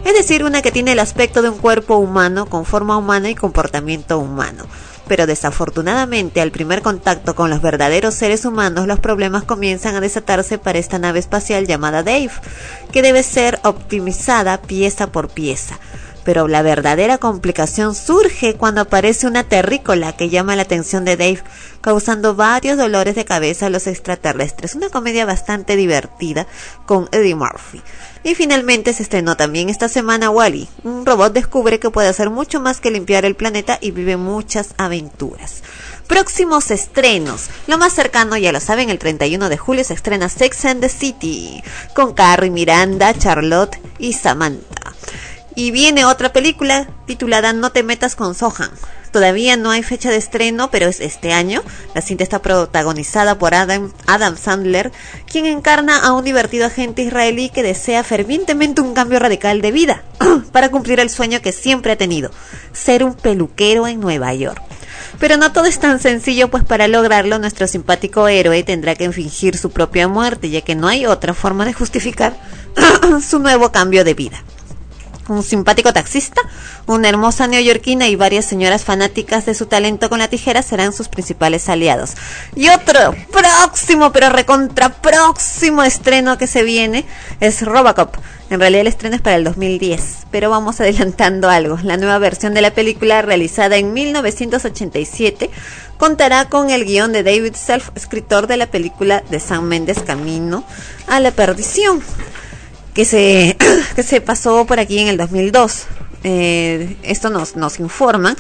Es decir, una que tiene el aspecto de un cuerpo humano, con forma humana y comportamiento humano. Pero desafortunadamente al primer contacto con los verdaderos seres humanos los problemas comienzan a desatarse para esta nave espacial llamada Dave, que debe ser optimizada pieza por pieza. Pero la verdadera complicación surge cuando aparece una terrícola que llama la atención de Dave, causando varios dolores de cabeza a los extraterrestres. Una comedia bastante divertida con Eddie Murphy. Y finalmente se estrenó también esta semana Wally. Un robot descubre que puede hacer mucho más que limpiar el planeta y vive muchas aventuras. Próximos estrenos. Lo más cercano, ya lo saben, el 31 de julio se estrena Sex and the City con Carrie, Miranda, Charlotte y Samantha. Y viene otra película titulada No te metas con Sohan. Todavía no hay fecha de estreno, pero es este año. La cinta está protagonizada por Adam, Adam Sandler, quien encarna a un divertido agente israelí que desea fervientemente un cambio radical de vida para cumplir el sueño que siempre ha tenido, ser un peluquero en Nueva York. Pero no todo es tan sencillo, pues para lograrlo nuestro simpático héroe tendrá que fingir su propia muerte, ya que no hay otra forma de justificar su nuevo cambio de vida un simpático taxista, una hermosa neoyorquina y varias señoras fanáticas de su talento con la tijera serán sus principales aliados. Y otro próximo, pero recontra próximo estreno que se viene es Robocop. En realidad el estreno es para el 2010, pero vamos adelantando algo. La nueva versión de la película realizada en 1987 contará con el guion de David Self, escritor de la película de Sam Mendes Camino a la perdición que se, que se pasó por aquí en el 2002. Eh, esto nos, nos informa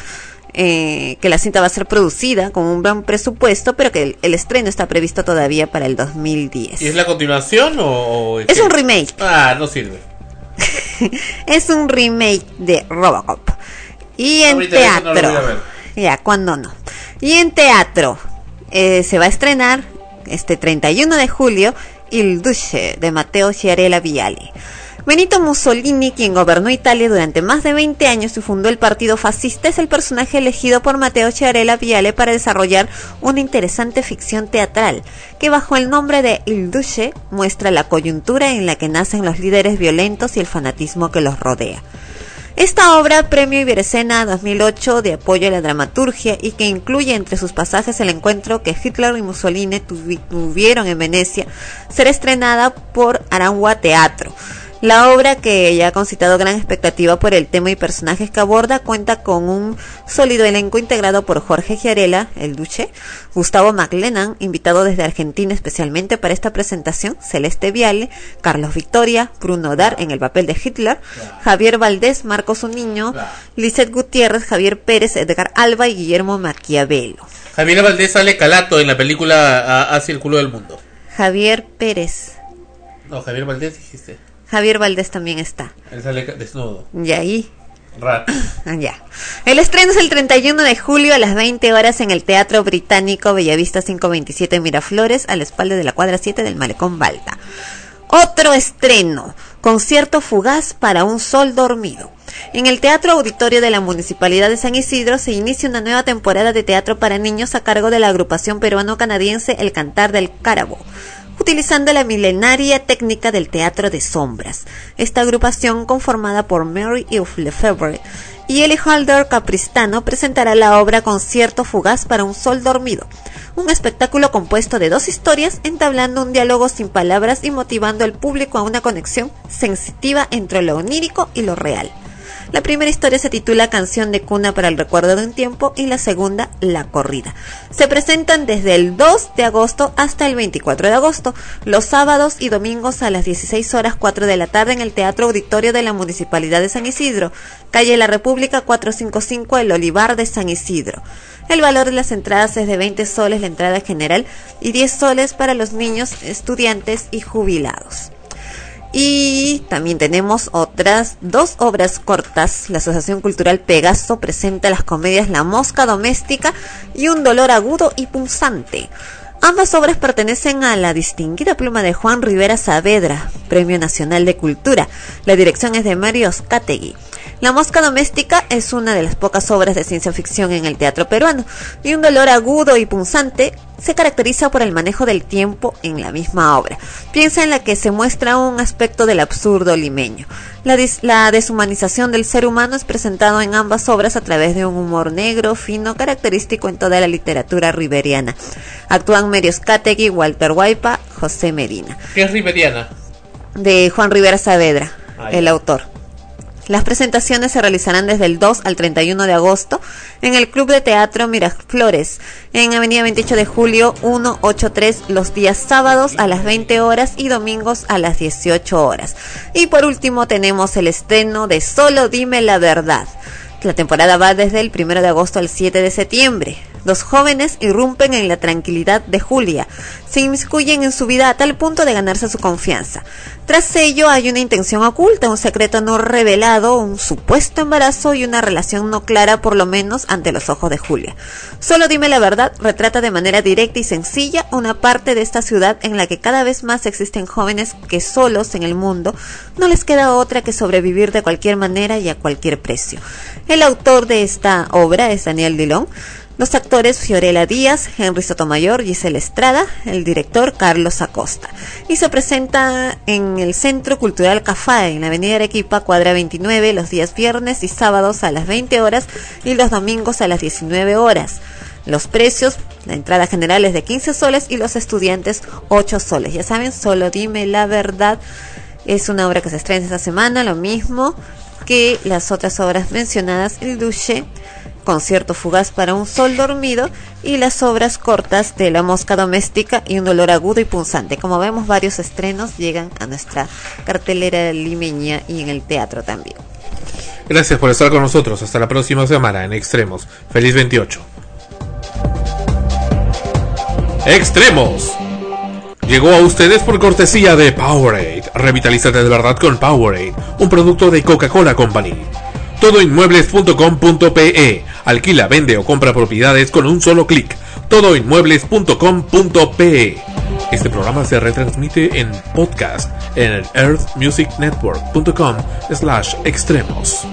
eh, que la cinta va a ser producida con un gran presupuesto, pero que el, el estreno está previsto todavía para el 2010. ¿Y es la continuación o...? o Es un remake. Ah, no sirve. es un remake de Robocop. Y en Ahorita no teatro. ver. ya, cuando no. Y en teatro eh, se va a estrenar este 31 de julio Il Duce de Matteo Chiarella Viale. Benito Mussolini, quien gobernó Italia durante más de 20 años y fundó el partido fascista, es el personaje elegido por Matteo Chiarella Viale para desarrollar una interesante ficción teatral, que bajo el nombre de Il Duce muestra la coyuntura en la que nacen los líderes violentos y el fanatismo que los rodea. Esta obra, Premio Iberescena 2008 de apoyo a la dramaturgia y que incluye entre sus pasajes el encuentro que Hitler y Mussolini tuvi- tuvieron en Venecia, será estrenada por Arangua Teatro. La obra, que ya ha concitado gran expectativa por el tema y personajes que aborda, cuenta con un sólido elenco integrado por Jorge Giarela, el Duce, Gustavo McLennan, invitado desde Argentina especialmente para esta presentación, Celeste Viale, Carlos Victoria, Bruno Dar en el papel de Hitler, Javier Valdés, Marcos Niño, Lizeth Gutiérrez, Javier Pérez, Edgar Alba y Guillermo Maquiavelo. Javier Valdés sale calato en la película Hacia el culo del mundo. Javier Pérez. No, Javier Valdés dijiste. Javier Valdés también está. Él sale desnudo. Y ahí Rat. Ah, ya. El estreno es el 31 de julio a las 20 horas en el Teatro Británico Bellavista 527 Miraflores, a la espalda de la cuadra 7 del Malecón Balta. Otro estreno, concierto fugaz para un sol dormido. En el Teatro Auditorio de la Municipalidad de San Isidro se inicia una nueva temporada de teatro para niños a cargo de la agrupación peruano-canadiense El Cantar del Cárabo utilizando la milenaria técnica del teatro de sombras. Esta agrupación, conformada por Mary Yves Lefebvre y Eli Holder Capristano, presentará la obra Concierto Fugaz para un Sol Dormido, un espectáculo compuesto de dos historias, entablando un diálogo sin palabras y motivando al público a una conexión sensitiva entre lo onírico y lo real. La primera historia se titula Canción de cuna para el recuerdo de un tiempo y la segunda La corrida. Se presentan desde el 2 de agosto hasta el 24 de agosto, los sábados y domingos a las 16 horas 4 de la tarde en el Teatro Auditorio de la Municipalidad de San Isidro, calle La República 455 El Olivar de San Isidro. El valor de las entradas es de 20 soles la entrada general y 10 soles para los niños, estudiantes y jubilados. Y también tenemos otras dos obras cortas. La Asociación Cultural Pegaso presenta las comedias La Mosca Doméstica y Un Dolor Agudo y Punzante. Ambas obras pertenecen a la distinguida pluma de Juan Rivera Saavedra, Premio Nacional de Cultura. La dirección es de Mario Oscategui. La mosca doméstica es una de las pocas obras de ciencia ficción en el teatro peruano y un dolor agudo y punzante se caracteriza por el manejo del tiempo en la misma obra. Piensa en la que se muestra un aspecto del absurdo limeño. La, la deshumanización del ser humano es presentado en ambas obras a través de un humor negro, fino, característico en toda la literatura riberiana. Actúan Merio Skategui, Walter Guaipa, José Medina. ¿Qué es Riveriana? De Juan Rivera Saavedra, el autor. Las presentaciones se realizarán desde el 2 al 31 de agosto en el Club de Teatro Miraflores, en Avenida 28 de Julio 183, los días sábados a las 20 horas y domingos a las 18 horas. Y por último tenemos el estreno de Solo Dime la Verdad. La temporada va desde el 1 de agosto al 7 de septiembre. Dos jóvenes irrumpen en la tranquilidad de Julia, se inmiscuyen en su vida a tal punto de ganarse su confianza. Tras ello hay una intención oculta, un secreto no revelado, un supuesto embarazo y una relación no clara por lo menos ante los ojos de Julia. Solo dime la verdad retrata de manera directa y sencilla una parte de esta ciudad en la que cada vez más existen jóvenes que solos en el mundo no les queda otra que sobrevivir de cualquier manera y a cualquier precio. El autor de esta obra es Daniel Dilón. Los actores Fiorella Díaz, Henry Sotomayor, Giselle Estrada, el director Carlos Acosta. Y se presenta en el Centro Cultural Cafá, en la Avenida Arequipa, cuadra 29, los días viernes y sábados a las 20 horas y los domingos a las 19 horas. Los precios, la entrada general es de 15 soles y los estudiantes 8 soles. Ya saben, solo dime la verdad. Es una obra que se estrena esta semana, lo mismo que las otras obras mencionadas, El Duche, Concierto Fugaz para un Sol Dormido y las obras cortas de La Mosca Doméstica y Un Dolor Agudo y Punzante. Como vemos, varios estrenos llegan a nuestra cartelera limeña y en el teatro también. Gracias por estar con nosotros. Hasta la próxima semana en Extremos. Feliz 28. Extremos. Llegó a ustedes por cortesía de Powerade. Revitalízate de verdad con Powerade, un producto de Coca-Cola Company. Todoinmuebles.com.pe. Alquila, vende o compra propiedades con un solo clic. Todoinmuebles.com.pe. Este programa se retransmite en podcast en el earthmusicnetwork.com slash extremos.